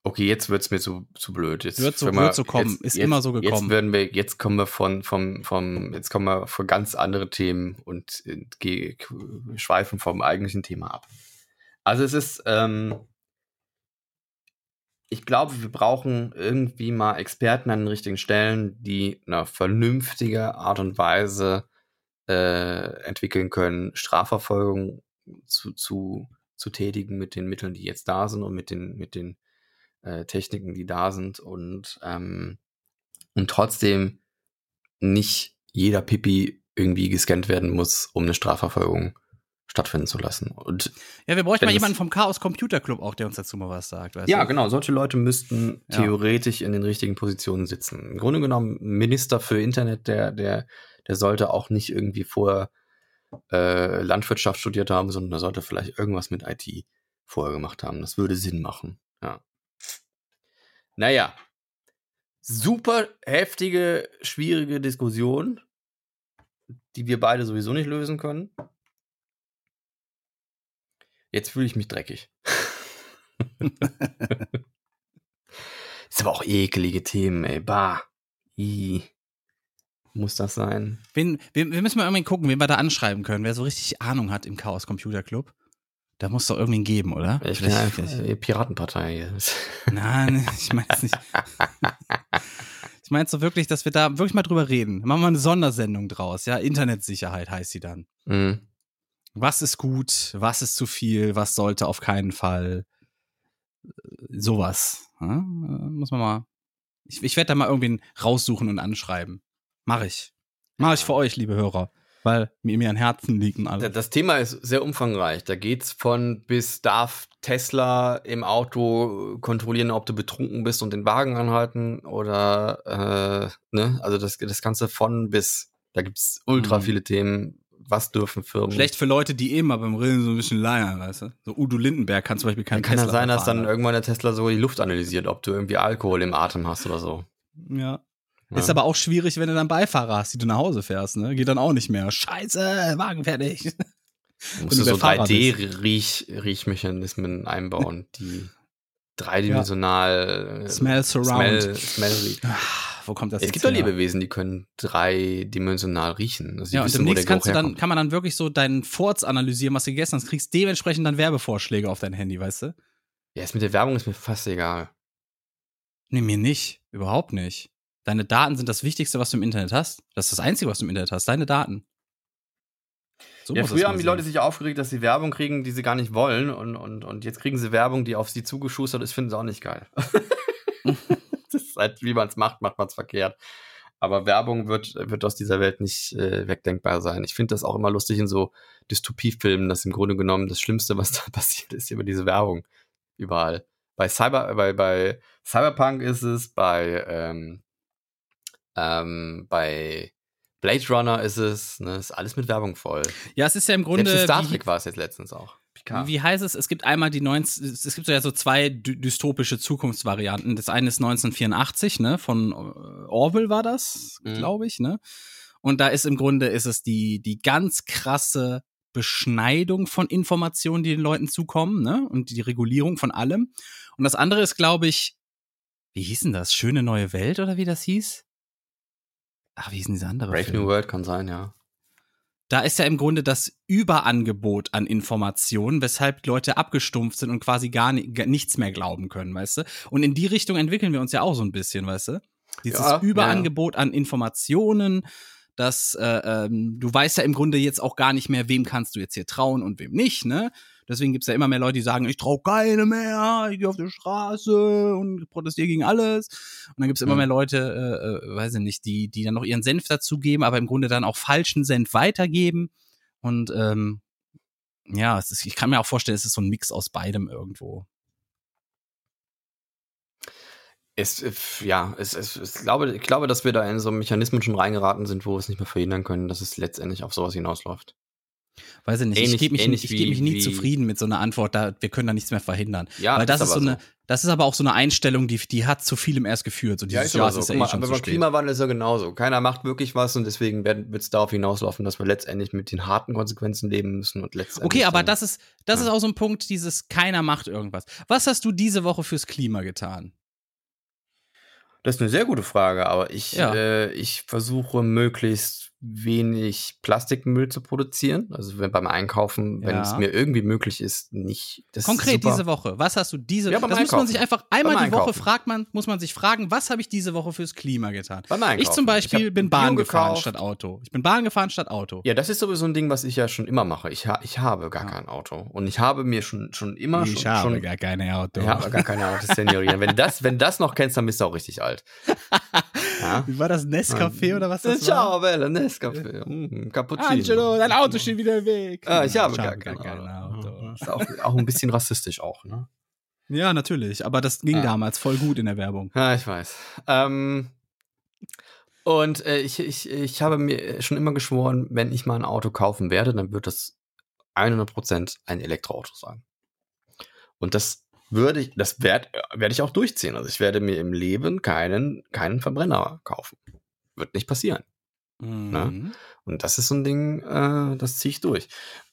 Okay, jetzt wird's mir zu, zu blöd. Jetzt Wird so- wir- wird so kommen. Ist immer so gekommen. Jetzt werden wir, jetzt kommen wir von, vom, vom, jetzt kommen wir von ganz andere Themen und äh, ge- schweifen vom eigentlichen Thema ab. Also es ist, ähm, ich glaube, wir brauchen irgendwie mal Experten an den richtigen Stellen, die eine vernünftige Art und Weise äh, entwickeln können, Strafverfolgung zu, zu, zu tätigen mit den Mitteln, die jetzt da sind und mit den, mit den äh, Techniken, die da sind und, ähm, und trotzdem nicht jeder Pipi irgendwie gescannt werden muss, um eine Strafverfolgung stattfinden zu lassen. Und Ja, wir bräuchten mal jemanden vom Chaos Computer Club auch, der uns dazu mal was sagt. Weißt ja, du? genau, solche Leute müssten Ja. theoretisch in den richtigen Positionen sitzen. Im Grunde genommen, Minister für Internet, der, der, der sollte auch nicht irgendwie vorher äh, Landwirtschaft studiert haben, sondern der sollte vielleicht irgendwas mit IT vorher gemacht haben. Das würde Sinn machen. Ja. Naja. Super heftige, schwierige Diskussion, die wir beide sowieso nicht lösen können. Jetzt fühle ich mich dreckig. Ist aber auch ekelige Themen, ey. Bah. I. Muss das sein? Wen, wir, wir müssen mal irgendwie gucken, wen wir da anschreiben können, wer so richtig Ahnung hat im Chaos Computer Club. Da muss doch irgendwen geben, oder? Ich bin Vielleicht- einfach äh, Piratenpartei hier. Nein, ich meine es nicht. Ich meine so wirklich, dass wir da wirklich mal drüber reden. Machen wir eine Sondersendung draus, ja? Internetsicherheit heißt sie dann. Mhm. Was ist gut, was ist zu viel, was sollte auf keinen Fall. Sowas. Ja? Äh, Muss man mal. Ich, ich werde da mal irgendwen raussuchen und anschreiben. Mach ich. Mach ich für euch, liebe Hörer. Weil mir, mir an Herzen liegt und Da- alles. Das Thema ist sehr umfangreich. Da geht's von bis darf Tesla im Auto kontrollieren, ob du betrunken bist und den Wagen anhalten oder äh, ne, also das, das Ganze von bis. Da gibt's ultra Mhm. viele Themen. Was dürfen Firmen? Schlecht für Leute, die eben mal beim Reden so ein bisschen leiern, weißt du? So Udo Lindenberg kann zum Beispiel kein Kann ja Tesla sein, dass dann fahren. irgendwann der Tesla so die Luft analysiert, ob du irgendwie Alkohol im Atem hast oder so. Ja. Ja. Ist aber auch schwierig, wenn du dann Beifahrer hast, die du nach Hause fährst, ne? Geht dann auch nicht mehr. Scheiße, Wagen fertig. Du musst du so der Fahrer 3D-Riechmechanismen einbauen, die dreidimensional äh, Smell surround. Smell, Smell. Ah, Wo kommt das Es gibt doch? Lebewesen, die können dreidimensional riechen. Also Ja, und wissen, demnächst kannst du dann, kann man dann wirklich so deinen Furz analysieren, was du gegessen hast, kriegst dementsprechend dann Werbevorschläge auf dein Handy, weißt du? Ja, ist mit der Werbung ist mir fast egal. Nee, mir nicht. Überhaupt nicht. Deine Daten sind das Wichtigste, was du im Internet hast. Das ist das Einzige, was du im Internet hast. Deine Daten. So ja, früher haben die. Leute sich aufgeregt, dass sie Werbung kriegen, die sie gar nicht wollen. Und, und, und jetzt kriegen sie Werbung, die auf sie zugeschustert ist, finden sie auch nicht geil. das ist halt, wie man es macht, macht man es verkehrt. Aber Werbung wird, wird aus dieser Welt nicht äh, wegdenkbar sein. Ich finde das auch immer lustig in so Dystopiefilmen, dass im Grunde genommen das Schlimmste, was da passiert, ist über diese Werbung überall. Bei Cyber, bei, bei Cyberpunk ist es, bei, ähm, ähm, bei Blade Runner ist es, ne, ist alles mit Werbung voll. Ja, es ist ja im Grunde. Selbst in Star Trek war es jetzt letztens auch. Picard. Wie heißt es? Es gibt einmal die 19, es gibt so ja so zwei dy dystopische Zukunftsvarianten. Das eine ist 1984, ne, von äh, Orwell war das, Mhm. glaube ich, ne? Und da ist im Grunde ist es die die ganz krasse Beschneidung von Informationen, die den Leuten zukommen, ne? Und die Regulierung von allem. Und das andere ist, glaube ich, wie hieß denn das? Schöne neue Welt oder wie das hieß? Ach, wie hieß denn dieser andere? Brave Film? New World kann sein, ja. da ist ja im Grunde das Überangebot an Informationen, weshalb Leute abgestumpft sind und quasi gar, ni gar nichts mehr glauben können, weißt du? Und in die Richtung entwickeln wir uns ja auch so ein bisschen, weißt du? Dieses Ja, Überangebot an Informationen, dass äh, ähm, du weißt ja im Grunde jetzt auch gar nicht mehr, wem kannst du jetzt hier trauen und wem nicht, ne? Deswegen gibt's ja immer mehr Leute, die sagen, ich trau keine mehr, ich gehe auf die Straße und protestiere gegen alles. Und dann gibt's immer Mhm. mehr Leute, äh, äh, weiß ich nicht, die, die dann noch ihren Senf dazugeben, aber im Grunde dann auch falschen Senf weitergeben. Und ähm, ja, es ist, ich kann mir auch vorstellen, es ist so ein Mix aus beidem irgendwo. Es, äh, ja, es, es, es glaube, ich glaube, dass wir da in so Mechanismen schon reingeraten sind, wo wir es nicht mehr verhindern können, dass es letztendlich auf sowas hinausläuft. Weiß ich nicht. ich Ähnlich- gebe mich, ich geb mich wie- nie wie- zufrieden mit so einer Antwort, da, wir können da nichts mehr verhindern. Ja, Weil das ist, ist so aber eine, das ist aber auch so eine Einstellung, die, die hat zu vielem erst geführt. So Ja, dieses ist Jahr aber so. ist ja eh mal, schon aber zu beim spät. Klimawandel ist ja genauso. Keiner macht wirklich was und deswegen wird es darauf hinauslaufen, dass wir letztendlich mit den harten Konsequenzen leben müssen und letztendlich. Okay, aber dann- das ist, das Ja. ist auch so ein Punkt, dieses keiner macht irgendwas. Was hast du diese Woche fürs Klima getan? Das ist eine sehr gute Frage, aber ich, Ja. äh, ich versuche möglichst wenig Plastikmüll zu produzieren. Also wenn beim Einkaufen, wenn Ja. es mir irgendwie möglich ist, nicht. Das Konkret diese Woche. Was hast du diese Ja, beim Das muss man sich Einkaufen. einfach einmal Beim die Woche Einkaufen. fragt man, muss man sich fragen, was habe ich diese Woche fürs Klima getan? Beim Einkaufen. Ich zum Beispiel hab bin Bahn gefahren statt Auto. Ich bin Bahn gefahren statt Auto. Ja, das ist sowieso ein Ding, was ich ja schon immer mache. Ich, ha ich habe gar Ja. kein Auto. Und ich habe mir schon, schon immer ich schon, habe schon gar keine Auto. Ich habe gar keine Autos, Seniorin. wenn, das, wenn das noch kennst, dann bist du auch richtig alt. Ja? Wie war das Nescafé oder was das war? Ciao, Bella, Nescafé. Mm, Cappuccino. Angelo, dein Auto steht wieder im Weg. Ah, ich habe Ich gar habe kein, kein Auto. Auto. Ist auch, auch ein bisschen rassistisch auch, ne? Ja, natürlich. Aber das ging Ja. damals voll gut in der Werbung. Ja, ich weiß. Ähm, und äh, ich, ich, ich habe mir schon immer geschworen, wenn ich mal ein Auto kaufen werde, dann wird das 100% ein Elektroauto sein. Und das würde ich, das werde werd ich auch durchziehen. Also ich werde mir im Leben keinen, keinen Verbrenner kaufen. Wird nicht passieren. Mhm. Und das ist so ein Ding, äh, das ziehe ich durch.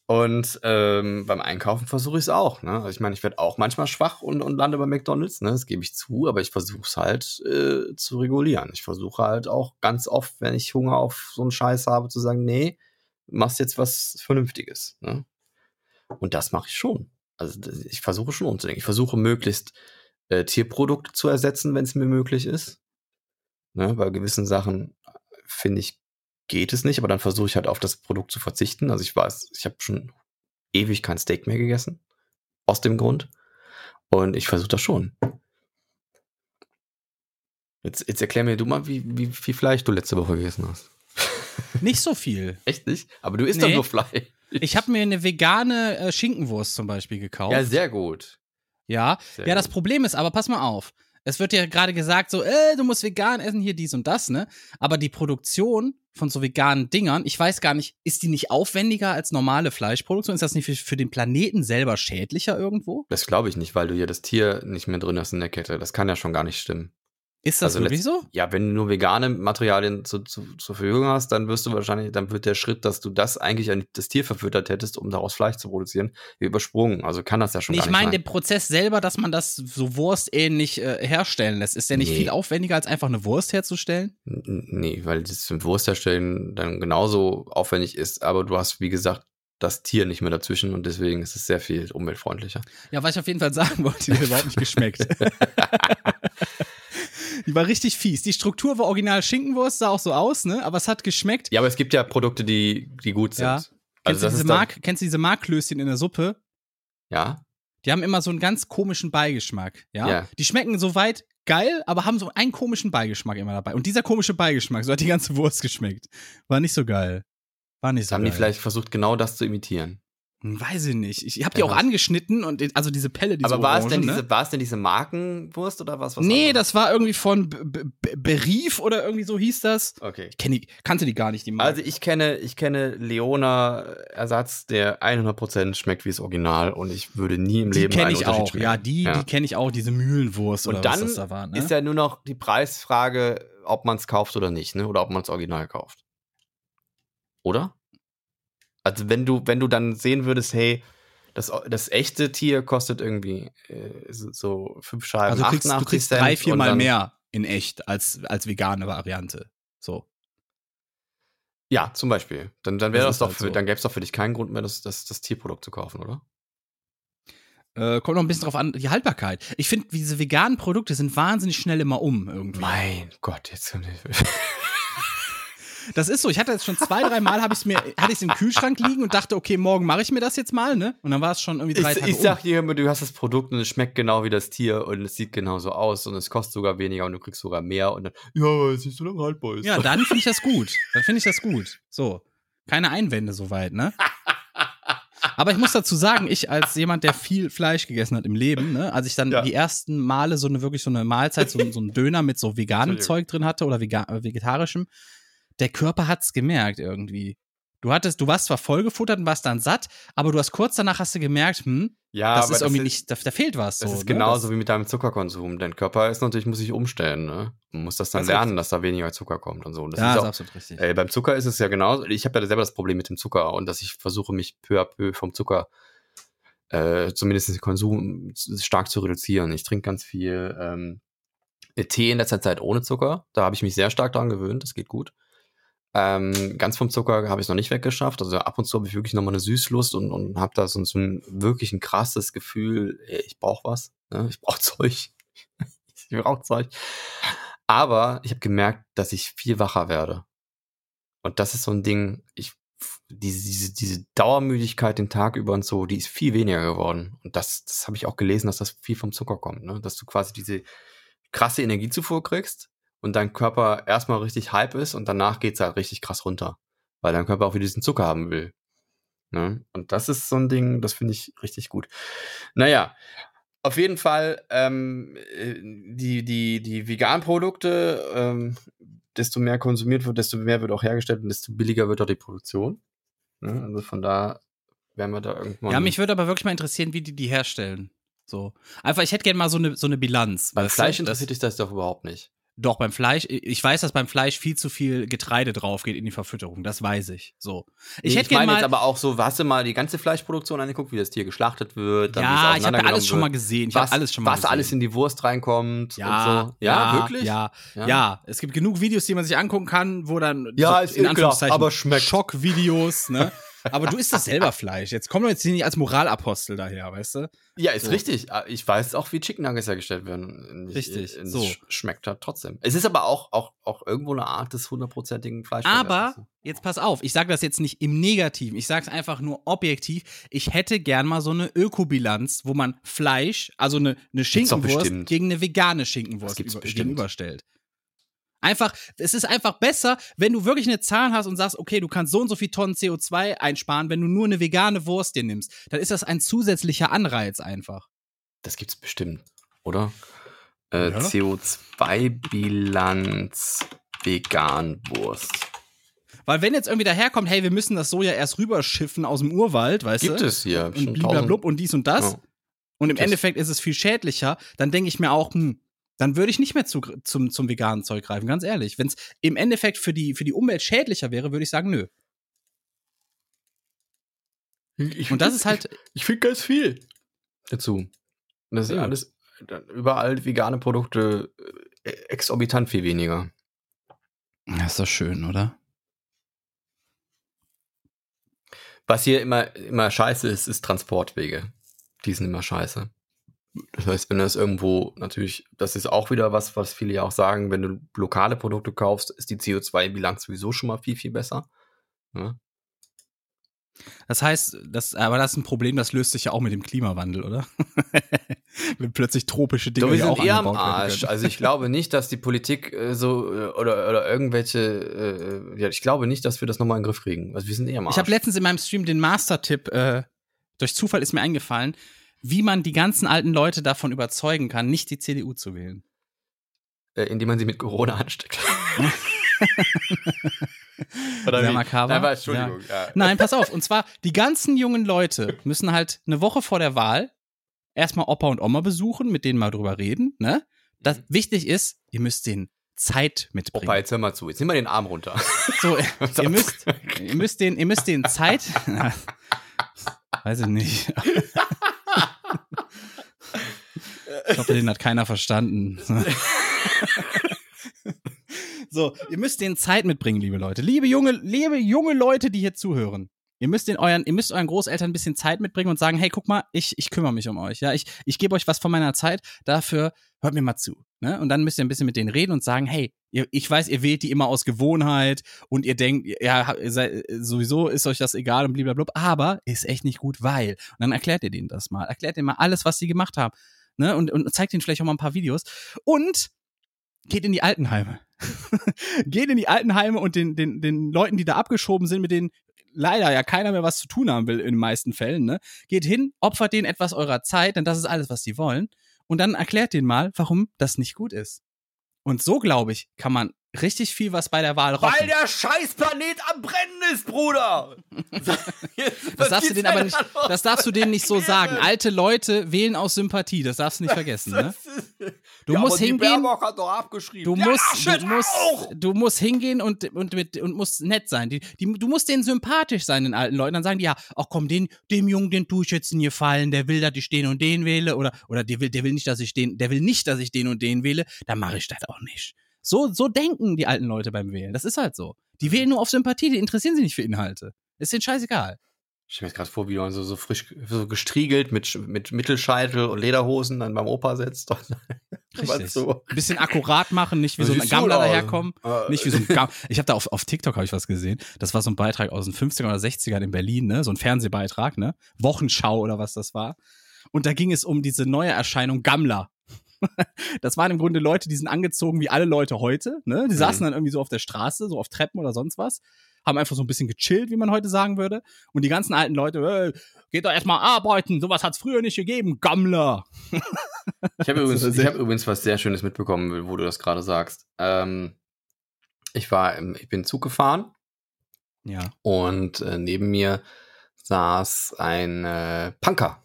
Und ähm, beim Einkaufen versuche ich es auch. Ne? Also ich meine, ich werde auch manchmal schwach und, und lande bei McDonalds, ne? das gebe ich zu, aber ich versuche es halt äh, zu regulieren. Ich versuche halt auch ganz oft, wenn ich Hunger auf so einen Scheiß habe, zu sagen, nee, machst jetzt was Vernünftiges. Ne? Und das mache ich schon. Also ich versuche schon umzudenken. Ich versuche möglichst äh, Tierprodukte zu ersetzen, wenn es mir möglich ist. Ne? Bei gewissen Sachen, äh, finde ich, geht es nicht, aber dann versuche ich halt auf das Produkt zu verzichten. Also ich weiß, ich habe schon ewig kein Steak mehr gegessen. Aus dem Grund. Und ich versuche das schon. Jetzt, jetzt erklär mir du mal, wie, wie viel Fleisch du letzte Woche gegessen hast. Nicht so viel. Echt nicht? Aber du isst Nee. doch nur Fleisch. Ich habe mir eine vegane äh, Schinkenwurst zum Beispiel gekauft. Ja, sehr gut. Ja, Sehr ja, das gut. Problem ist aber, pass mal auf. Es wird ja gerade gesagt, so, äh, du musst vegan essen, hier dies und das, ne? Aber die Produktion von so veganen Dingern, ich weiß gar nicht, ist die nicht aufwendiger als normale Fleischproduktion? Ist das nicht für, für den Planeten selber schädlicher irgendwo? Das glaube ich nicht, weil du ja das Tier nicht mehr drin hast in der Kette. Das kann ja schon gar nicht stimmen. Ist das Also wirklich so? Ja, wenn du nur vegane Materialien zu, zu, zur Verfügung hast, dann wirst du wahrscheinlich, dann wird der Schritt, dass du das eigentlich an das Tier verfüttert hättest, um daraus Fleisch zu produzieren, übersprungen. Also kann das ja schon Nee, gar ich meine, der Prozess selber, dass man das so wurstähnlich äh, herstellen lässt, ist der nicht Nee. viel aufwendiger, als einfach eine Wurst herzustellen? Nee, weil das zum Wurstherstellen dann genauso aufwendig ist, aber du hast, wie gesagt, das Tier nicht mehr dazwischen und deswegen ist es sehr viel umweltfreundlicher. Ja, was ich auf jeden Fall sagen wollte, die hat überhaupt nicht geschmeckt. die war richtig fies. Die Struktur war original Schinkenwurst, sah auch so aus, ne? Aber es hat geschmeckt. Ja, aber es gibt ja Produkte, die, die gut sind. Ja. Also Kennst, du diese Mark, kennst du diese Marklöschen in der Suppe? Ja, Die haben immer so einen ganz komischen Beigeschmack, ja? Ja. Die schmecken soweit geil, aber haben so einen komischen Beigeschmack immer dabei. Und dieser komische Beigeschmack, so hat die ganze Wurst geschmeckt. War nicht so geil. War nicht so haben geil. die vielleicht versucht, genau das zu imitieren. Weiß ich nicht. Ich hab die Ja, auch angeschnitten und also diese Pelle, diese aber war es, denn ne? diese, war es denn diese Markenwurst oder was? was Nee, das war irgendwie von B B B Berief oder irgendwie so hieß das. Okay. Ich kenn die, kannte die gar nicht, die Marke. Also ich kenne, ich kenne Leona Ersatz, der 100% schmeckt wie das Original und ich würde nie im die Leben kenne einen ich Unterschied auch. schmecken. Ja, die, die kenne ich auch, diese Mühlenwurst Und oder dann was das da war. Ne? ist ja nur noch die Preisfrage, ob man es kauft oder nicht, ne? Oder ob man es Original kauft. Oder? Also wenn du, wenn du dann sehen würdest, hey, das, das echte Tier kostet irgendwie äh, so, fünf Scheiben also du kriegst, du 88 kriegst drei, vier und Mal dann- mehr in echt als, als vegane Variante. So. Ja, zum Beispiel. Dann, dann wäre Das das, doch halt für, so. dann gäbe es doch für dich keinen Grund mehr, das, das, das Tierprodukt zu kaufen, oder? Äh, kommt noch ein bisschen drauf an, die Haltbarkeit. Ich finde, diese veganen Produkte sind wahnsinnig schnell immer um irgendwie. Mein Gott, jetzt Das ist so. Ich hatte jetzt schon zwei, drei Mal, habe ich mir, hatte ich es im Kühlschrank liegen und dachte, okay, morgen mache ich mir das jetzt mal, ne? Und dann war es schon irgendwie drei Ich, Tage ich sag dir immer, du hast das Produkt und es schmeckt genau wie das Tier und es sieht genauso aus und es kostet sogar weniger und du kriegst sogar mehr und dann, ja, weil es nicht so lange haltbar ist. Ja, dann finde ich das gut. Dann finde ich das gut. So. Keine Einwände soweit, ne? Aber ich muss dazu sagen, ich als jemand, der viel Fleisch gegessen hat im Leben, ne, als ich dann Ja. die ersten Male so eine wirklich so eine Mahlzeit, so, so einen Döner mit so veganem. Zeug drin hatte oder vega äh, vegetarischem, der Körper hat's gemerkt irgendwie. Du hattest, du warst zwar vollgefuttert und warst dann satt, aber du hast kurz danach hast du gemerkt, hm, Ja, das ist irgendwie ist, nicht, da, da fehlt was. Das so, ist ne? genauso wie mit deinem Zuckerkonsum. Dein Körper ist natürlich, muss sich umstellen, ne? Man muss das dann Das lernen, dass da weniger Zucker kommt und so. Und das ja, ist ist auch, absolut richtig. Ey, beim Zucker ist es ja genauso. Ich habe ja selber das Problem mit dem Zucker und dass ich versuche, mich peu à peu vom Zucker, äh, zumindest den Konsum stark zu reduzieren. Ich trinke ganz viel ähm, Tee in letzter Zeit ohne Zucker. Da habe ich mich sehr stark dran gewöhnt. Das geht gut. Ähm, ganz vom Zucker habe ich noch nicht weggeschafft. Also ab und zu habe ich wirklich nochmal eine Süßlust und, und habe da so, so ein wirklich ein krasses Gefühl, ey, ich brauche was. Ne? Ich brauche Zeug. ich brauche Zeug. Aber ich habe gemerkt, dass ich viel wacher werde. Und das ist so ein Ding, ich, diese, diese, diese Dauermüdigkeit den Tag über und so, die ist viel weniger geworden. Und das, das habe ich auch gelesen, dass das viel vom Zucker kommt, ne? Dass du quasi diese krasse Energiezufuhr kriegst und dein Körper erstmal richtig hype ist und danach geht's halt richtig krass runter. Weil dein Körper auch wieder diesen Zucker haben will. Ne? Und das ist so ein Ding, das finde ich richtig gut. Naja, auf jeden Fall, ähm, äh, die, die, die veganen Produkte, ähm, desto mehr konsumiert wird, desto mehr wird auch hergestellt und desto billiger wird auch die Produktion. Ne? Also von da werden wir da irgendwann. Ja, mich würde aber wirklich mal interessieren, wie die die herstellen. So. Einfach, ich hätte gerne mal so eine, so eine Bilanz. Beim? Fleisch interessiert dich das doch überhaupt nicht. Doch, beim Fleisch, ich weiß, dass beim Fleisch viel zu viel Getreide drauf geht in die Verfütterung. Das weiß ich. So. Ich Nee, hätte gerne meine jetzt aber auch so, hast du mal die ganze Fleischproduktion angeguckt, wie das Tier geschlachtet wird? dann ja, ich habe ja alles schon mal gesehen. Ich was, alles schon mal was gesehen. alles in die Wurst reinkommt ja, und so. Ja, wirklich? Ja, ja, Es gibt genug Videos, die man sich angucken kann, wo dann Ja, so, ist ekelhaft, aber schmeckt. Schockvideos, ne? Aber du isst das selber Fleisch. Jetzt komm doch jetzt hier nicht als Moralapostel daher, weißt du? Ja, ist So. richtig. Ah, Ich weiß auch, wie Chicken Nuggets hergestellt werden. Ich- Richtig, Es so. sch- schmeckt halt trotzdem. Es ist aber auch, auch, auch irgendwo eine Art des hundertprozentigen Fleisch. Aber jetzt pass auf, ich sage das jetzt nicht im Negativen, ich sage es einfach nur objektiv. Ich hätte gern mal so eine Ökobilanz, wo man Fleisch, also eine, eine Schinkenwurst gegen eine vegane Schinkenwurst über, bestimmt. gegenüberstellt. Einfach, es ist einfach besser, wenn du wirklich eine Zahl hast und sagst, okay, du kannst so und so viel Tonnen CO2 einsparen, wenn du nur eine vegane Wurst dir nimmst. Dann ist das ein zusätzlicher Anreiz einfach. Das gibt's bestimmt, oder? Äh, Ja. CO2-Bilanz Veganwurst. Weil wenn jetzt irgendwie daherkommt, hey, wir müssen das Soja erst rüberschiffen aus dem Urwald, weißt Gibt du? es hier. und bliblablub und dies und das. Ja. Und im Das- Endeffekt ist es viel schädlicher, dann denke ich mir auch, hm, dann würde ich nicht mehr zu, zum, zum veganen Zeug greifen, ganz ehrlich. Wenn es im Endeffekt für die, für die Umwelt schädlicher wäre, würde ich sagen, nö. Ich, Und das ist halt, Ich finde ganz viel dazu. Und das ist Ja. alles dann überall vegane Produkte äh, exorbitant viel weniger. das ist doch schön, oder? Was hier immer, immer scheiße ist, ist Transportwege. Die sind immer scheiße. Das heißt, wenn das irgendwo, natürlich, das ist auch wieder was, was viele ja auch sagen, wenn du lokale Produkte kaufst, ist die CO2-Bilanz sowieso schon mal viel, viel besser. Ja? Das heißt, das, aber das ist ein Problem, das löst sich ja auch mit dem Klimawandel, oder? Wenn plötzlich tropische Dinge Doch, wir sind auch eher am Arsch. Also ich glaube nicht, dass die Politik äh, so äh, oder, oder irgendwelche, äh, ja, ich glaube nicht, dass wir das nochmal in den Griff kriegen. Also wir sind eher am Arsch. Ich habe letztens in meinem Stream den Master-Tipp, äh, durch Zufall ist mir eingefallen, wie man die ganzen alten Leute davon überzeugen kann, nicht die CDU zu wählen. äh, indem man sie mit Corona ansteckt. Oder Sehr makaber. Aber Entschuldigung. Ja. Nein, pass auf. Und zwar, die ganzen jungen Leute müssen halt eine Woche vor der Wahl erstmal Opa und Oma besuchen, mit denen mal drüber reden. Ne? Das Mhm. wichtig ist, ihr müsst den Zeit mitbringen. Opa, jetzt hör mal zu. Jetzt nimm mal den Arm runter. So, ihr müsst, ihr müsst den, ihr müsst den Zeit. Weiß ich nicht. Ich glaube, den hat keiner verstanden. So, ihr müsst den Zeit mitbringen, liebe Leute. Liebe junge, liebe junge Leute, die hier zuhören. Ihr müsst den euren, ihr müsst euren Großeltern ein bisschen Zeit mitbringen und sagen, hey, guck mal, ich, ich kümmere mich um euch. Ja, ich, ich gebe euch was von meiner Zeit. Dafür hört mir mal zu. Ne? Und dann müsst ihr ein bisschen mit denen reden und sagen, hey, ich weiß, ihr wählt die immer aus Gewohnheit und ihr denkt, ja, sowieso ist euch das egal und blablabla, aber ist echt nicht gut, weil. Und dann erklärt ihr denen das mal. Erklärt denen mal alles, was sie gemacht haben. Ne? Und, und zeigt ihnen vielleicht auch mal ein paar Videos. Und geht in die Altenheime. geht in die Altenheime und den, den, den Leuten, die da abgeschoben sind, mit denen leider ja keiner mehr was zu tun haben will in den meisten Fällen, ne? Geht hin, opfert denen etwas eurer Zeit, denn das ist alles, was sie wollen. Und dann erklärt denen mal, warum das nicht gut ist. Und so, glaube ich, kann man richtig viel was bei der Wahl rocken. Weil der Scheißplanet am Brennen ist, Bruder! das darfst du denen aber nicht, das darfst du denen nicht so sagen. Alte Leute wählen aus Sympathie, das darfst du nicht vergessen, ne? Du ja, musst hingehen. Du musst, du musst, du musst hingehen und, und, mit, und musst nett sein. Die, die, du musst denen sympathisch sein, den alten Leuten. Dann sagen die, ja, ach komm, den, dem Jungen, den tue ich jetzt nie gefallen, der will, dass ich den und den wähle. Oder, oder der will, der will nicht, dass ich den, der will nicht, dass ich den und den wähle, dann mache ich das auch nicht. So, so denken die alten Leute beim Wählen. Das ist halt so. Die wählen nur auf Sympathie, die interessieren sich nicht für Inhalte. Ist denen scheißegal. Ich stelle mir jetzt gerade vor, wie man so, so frisch, so gestriegelt mit, mit Mittelscheitel und Lederhosen dann beim Opa sitzt. Richtig. so. Ein bisschen akkurat machen, nicht wie Was so ein Gammler da? daherkommen. Äh, Nicht wie so ein Ich habe da auf, auf TikTok habe ich was gesehen. Das war so ein Beitrag aus den 50er oder 60ern in Berlin, ne? So ein Fernsehbeitrag, ne? Wochenschau oder was das war. Und da ging es um diese neue Erscheinung Gammler. Das waren im Grunde Leute, die sind angezogen wie alle Leute heute, ne? Die saßen dann irgendwie so auf der Straße, so auf Treppen oder sonst was, haben einfach so ein bisschen gechillt, wie man heute sagen würde. Und die ganzen alten Leute, äh, geht doch erstmal arbeiten, sowas hat's früher nicht gegeben, Gammler. Ich habe übrigens, ich hab übrigens was sehr Schönes mitbekommen, wo du das gerade sagst. Ähm, ich war, im, ich bin Zug gefahren Ja. und äh, neben mir saß ein äh, Punker.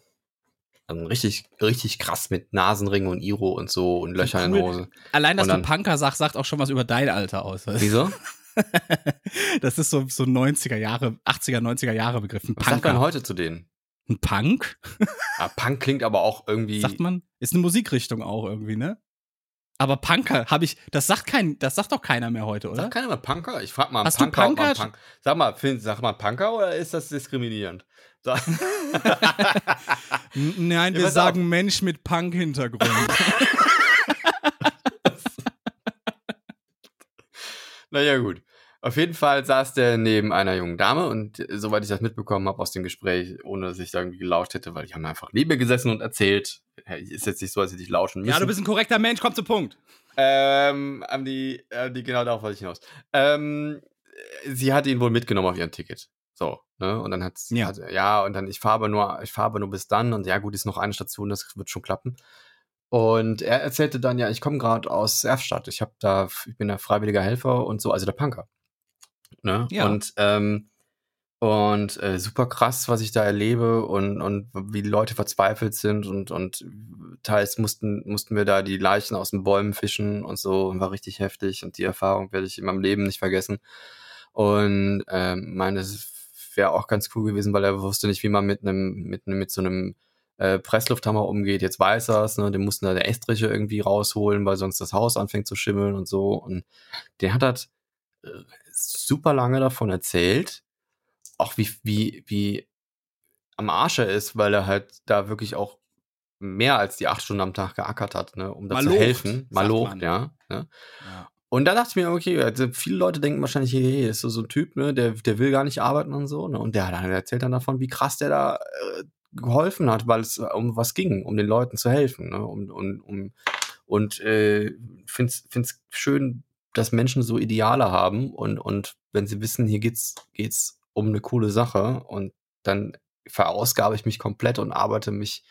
Also richtig, richtig krass mit Nasenring und Iro und so und Löcher in cool. den Hosen. Allein, dass Und du dann- Punker sagst, sagt auch schon was über dein Alter aus. weißt du? Wieso? das ist so, so 90er Jahre, 80er, 90er Jahre Begriff. Ein Was sagt man Punker. heute zu denen? Ein Punk? Ah, Punk klingt aber auch irgendwie. Sagt man? Ist eine Musikrichtung auch irgendwie, ne? Aber Punker habe ich, das sagt kein, das sagt doch keiner mehr heute, oder? Sagt keiner mal Punker? Ich frag mal Hast du Punker, man Punker? Punk. Sag mal, Finn, sag mal Punker oder ist das diskriminierend? Nein, wir sagen Mensch mit Punk-Hintergrund. naja, gut. Auf jeden Fall saß der neben einer jungen Dame und äh, soweit ich das mitbekommen habe aus dem Gespräch, ohne dass ich da irgendwie gelauscht hätte, weil die haben einfach neben mir gesessen und erzählt. Ist jetzt nicht so, als hätte ich lauschen müssen. ja, du bist ein korrekter Mensch, komm zum Punkt. Ähm, haben die, äh, die genau darauf wollte ich hinaus. Ähm, sie hat ihn wohl mitgenommen auf ihrem Ticket. So, ne? Und dann hat's, Ja. hat, ja, und dann, ich fahre aber nur, ich fahre aber nur bis dann und ja, gut, ist noch eine Station, das wird schon klappen. Und er erzählte dann, ja, ich komme gerade aus Erfstadt. Ich habe da, ich bin da freiwilliger Helfer und so, also der Punker. Ne? Ja. Und, ähm, und äh, super krass, was ich da erlebe und, und wie die Leute verzweifelt sind und, und teils mussten, mussten wir da die Leichen aus den Bäumen fischen und so und war richtig heftig und die Erfahrung werde ich in meinem Leben nicht vergessen. Und ähm, meine, wäre auch ganz cool gewesen, weil er wusste nicht, wie man mit einem, mit einem, mit so einem äh, Presslufthammer umgeht. Jetzt weiß er es, ne? Den mussten da der Estriche irgendwie rausholen, weil sonst das Haus anfängt zu schimmeln und so. Und der hat halt äh, super lange davon erzählt, auch wie, wie, wie am Arsch er ist, weil er halt da wirklich auch mehr als die acht Stunden am Tag geackert hat, ne, um da zu helfen. Malocht, ja. Ne? Ja. Und da dachte ich mir, okay, also viele Leute denken wahrscheinlich, hey, hey, ist so, so ein Typ, ne, der, der will gar nicht arbeiten und so, ne? Und der, der erzählt dann davon, wie krass der da äh, geholfen hat, weil es um was ging, um den Leuten zu helfen, ne? Um, um, um, und äh, find's, find's schön, dass Menschen so Ideale haben und, und wenn sie wissen, hier geht's, geht's um eine coole Sache und dann verausgabe ich mich komplett und arbeite mich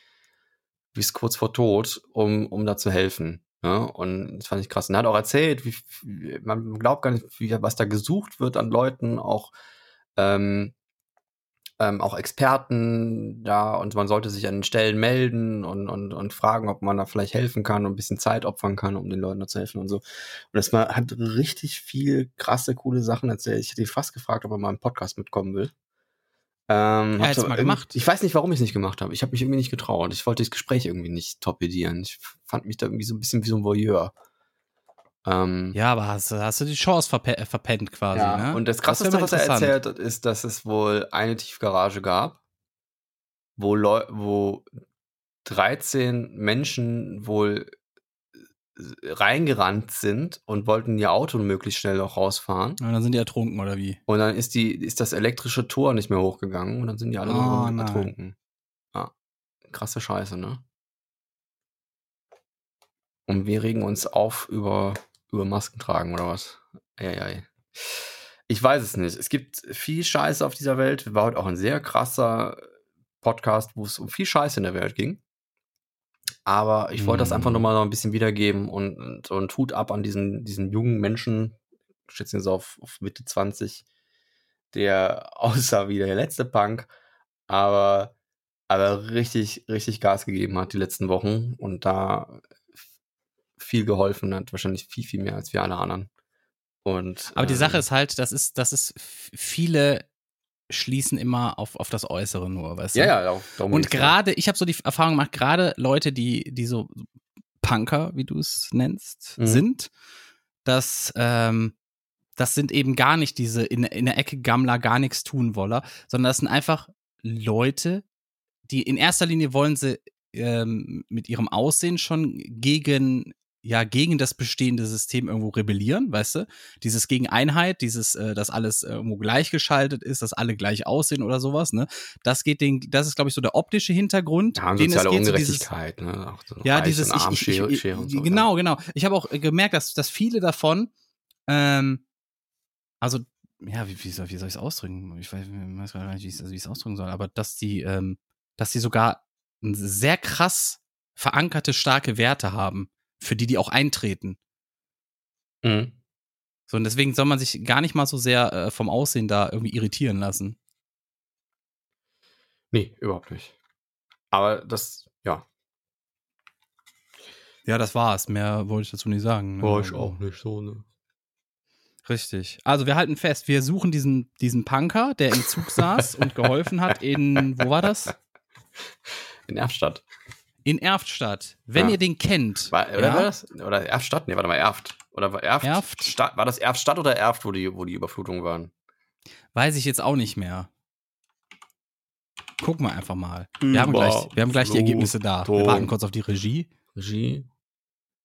bis kurz vor Tod, um, um da zu helfen. Ja, und das fand ich krass. Und er hat auch erzählt, wie, wie man glaubt gar nicht, wie, was da gesucht wird an Leuten, auch, ähm, ähm, auch Experten da und man sollte sich an den Stellen melden und, und, und fragen, ob man da vielleicht helfen kann und ein bisschen Zeit opfern kann, um den Leuten da zu helfen und so. Und das war, hat richtig viel krasse, coole Sachen erzählt. Ich hätte ihn fast gefragt, ob er mal im Podcast mitkommen will. Ähm, Ja, mal gemacht. Ich weiß nicht, warum ich es nicht gemacht habe. Ich habe mich irgendwie nicht getraut. Ich wollte das Gespräch irgendwie nicht torpedieren. Ich fand mich da irgendwie so ein bisschen wie so ein Voyeur. Ähm, Ja, aber hast, du- hast du die Chance verpe verpennt quasi, ja, ne? und das Krasseste, mal was er erzählt hat, ist, dass es wohl eine Tiefgarage gab, wo, Leu wo 13 Menschen wohl äh, reingerannt sind und wollten ihr Auto möglichst schnell noch rausfahren. Und dann sind die ertrunken, oder wie? Und dann ist die, ist das elektrische Tor nicht mehr hochgegangen und dann sind die alle Oh, ertrunken. Ja, krasse Scheiße, ne? Und wir regen uns auf über, über Masken tragen oder was? Eieiei. Ich weiß es nicht. Es gibt viel Scheiße auf dieser Welt. War heute auch ein sehr krasser Podcast, wo es um viel Scheiße in der Welt ging. Aber ich wollte das einfach Mhm. nur mal noch ein bisschen wiedergeben und, und ein Hut ab an diesen, diesen jungen Menschen, ich schätze ihn so auf, auf Mitte 20, der aussah wie der letzte Punk, aber, aber richtig, richtig Gas gegeben hat die letzten Wochen und da viel geholfen hat, wahrscheinlich viel, viel mehr als wir alle anderen. Und, Aber die ähm, Sache ist halt, das ist, das ist, viele schließen immer auf, auf das Äußere nur, weißt du? ja, ja, darum- Und gerade, ich habe so die Erfahrung gemacht, gerade Leute, die, die so Punker, wie du es nennst, Mhm. sind, dass ähm, das sind eben gar nicht diese in, in der Ecke Gammler gar nichts tun woller, sondern das sind einfach Leute, die in erster Linie wollen sie ähm, mit ihrem Aussehen schon gegen ja gegen das bestehende System irgendwo rebellieren, weißt du? Dieses gegen Einheit, dieses, äh, dass alles irgendwo gleichgeschaltet ist, dass alle gleich aussehen oder sowas, ne? Das geht den, das ist glaube ich so der optische Hintergrund, Ja, den es soziale geht, so dieses, Ungerechtigkeit, ne? Auch so ja, dieses und ich, ich, ich, Schere, ich, Schere und so, genau, genau. Ich habe auch äh, gemerkt, dass, dass viele davon, ähm, also ja, wie, wie soll, wie soll ich es ausdrücken? Ich weiß, ich weiß gar nicht, wie ich es ich's ausdrücken soll, aber dass die, ähm, dass die sogar sehr krass verankerte, starke Werte haben, für die die auch eintreten. Mhm. So, und deswegen soll man sich gar nicht mal so sehr äh, vom Aussehen da irgendwie irritieren lassen. Nee, überhaupt nicht. Aber das, ja, Ja, das war's. Mehr wollte ich dazu nicht sagen. ne? war ich Also- auch nicht so, ne? Richtig. Also wir halten fest, wir suchen diesen, diesen Punker, der im Zug saß und geholfen hat in, wo war das? In Erftstadt. In Erftstadt. Wenn Ja. ihr den kennt. War, oder ja, war das? Oder Erftstadt? Nee, warte mal, Erft. Oder war Erft? Erft? Stadt, war das Erftstadt oder Erft, wo die, wo die Überflutungen waren? Weiß ich jetzt auch nicht mehr. Gucken wir einfach mal. Wir haben gleich, wir haben gleich die Ergebnisse da. Wir warten kurz auf die Regie. Regie?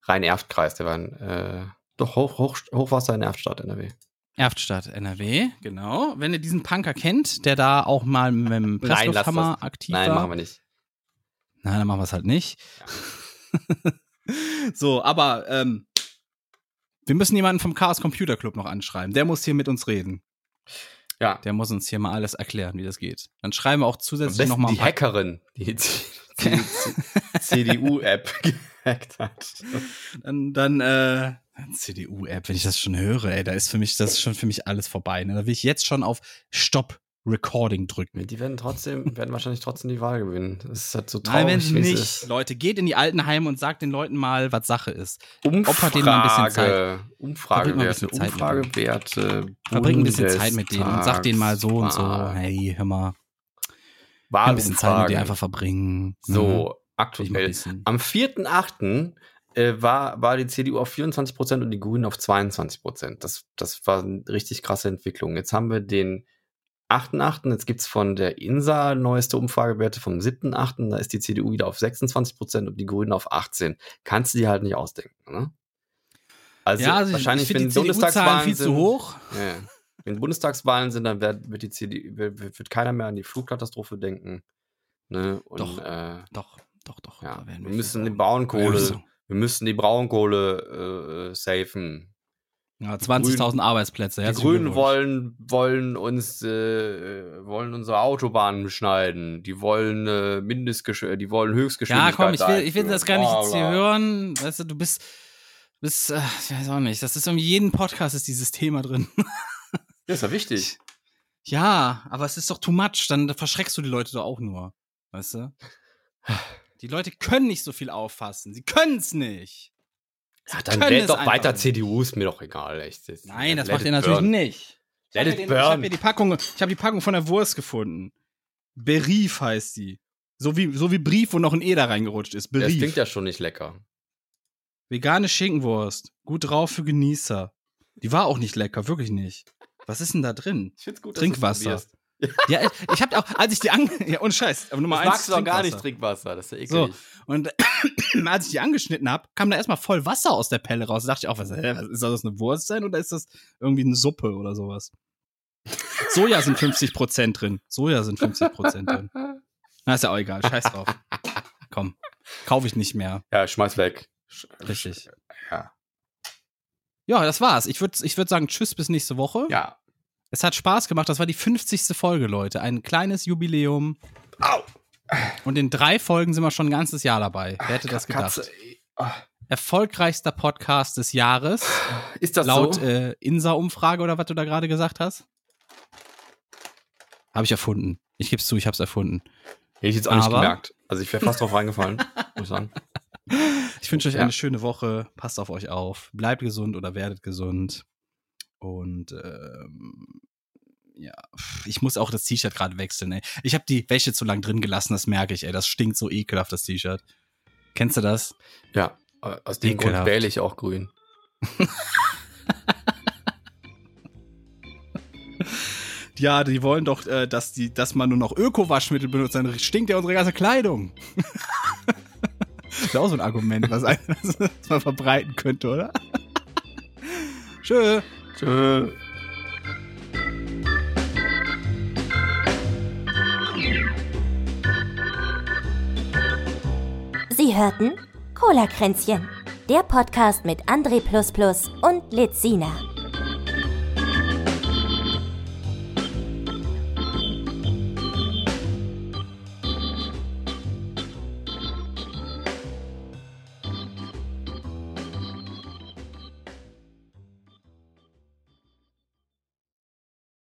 Rhein-Erft-Kreis, der war in, äh, doch Hoch, Hoch, Hochwasser in Erftstadt, NRW. Erftstadt, NRW, genau. Wenn ihr diesen Punker kennt, der da auch mal mit dem Nein, Presslufthammer aktiv Nein, war. machen wir nicht. Nein, dann machen wir es halt nicht. so, aber ähm, wir müssen jemanden vom Chaos Computer Club noch anschreiben. Der muss hier mit uns reden. Ja. Der muss uns hier mal alles erklären, wie das geht. Dann schreiben wir auch zusätzlich besten noch mal ein die Hackerin, die CDU-App gehackt hat. Dann, dann äh, CDU-App, wenn ich das schon höre, ey, da ist für mich, das ist schon für mich alles vorbei. Ne? Da will ich jetzt schon auf Stop Recording drücken. Die werden trotzdem, werden wahrscheinlich traurig die Wahl gewinnen. Das ist halt so Nein, traurig, wenn sie wie es nicht. ist. Leute, geht in die Altenheime und sagt den Leuten mal, was Sache ist. Umfrage, Opfert denen mal ein bisschen Zeit. Umfragewerte, Verbringt mal ein bisschen Zeit mit Umfragewerte. Verbringt ein bisschen Zeit mit denen und sagt denen mal so und so, hey, hör mal, ein bisschen Zeit mit dir einfach verbringen. So, ein aktuell. Am 4.8. Äh, war, war die CDU auf 24 Prozent und die Grünen auf 22 Prozent. Das, das war eine richtig krasse Entwicklung. Jetzt haben wir den 8.8. Jetzt gibt es von der INSA neueste Umfragewerte vom 7.8. Da ist die CDU wieder auf 26 Prozent und die Grünen auf 18. Kannst du dir halt nicht ausdenken. Ne? Also, ja, also wahrscheinlich, ich wenn die Bundestagswahlen viel sind, zu hoch. Ja, wenn Bundestagswahlen sind, dann wird, wird die CDU, wird, wird keiner mehr an die Flutkatastrophe denken. Ne? Und, Doch. Äh, Doch, doch, doch. ja, wir müssen die. Braunkohle, Ja, wir müssen die Braunkohle äh, safen. Ja, 20.000 Arbeitsplätze. Die herzlichen Grünen wollen, wollen uns, äh, wollen unsere Autobahnen beschneiden. Die wollen äh, Mindestgesch die wollen Ja, Höchstgeschwindigkeit. komm, ich will, ich will das gar nicht Bla, jetzt hier hören. Weißt du, du bist, bist, äh, ich weiß auch nicht. Das ist irgendwie jeden Podcast ist dieses Thema drin. Ja, ist ja wichtig. Ja, aber es ist doch too much. Dann verschreckst du die Leute doch auch nur. Weißt du? Die Leute können nicht so viel auffassen. Sie können es nicht. Ja, dann wählt es doch weiter nicht. CDU, ist mir doch egal. Echt. Das- Nein, das let macht ihr natürlich burn. nicht. Ich Let habe it den- ich hab burn. hier die Packung, ich habe die Packung von der Wurst gefunden. Berief heißt die. So wie, so wie Brief, wo noch ein E da reingerutscht ist. Das Berief. klingt ja schon nicht lecker. Vegane Schinkenwurst. Gut drauf für Genießer. Die war auch nicht lecker, wirklich nicht. Was ist denn da drin? Ich find's gut, Trinkwasser. Ja, ich habe auch, als ich die ange... Ja, ohne Scheiß. Aber Nummer Das eins magst du doch gar nicht Trinkwasser. Das ist ja So. eklig. Und als ich die angeschnitten habe, kam da erstmal voll Wasser aus der Pelle raus. Da dachte ich auch, was, was ist das eine Wurst sein oder ist das irgendwie eine Suppe oder sowas? Soja sind 50% drin. Soja sind 50% drin. Na, ist ja auch egal. Scheiß drauf. Komm, kaufe ich nicht mehr. Ja, schmeiß weg. Richtig. Ja. Ja, das war's. Ich würde ich würd sagen, tschüss bis nächste Woche. Ja. Es hat Spaß gemacht. Das war die 50. Folge, Leute. Ein kleines Jubiläum. Au! Und in drei Folgen sind wir schon ein ganzes Jahr dabei. Wer hätte das gedacht? Katze. Ah, Erfolgreichster Podcast des Jahres. Ist das laut so? äh, Insa-Umfrage oder was du da gerade gesagt hast. Habe ich erfunden. Ich gebe es zu, ich habe es erfunden. Hätte ich jetzt auch nicht Aber- gemerkt. Also ich wäre fast drauf reingefallen, muss ich sagen. Ich wünsche euch Ja. eine schöne Woche. Passt auf euch auf. Bleibt gesund oder werdet gesund. Und ähm, ja, ich muss auch das T-Shirt gerade wechseln. Ey. Ich habe die Wäsche zu lang drin gelassen, das merke ich. Ey, das stinkt so ekelhaft, das T-Shirt. Kennst du das? Ja, aus dem Grund Ekelhaft. wähle ich auch grün. Ja, die wollen doch, äh, dass, die, dass man nur noch Öko-Waschmittel benutzt, dann stinkt ja unsere ganze Kleidung. das ist auch so ein Argument, was, ein, was man verbreiten könnte, oder? Tschö. Tschö. Sie hörten Cola Kränzchen, der Podcast mit André und Lizina.